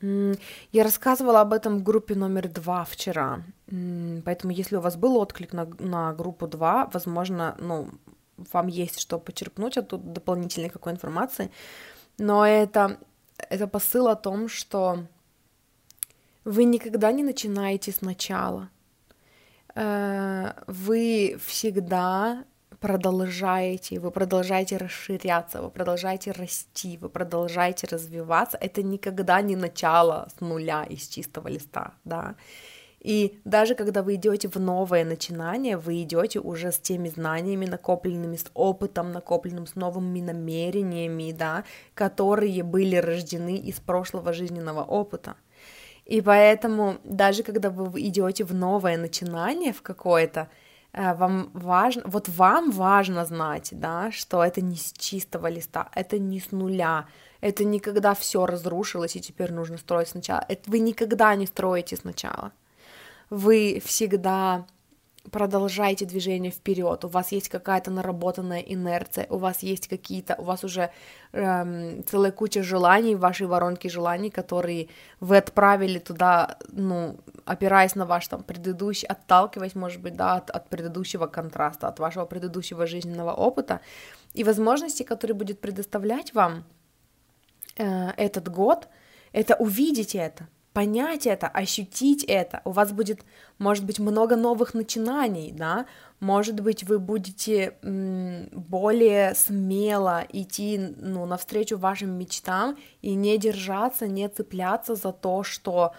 я рассказывала об этом в группе номер два вчера, поэтому если у вас был отклик на, на группу 2, возможно, ну, вам есть что почерпнуть оттуда дополнительной какой информации, но это, это посыл о том, что вы никогда не начинаете сначала. Э, вы всегда продолжаете, вы продолжаете расширяться, вы продолжаете расти, вы продолжаете развиваться. Это никогда не начало с нуля из чистого листа, да. И даже когда вы идете в новое начинание, вы идете уже с теми знаниями накопленными, с опытом накопленным, с новыми намерениями, да, которые были рождены из прошлого жизненного опыта. И поэтому даже когда вы идете в новое начинание, в какое-то, э, вам важно, вот вам важно знать, да, что это не с чистого листа, это не с нуля, это никогда все разрушилось и теперь нужно строить сначала. Это вы никогда не строите сначала. Вы всегда продолжайте движение вперед, у вас есть какая-то наработанная инерция, у вас есть какие-то, у вас уже эм, целая куча желаний вашей воронке желаний, которые вы отправили туда, ну, опираясь на ваш там предыдущий, отталкиваясь, может быть, да, от, от предыдущего контраста, от вашего предыдущего жизненного опыта. И возможности, которые будет предоставлять вам э, этот год, это увидеть это, понять это, ощутить это. У вас будет, может быть, много новых начинаний, да, может быть, вы будете более смело идти, ну, навстречу вашим мечтам и не держаться, не цепляться за то, что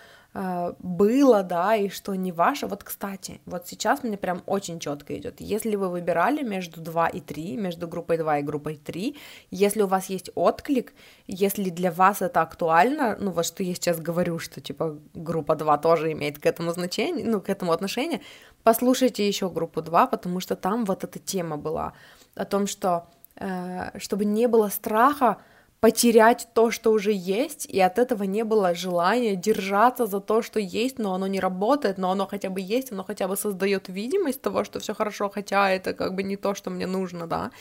было, да, и что не ваше. Вот, кстати, вот сейчас мне прям очень четко идет. Если вы выбирали между 2 и 3, между группой 2 и группой 3, если у вас есть отклик, если для вас это актуально, ну вот что я сейчас говорю, что типа группа 2 тоже имеет к этому значение, ну к этому отношение, послушайте еще группу 2, потому что там вот эта тема была о том, что э, чтобы не было страха, потерять то, что уже есть, и от этого не было желания держаться за то, что есть, но оно не работает, но оно хотя бы есть, оно хотя бы создает видимость того, что все хорошо, хотя это как бы не то, что мне нужно, да,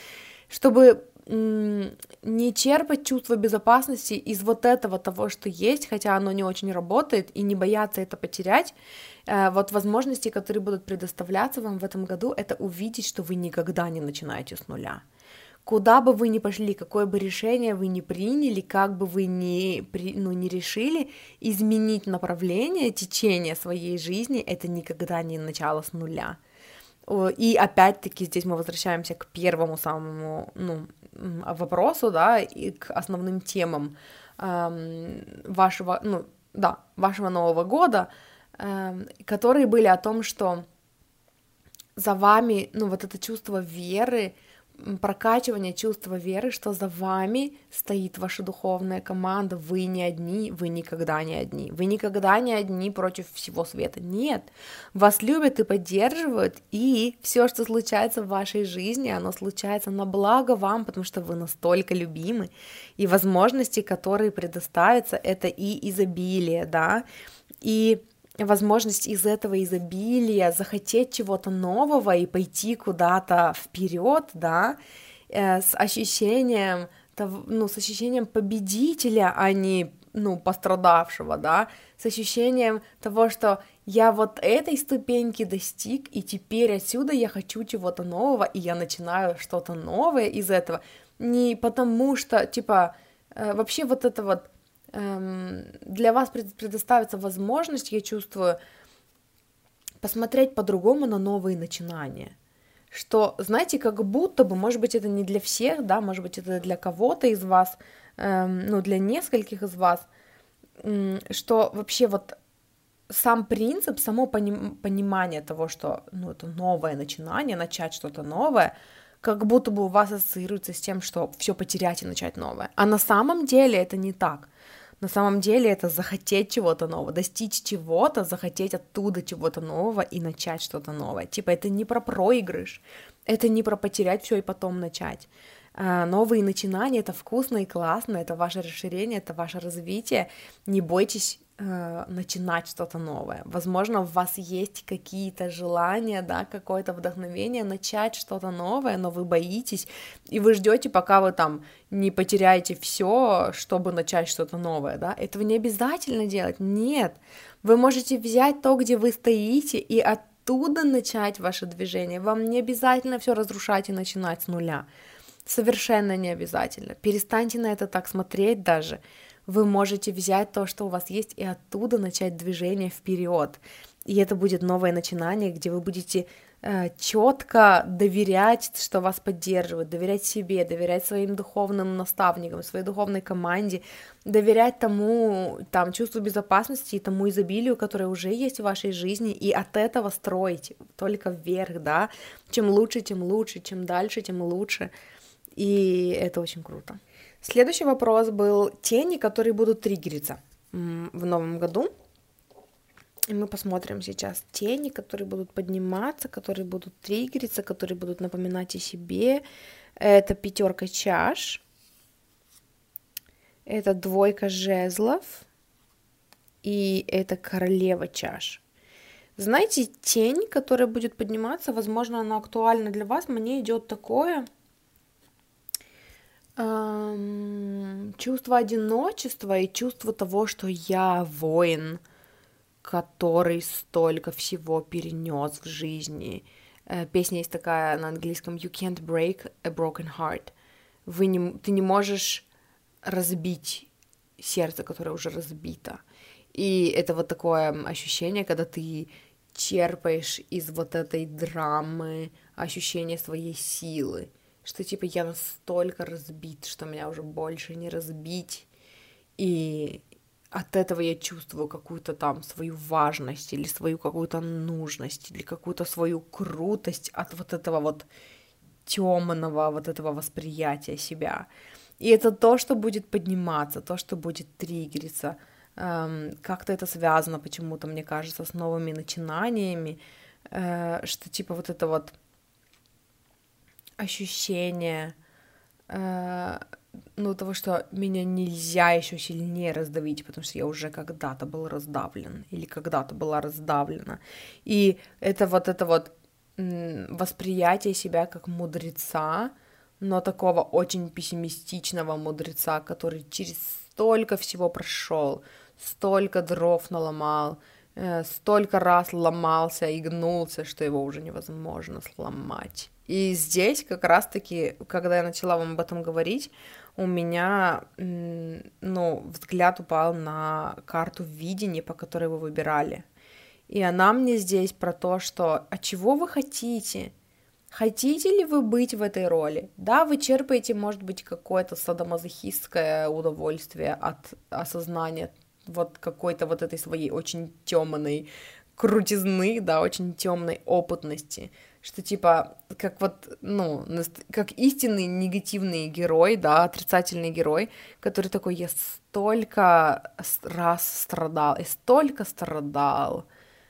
чтобы не черпать чувство безопасности из вот этого того, что есть, хотя оно не очень работает, и не бояться это потерять, э, вот возможности, которые будут предоставляться вам в этом году, это увидеть, что вы никогда не начинаете с нуля куда бы вы ни пошли, какое бы решение вы ни приняли, как бы вы ни, при, ну, ни решили, изменить направление, течение своей жизни, это никогда не начало с нуля. И опять-таки здесь мы возвращаемся к первому самому ну, вопросу, да, и к основным темам эм, вашего, ну, да, вашего Нового года, эм, которые были о том, что за вами, ну, вот это чувство веры, прокачивание чувства веры, что за вами стоит ваша духовная команда, вы не одни, вы никогда не одни, вы никогда не одни против всего света. Нет, вас любят и поддерживают, и все, что случается в вашей жизни, оно случается на благо вам, потому что вы настолько любимы, и возможности, которые предоставятся, это и изобилие, да, и возможность из этого изобилия захотеть чего-то нового и пойти куда-то вперед, да, э, с ощущением, ну, с ощущением победителя, а не, ну, пострадавшего, да, с ощущением того, что я вот этой ступеньки достиг, и теперь отсюда я хочу чего-то нового, и я начинаю что-то новое из этого, не потому что, типа, э, вообще вот это вот для вас предоставится возможность, я чувствую, посмотреть по-другому на новые начинания. Что, знаете, как будто бы, может быть, это не для всех, да, может быть, это для кого-то из вас, эм, ну, для нескольких из вас, что вообще вот сам принцип, само поним, понимание того, что ну, это новое начинание, начать что-то новое, как будто бы у вас ассоциируется с тем, что все потерять и начать новое. А на самом деле это не так. На самом деле это захотеть чего-то нового, достичь чего-то, захотеть оттуда чего-то нового и начать что-то новое. Типа это не про проигрыш, это не про потерять все и потом начать. А, новые начинания это вкусно и классно, это ваше расширение, это ваше развитие. Не бойтесь э, начинать что-то новое. Возможно, у вас есть какие-то желания, да, какое-то вдохновение начать что-то новое, но вы боитесь, и вы ждете, пока вы там не потеряете все, чтобы начать что-то новое, да. Этого не обязательно делать, нет. Вы можете взять то, где вы стоите, и оттуда начать ваше движение. Вам не обязательно все разрушать и начинать с нуля. Совершенно не обязательно. Перестаньте на это так смотреть даже вы можете взять то, что у вас есть, и оттуда начать движение вперед. И это будет новое начинание, где вы будете э, четко доверять, что вас поддерживают, доверять себе, доверять своим духовным наставникам, своей духовной команде, доверять тому там чувству безопасности и тому изобилию, которое уже есть в вашей жизни, и от этого строить только вверх, да. Чем лучше, тем лучше, чем дальше, тем лучше. И это очень круто. Следующий вопрос был тени, которые будут триггериться в новом году. И мы посмотрим сейчас тени, которые будут подниматься, которые будут триггериться, которые будут напоминать о себе. Это пятерка чаш. Это двойка жезлов. И это королева чаш. Знаете, тень, которая будет подниматься, возможно, она актуальна для вас. Мне идет такое, Чувство одиночества и чувство того, что я воин, который столько всего перенес в жизни. Э, песня есть такая на английском You can't break a broken heart. Вы не, ты не можешь разбить сердце, которое уже разбито. И это вот такое ощущение, когда ты черпаешь из вот этой драмы ощущение своей силы что типа я настолько разбит, что меня уже больше не разбить, и от этого я чувствую какую-то там свою важность или свою какую-то нужность или какую-то свою крутость от вот этого вот темного вот этого восприятия себя. И это то, что будет подниматься, то, что будет триггериться. Эм, как-то это связано почему-то, мне кажется, с новыми начинаниями, э, что типа вот это вот ощущение, э, ну, того, что меня нельзя еще сильнее раздавить, потому что я уже когда-то был раздавлен или когда-то была раздавлена. И это вот это вот восприятие себя как мудреца, но такого очень пессимистичного мудреца, который через столько всего прошел, столько дров наломал, э, столько раз ломался и гнулся, что его уже невозможно сломать. И здесь как раз-таки, когда я начала вам об этом говорить, у меня, ну, взгляд упал на карту видения, по которой вы выбирали. И она мне здесь про то, что а чего вы хотите? Хотите ли вы быть в этой роли? Да, вы черпаете, может быть, какое-то садомазохистское удовольствие от осознания вот какой-то вот этой своей очень темной крутизны, да, очень темной опытности, что типа, как вот, ну, как истинный негативный герой, да, отрицательный герой, который такой, я столько раз страдал, и столько страдал,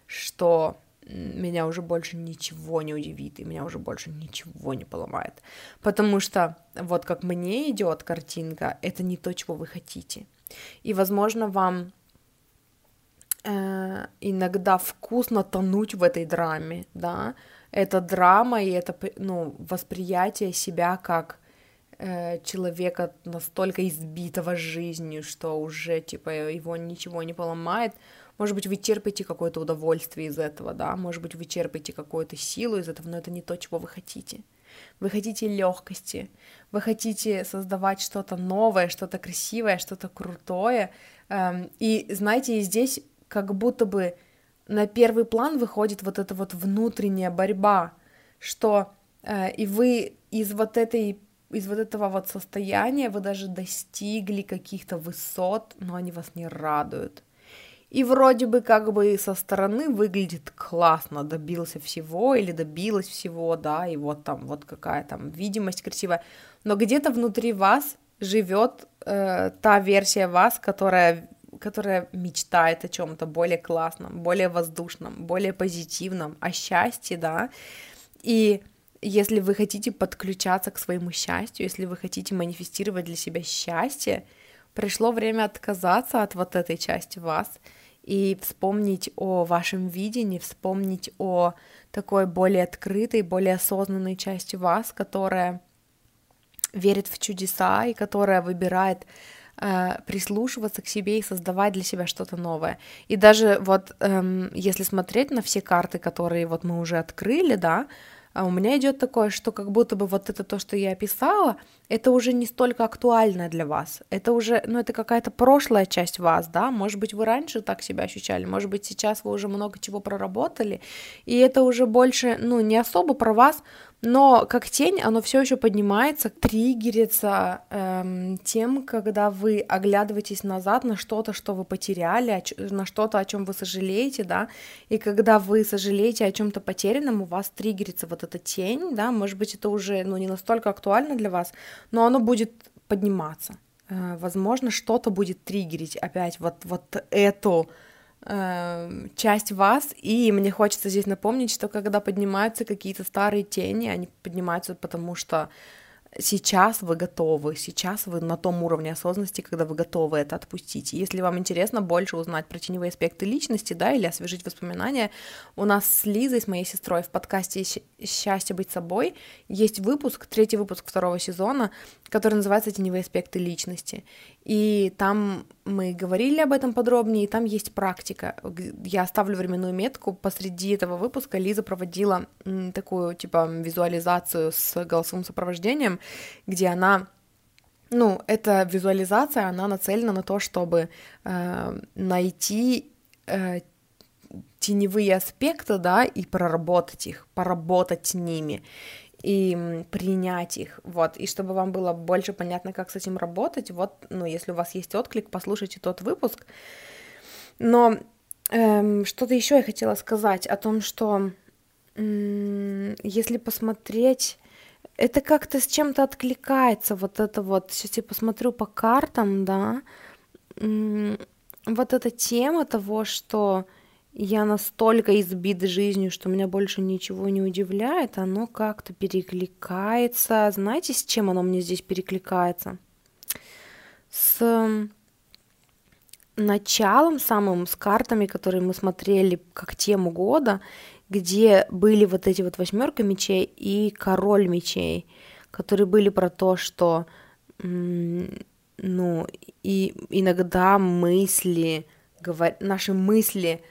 что меня уже больше ничего не удивит, и меня уже больше ничего не поломает. Потому что вот как мне идет картинка, это не то, чего вы хотите. И, возможно, вам э, иногда вкусно тонуть в этой драме, да, это драма и это, ну, восприятие себя как э, человека настолько избитого жизнью, что уже, типа, его ничего не поломает. Может быть, вы терпите какое-то удовольствие из этого, да, может быть, вы черпаете какую-то силу из этого, но это не то, чего вы хотите. Вы хотите легкости, вы хотите создавать что-то новое, что-то красивое, что-то крутое. Эм, и знаете, здесь как будто бы на первый план выходит вот эта вот внутренняя борьба, что э, и вы из вот этой из вот этого вот состояния вы даже достигли каких-то высот, но они вас не радуют. и вроде бы как бы со стороны выглядит классно, добился всего или добилась всего, да, и вот там вот какая там видимость красивая, но где-то внутри вас живет э, та версия вас, которая которая мечтает о чем-то более классном, более воздушном, более позитивном, о счастье, да, и если вы хотите подключаться к своему счастью, если вы хотите манифестировать для себя счастье, пришло время отказаться от вот этой части вас и вспомнить о вашем видении, вспомнить о такой более открытой, более осознанной части вас, которая верит в чудеса и которая выбирает э, прислушиваться к себе и создавать для себя что-то новое. И даже вот эм, если смотреть на все карты, которые вот мы уже открыли, да, а у меня идет такое, что как будто бы вот это то, что я описала, это уже не столько актуально для вас. Это уже, ну, это какая-то прошлая часть вас, да, может быть, вы раньше так себя ощущали, может быть, сейчас вы уже много чего проработали, и это уже больше, ну, не особо про вас, но как тень оно все еще поднимается, триггерится эм, тем, когда вы оглядываетесь назад на что-то, что вы потеряли, на что-то, о чем вы сожалеете, да, и когда вы сожалеете о чем-то потерянном, у вас триггерится вот эта тень, да, может быть, это уже, ну, не настолько актуально для вас, но оно будет подниматься. Э, возможно, что-то будет триггерить опять вот, вот эту часть вас, и мне хочется здесь напомнить, что когда поднимаются какие-то старые тени, они поднимаются потому, что сейчас вы готовы, сейчас вы на том уровне осознанности, когда вы готовы это отпустить. если вам интересно больше узнать про теневые аспекты личности, да, или освежить воспоминания, у нас с Лизой, с моей сестрой, в подкасте «Счастье быть собой» есть выпуск, третий выпуск второго сезона, который называется «Теневые аспекты личности». И там мы говорили об этом подробнее, и там есть практика. Я оставлю временную метку. Посреди этого выпуска Лиза проводила такую, типа, визуализацию с голосовым сопровождением, где она ну, эта визуализация, она нацелена на то, чтобы э, найти э, теневые аспекты, да, и проработать их, поработать с ними и принять их, вот, и чтобы вам было больше понятно, как с этим работать, вот, ну, если у вас есть отклик, послушайте тот выпуск. Но эм, что-то еще я хотела сказать о том, что эм, если посмотреть, это как-то с чем-то откликается, вот это вот, сейчас я посмотрю по картам, да, вот эта тема того, что я настолько избит жизнью, что меня больше ничего не удивляет, оно как-то перекликается. Знаете, с чем оно мне здесь перекликается? С началом самым, с картами, которые мы смотрели как тему года, где были вот эти вот восьмерка мечей и король мечей, которые были про то, что ну, и иногда мысли, говор... наши мысли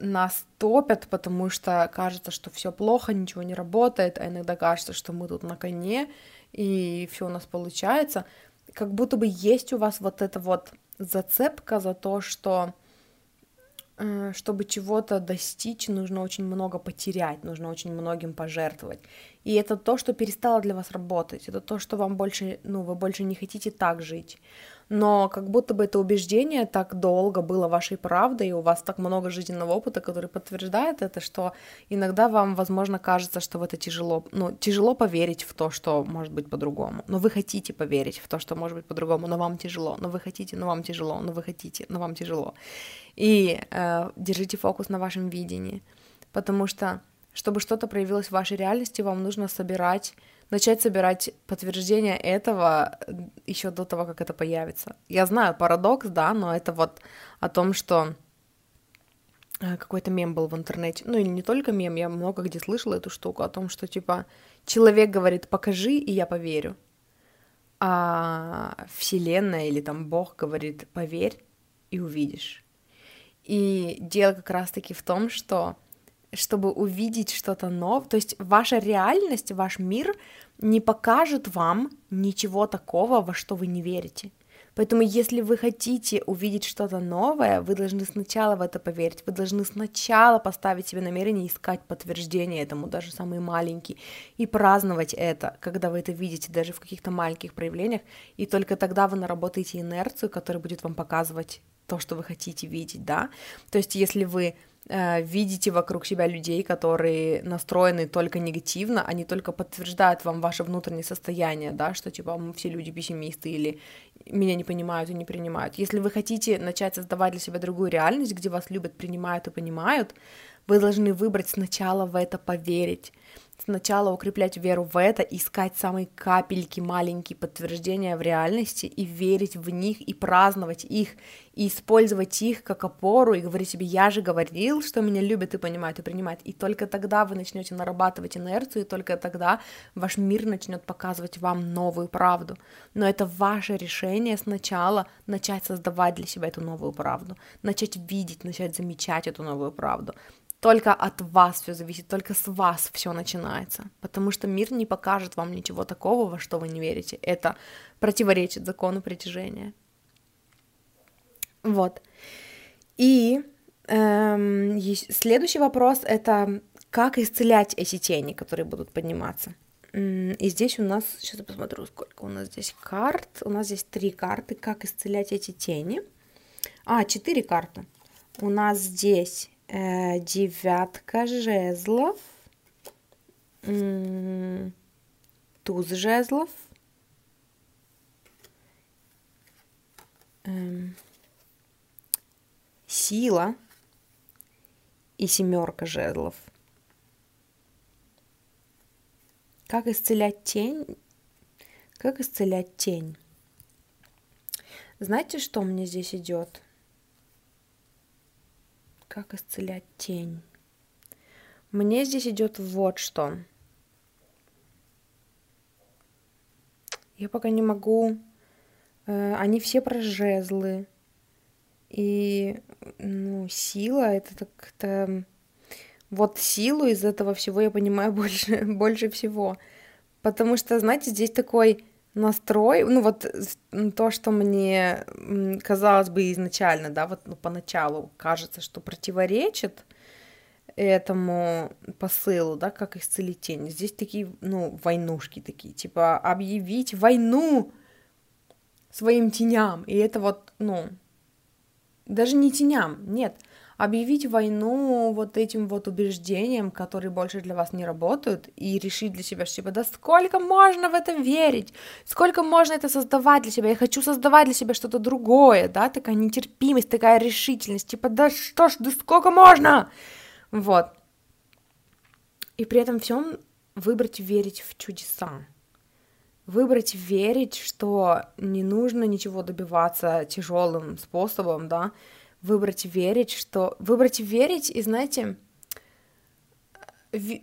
нас топят, потому что кажется, что все плохо, ничего не работает, а иногда кажется, что мы тут на коне, и все у нас получается. Как будто бы есть у вас вот эта вот зацепка за то, что э, чтобы чего-то достичь, нужно очень много потерять, нужно очень многим пожертвовать. И это то, что перестало для вас работать, это то, что вам больше, ну, вы больше не хотите так жить но как будто бы это убеждение так долго было вашей правдой, и у вас так много жизненного опыта, который подтверждает это, что иногда вам, возможно, кажется, что в это тяжело, ну, тяжело поверить в то, что может быть по-другому, но вы хотите поверить в то, что может быть по-другому, но вам тяжело, но вы хотите, но вам тяжело, но вы хотите, но вам тяжело. И э, держите фокус на вашем видении, потому что, чтобы что-то проявилось в вашей реальности, вам нужно собирать начать собирать подтверждение этого э, еще до того, как это появится. Я знаю, парадокс, да, но это вот о том, что э, какой-то мем был в интернете, ну или не только мем, я много где слышала эту штуку о том, что типа человек говорит «покажи, и я поверю», а Вселенная или там Бог говорит «поверь и увидишь». И дело как раз-таки в том, что чтобы увидеть что-то новое. То есть ваша реальность, ваш мир не покажет вам ничего такого, во что вы не верите. Поэтому, если вы хотите увидеть что-то новое, вы должны сначала в это поверить, вы должны сначала поставить себе намерение искать подтверждение этому, даже самый маленький, и праздновать это, когда вы это видите, даже в каких-то маленьких проявлениях, и только тогда вы наработаете инерцию, которая будет вам показывать то, что вы хотите видеть, да. То есть, если вы э, видите вокруг себя людей, которые настроены только негативно, они только подтверждают вам ваше внутреннее состояние, да, что типа мы все люди пессимисты или меня не понимают и не принимают. Если вы хотите начать создавать для себя другую реальность, где вас любят, принимают и понимают, вы должны выбрать сначала в это поверить, сначала укреплять веру в это, искать самые капельки маленькие подтверждения в реальности и верить в них, и праздновать их, и использовать их как опору, и говорить себе, я же говорил, что меня любят и понимают, и принимают. И только тогда вы начнете нарабатывать инерцию, и только тогда ваш мир начнет показывать вам новую правду. Но это ваше решение сначала начать создавать для себя эту новую правду, начать видеть, начать замечать эту новую правду только от вас все зависит, только с вас все начинается, потому что мир не покажет вам ничего такого, во что вы не верите. Это противоречит закону притяжения. Вот. И эм, следующий вопрос это как исцелять эти тени, которые будут подниматься. И здесь у нас, сейчас я посмотрю, сколько у нас здесь карт. У нас здесь три карты, как исцелять эти тени. А, четыре карты. У нас здесь э, девятка жезлов, туз жезлов, эм, сила и семерка жезлов. Как исцелять тень? Как исцелять тень? Знаете, что мне здесь идет? Как исцелять тень? Мне здесь идет вот что. Я пока не могу. Э, они все про жезлы. И, ну, сила это как-то... Вот силу из этого всего я понимаю больше, больше всего. Потому что, знаете, здесь такой настрой, ну вот то, что мне казалось бы изначально, да, вот ну, поначалу кажется, что противоречит этому посылу, да, как исцелить тень. Здесь такие, ну, войнушки такие, типа объявить войну своим теням, и это вот, ну, даже не теням, нет, объявить войну вот этим вот убеждениям, которые больше для вас не работают, и решить для себя, что типа, да сколько можно в это верить, сколько можно это создавать для себя, я хочу создавать для себя что-то другое, да, такая нетерпимость, такая решительность, типа, да что ж, да сколько можно, вот. И при этом всем выбрать верить в чудеса, выбрать верить, что не нужно ничего добиваться тяжелым способом, да, выбрать верить, что... Выбрать верить и, знаете,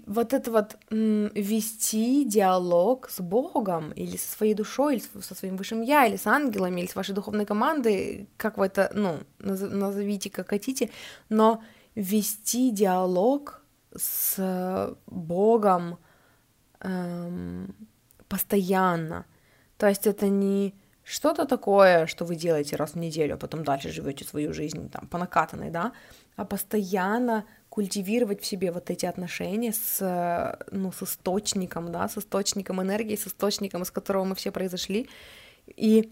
вот это вот вести диалог с Богом или со своей душой, или со своим высшим я, или с ангелами, или с вашей духовной командой, как вы это, ну, назовите как хотите, но вести диалог с Богом эм, постоянно. То есть это не что-то такое, что вы делаете раз в неделю, а потом дальше живете свою жизнь там по накатанной, да, а постоянно культивировать в себе вот эти отношения с, ну, с источником, да, с источником энергии, с источником, из которого мы все произошли, и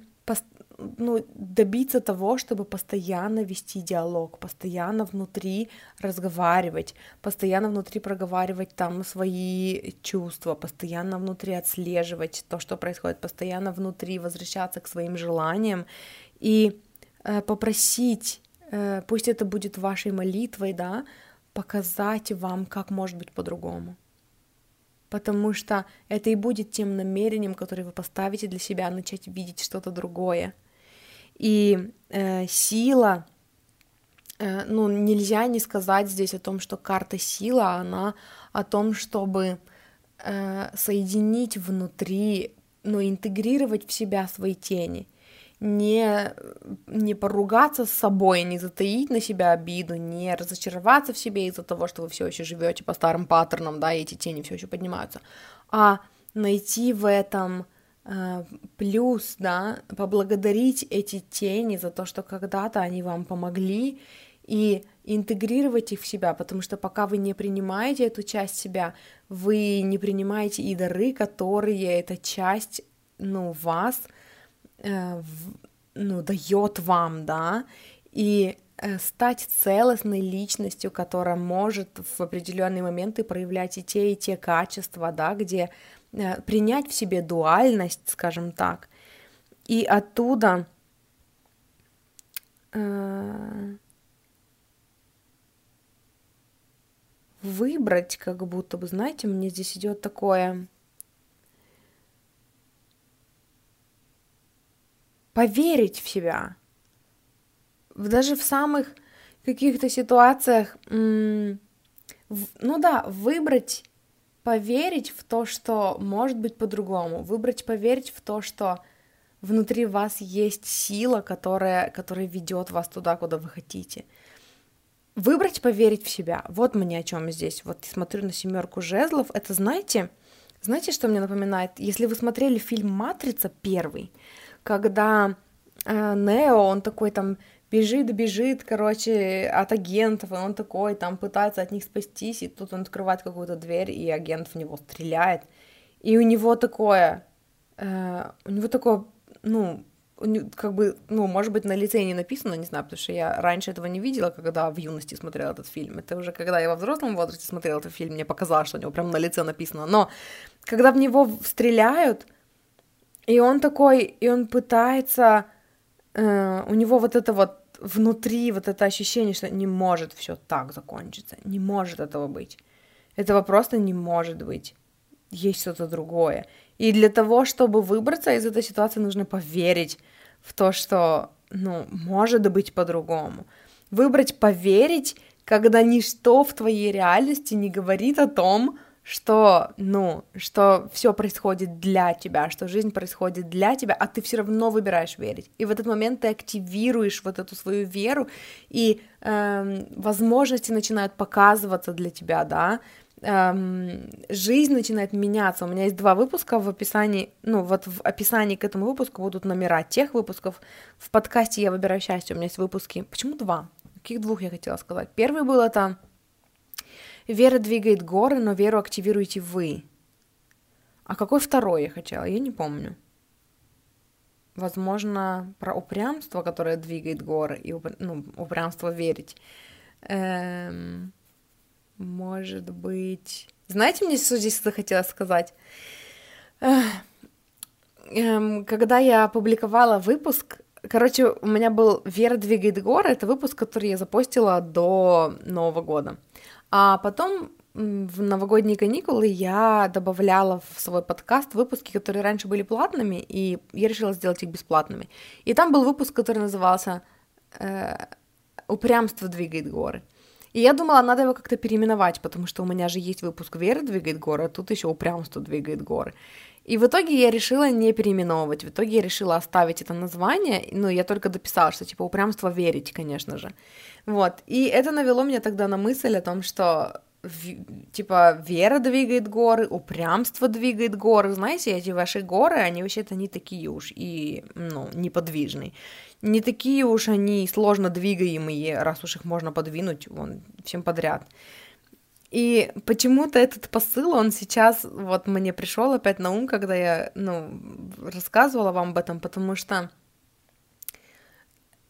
ну, добиться того, чтобы постоянно вести диалог, постоянно внутри разговаривать, постоянно внутри проговаривать там свои чувства, постоянно внутри отслеживать то, что происходит, постоянно внутри возвращаться к своим желаниям и э, попросить, э, пусть это будет вашей молитвой, да, показать вам, как может быть по-другому потому что это и будет тем намерением, которое вы поставите для себя, начать видеть что-то другое. И э, сила, э, ну, нельзя не сказать здесь о том, что карта сила, она о том, чтобы э, соединить внутри, ну, интегрировать в себя свои тени, не, не поругаться с собой, не затаить на себя обиду, не разочароваться в себе из-за того, что вы все еще живете по старым паттернам, да, и эти тени все еще поднимаются, а найти в этом плюс, да, поблагодарить эти тени за то, что когда-то они вам помогли, и интегрировать их в себя, потому что пока вы не принимаете эту часть себя, вы не принимаете и дары, которые эта часть, ну, вас, э, ну, дает вам, да, и э, стать целостной личностью, которая может в определенные моменты проявлять и те, и те качества, да, где принять в себе дуальность, скажем так, и оттуда э, выбрать, как будто бы, знаете, мне здесь идет такое поверить в себя. Даже в самых каких-то ситуациях, ну да, выбрать, поверить в то, что может быть по-другому, выбрать поверить в то, что внутри вас есть сила, которая, которая ведет вас туда, куда вы хотите. Выбрать поверить в себя. Вот мне о чем здесь. Вот смотрю на семерку жезлов. Это знаете, знаете, что мне напоминает? Если вы смотрели фильм Матрица первый, когда э, Нео, он такой там бежит, бежит, короче, от агентов, и он такой там пытается от них спастись, и тут он открывает какую-то дверь, и агент в него стреляет, и у него такое, э, у него такое, ну, как бы, ну, может быть, на лице не написано, не знаю, потому что я раньше этого не видела, когда в юности смотрела этот фильм. Это уже когда я во взрослом возрасте смотрела этот фильм, мне показалось, что у него прям на лице написано. Но когда в него стреляют, и он такой, и он пытается, э, у него вот это вот внутри вот это ощущение, что не может все так закончиться, не может этого быть. Этого просто не может быть. Есть что-то другое. И для того, чтобы выбраться из этой ситуации, нужно поверить в то, что, ну, может быть по-другому. Выбрать поверить, когда ничто в твоей реальности не говорит о том, что, ну, что все происходит для тебя, что жизнь происходит для тебя, а ты все равно выбираешь верить. И в этот момент ты активируешь вот эту свою веру, и эм, возможности начинают показываться для тебя, да, эм, жизнь начинает меняться. У меня есть два выпуска в описании, ну вот в описании к этому выпуску будут номера тех выпусков. В подкасте «Я выбираю счастье» у меня есть выпуски. Почему два? Каких двух я хотела сказать? Первый был это Вера двигает горы, но веру активируете вы. А какой второй я хотела? Я не помню. Возможно, про упрямство, которое двигает горы, и ну, упрямство верить. Эм, может быть... Знаете, мне что здесь захотелось сказать? Эм, когда я опубликовала выпуск, короче, у меня был «Вера двигает горы», это выпуск, который я запостила до Нового года. А потом в новогодние каникулы я добавляла в свой подкаст выпуски, которые раньше были платными, и я решила сделать их бесплатными. И там был выпуск, который назывался э, «Упрямство двигает горы». И я думала, надо его как-то переименовать, потому что у меня же есть выпуск «Вера двигает горы», а тут еще «Упрямство двигает горы». И в итоге я решила не переименовывать, в итоге я решила оставить это название, ну, я только дописала, что, типа, упрямство верить, конечно же. Вот, и это навело меня тогда на мысль о том, что типа вера двигает горы, упрямство двигает горы, знаете, эти ваши горы, они вообще-то не такие уж и, ну, неподвижные, не такие уж они сложно двигаемые, раз уж их можно подвинуть, вон, всем подряд. И почему-то этот посыл, он сейчас вот мне пришел опять на ум, когда я, ну, рассказывала вам об этом, потому что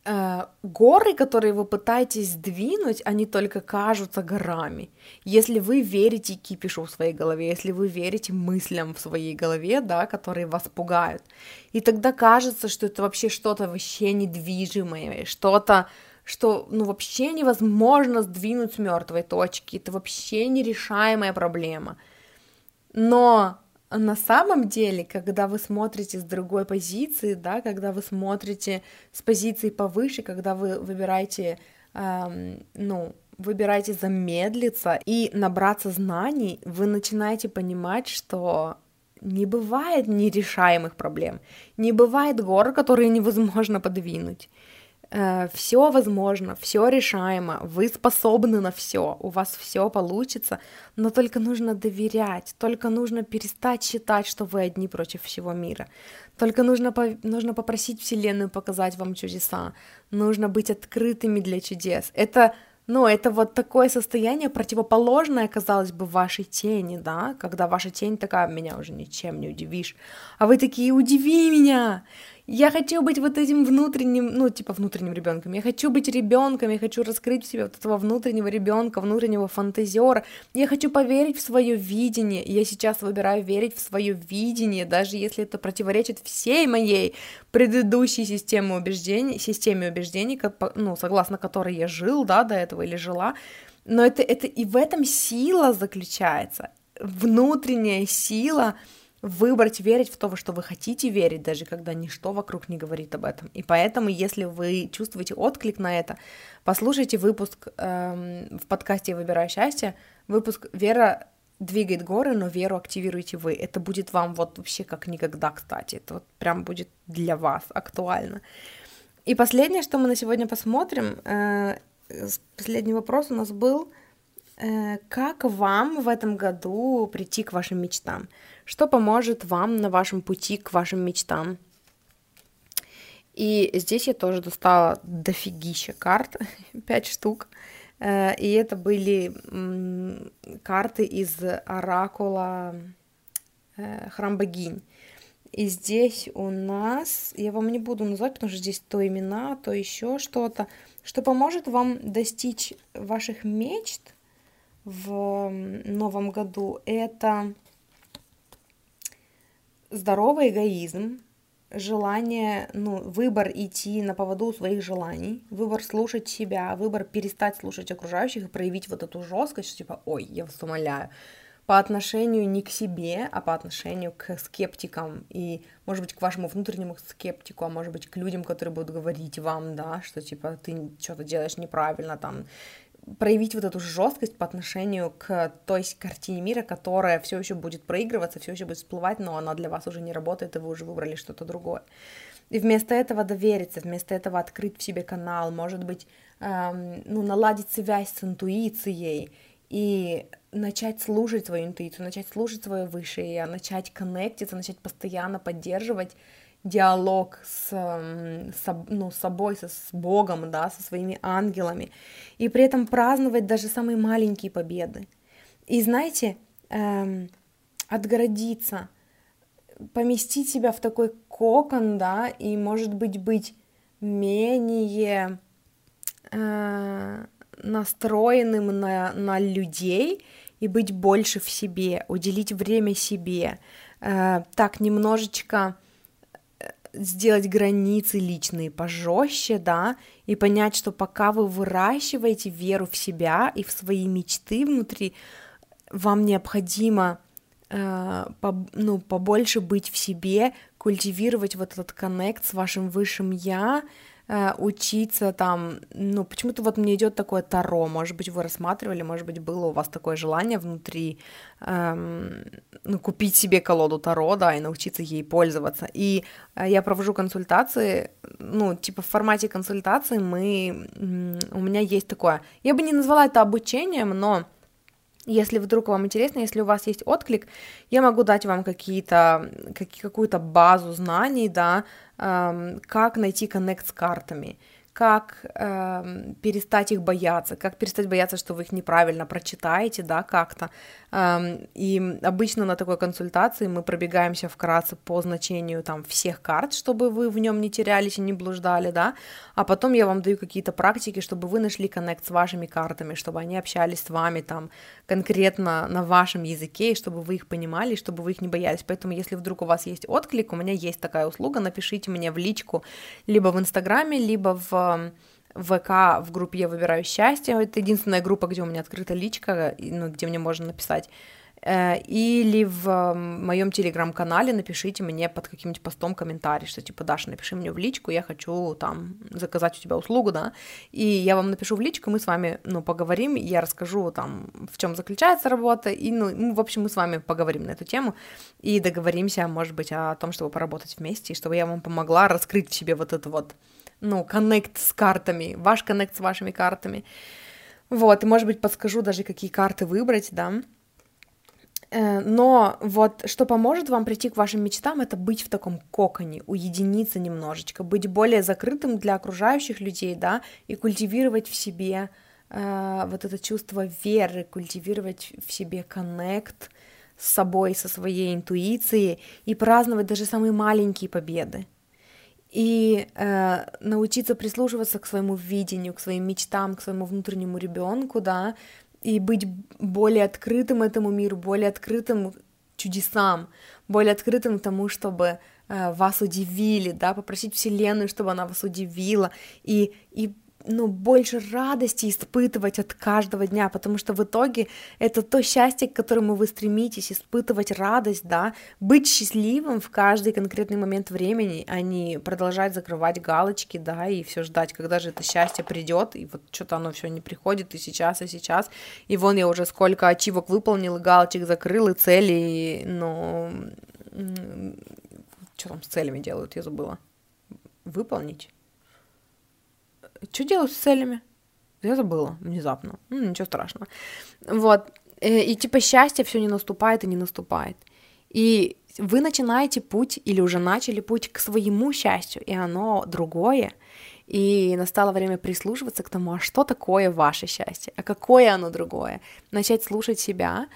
э, горы, которые вы пытаетесь сдвинуть, они только кажутся горами. Если вы верите кипишу в своей голове, если вы верите мыслям в своей голове, да, которые вас пугают, и тогда кажется, что это вообще что-то вообще недвижимое, что-то, что ну вообще невозможно сдвинуть с мертвой точки, это вообще нерешаемая проблема. Но на самом деле, когда вы смотрите с другой позиции, да, когда вы смотрите с позиции повыше, когда вы выбираете, эм, ну, выбираете замедлиться и набраться знаний, вы начинаете понимать, что не бывает нерешаемых проблем, не бывает гор, которые невозможно подвинуть. Э, все возможно, все решаемо, вы способны на все, у вас все получится, но только нужно доверять, только нужно перестать считать, что вы одни против всего мира, только нужно, нужно попросить Вселенную показать вам чудеса, нужно быть открытыми для чудес. Это ну, это вот такое состояние противоположное, казалось бы, вашей тени, да, когда ваша тень такая, меня уже ничем не удивишь, а вы такие, удиви меня, Я хочу быть вот этим внутренним, ну, типа внутренним ребенком. Я хочу быть ребенком, я хочу раскрыть в себе вот этого внутреннего ребенка, внутреннего фантазера. Я хочу поверить в свое видение. Я сейчас выбираю верить в свое видение, даже если это противоречит всей моей предыдущей системе убеждений, системе убеждений, как, ну, согласно которой я жил, да, до этого или жила. Но это, это и в этом сила заключается, внутренняя сила выбрать верить в то, во что вы хотите верить, даже когда ничто вокруг не говорит об этом. И поэтому, если вы чувствуете отклик на это, послушайте выпуск эм, в подкасте «Выбираю счастье», выпуск «Вера двигает горы, но веру активируете вы». Это будет вам вот вообще как никогда, кстати. Это вот прям будет для вас актуально. И последнее, что мы на сегодня посмотрим, э, последний вопрос у нас был, э, как вам в этом году прийти к вашим мечтам? Что поможет вам на вашем пути к вашим мечтам? И здесь я тоже достала дофигища карт, 5 штук. Э, и это были карты из оракула э, Храм богинь. И здесь у нас, я вам не буду называть, потому что здесь то имена, то еще что-то что поможет вам достичь ваших мечт в новом году. Это здоровый эгоизм, желание, ну, выбор идти на поводу своих желаний, выбор слушать себя, выбор перестать слушать окружающих и проявить вот эту жесткость, что типа, ой, я вас умоляю, по отношению не к себе, а по отношению к скептикам и, может быть, к вашему внутреннему скептику, а может быть, к людям, которые будут говорить вам, да, что типа ты что-то делаешь неправильно, там, проявить вот эту жесткость по отношению к той картине мира, которая все еще будет проигрываться, все еще будет всплывать, но она для вас уже не работает, и вы уже выбрали что-то другое. И вместо этого довериться, вместо этого открыть в себе канал, может быть, эм, ну, наладить связь с интуицией и начать слушать свою интуицию, начать слушать свое высшее начать коннектиться, начать постоянно поддерживать диалог с, с, ну, с собой, со, с Богом, да, со своими ангелами, и при этом праздновать даже самые маленькие победы. И знаете, эм, отгородиться, поместить себя в такой кокон, да, и, может быть, быть менее э, настроенным на, на людей и быть больше в себе, уделить время себе, э, так немножечко сделать границы личные пожестче, да, и понять, что пока вы выращиваете веру в себя и в свои мечты внутри, вам необходимо э, по, ну, побольше быть в себе, культивировать вот этот коннект с вашим высшим я, э, учиться там, ну, почему-то вот мне идет такое таро, может быть, вы рассматривали, может быть, было у вас такое желание внутри, эм, ну, купить себе колоду таро, да, и научиться ей пользоваться. И э, я провожу консультации, ну, типа в формате консультации мы, у меня есть такое, я бы не назвала это обучением, но если вдруг вам интересно, если у вас есть отклик, я могу дать вам какие-то, какую-то базу знаний, да, эм, как найти коннект с картами, как э, перестать их бояться, как перестать бояться, что вы их неправильно прочитаете, да, как-то. Э, и обычно на такой консультации мы пробегаемся вкратце по значению там всех карт, чтобы вы в нем не терялись и не блуждали, да, а потом я вам даю какие-то практики, чтобы вы нашли коннект с вашими картами, чтобы они общались с вами там конкретно на вашем языке, и чтобы вы их понимали, и чтобы вы их не боялись. Поэтому, если вдруг у вас есть отклик, у меня есть такая услуга, напишите мне в личку либо в Инстаграме, либо в ВК в группе «Я выбираю счастье». Это единственная группа, где у меня открыта личка, ну, где мне можно написать. Э, или в моем телеграм-канале напишите мне под каким-нибудь постом комментарий, что типа, Даша, напиши мне в личку, я хочу там заказать у тебя услугу, да, и я вам напишу в личку, мы с вами, ну, поговорим, я расскажу там, в чем заключается работа, и, ну, ну, в общем, мы с вами поговорим на эту тему и договоримся, может быть, о том, чтобы поработать вместе, и чтобы я вам помогла раскрыть в себе вот это вот ну, коннект с картами, ваш коннект с вашими картами. Вот, и, может быть, подскажу даже, какие карты выбрать, да. Э, но вот что поможет вам прийти к вашим мечтам, это быть в таком коконе, уединиться немножечко, быть более закрытым для окружающих людей, да, и культивировать в себе э, вот это чувство веры, культивировать в себе коннект с собой, со своей интуицией и праздновать даже самые маленькие победы и э, научиться прислушиваться к своему видению, к своим мечтам, к своему внутреннему ребенку, да, и быть более открытым этому миру, более открытым чудесам, более открытым тому, чтобы э, вас удивили, да, попросить Вселенную, чтобы она вас удивила, и, и ну, больше радости испытывать от каждого дня, потому что в итоге это то счастье, к которому вы стремитесь, испытывать радость, да, быть счастливым в каждый конкретный момент времени, а не продолжать закрывать галочки, да, и все ждать, когда же это счастье придет, и вот что-то оно все не приходит, и сейчас, и сейчас, и вон я уже сколько ачивок выполнил, и галочек закрыл, и цели, но что там с целями делают, я забыла. Выполнить. Что делать с целями? Я забыла внезапно. Ну, ничего страшного. Вот. Э, и типа счастье все не наступает и не наступает. И вы начинаете путь или уже начали путь к своему счастью, и оно другое. И настало время прислушиваться к тому, а что такое ваше счастье, а какое оно другое. Начать слушать себя,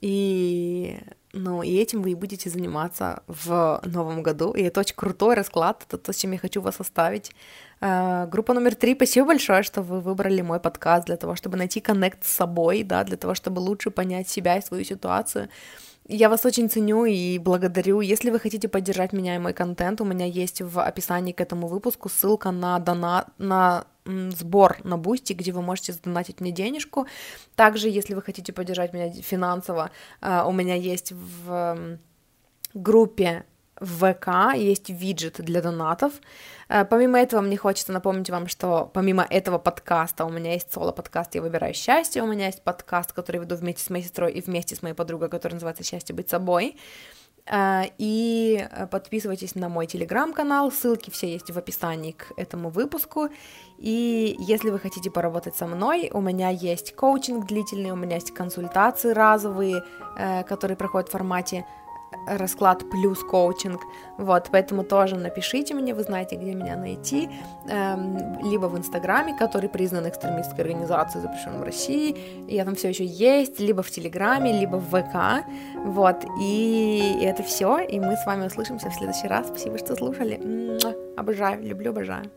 и, ну, и этим вы и будете заниматься в новом году. И это очень крутой расклад, это то, с чем я хочу вас оставить. Э, группа номер три, спасибо большое, что вы выбрали мой подкаст для того, чтобы найти connect с собой, да, для того, чтобы лучше понять себя и свою ситуацию. Я вас очень ценю и благодарю. Если вы хотите поддержать меня и мой контент, у меня есть в описании к этому выпуску ссылка на донат, на сбор на Boosty, где вы можете задонатить мне денежку. Также, если вы хотите поддержать меня финансово, uh, у меня есть в группе в ВК есть виджет для донатов. Э, помимо этого, мне хочется напомнить вам, что помимо этого подкаста у меня есть соло-подкаст «Я выбираю счастье», у меня есть подкаст, который веду вместе с моей сестрой и вместе с моей подругой, который называется «Счастье быть собой». Э, и подписывайтесь на мой телеграм-канал, ссылки все есть в описании к этому выпуску. И если вы хотите поработать со мной, у меня есть коучинг длительный, у меня есть консультации разовые, э, которые проходят в формате расклад плюс коучинг, вот, поэтому тоже напишите мне, вы знаете, где меня найти, эм, либо в Инстаграме, который признан экстремистской организацией, запрещен в России, я там все еще есть, либо в Телеграме, либо в ВК, вот, и это все, и мы с вами услышимся в следующий раз, спасибо, что слушали, обожаю, люблю, обожаю.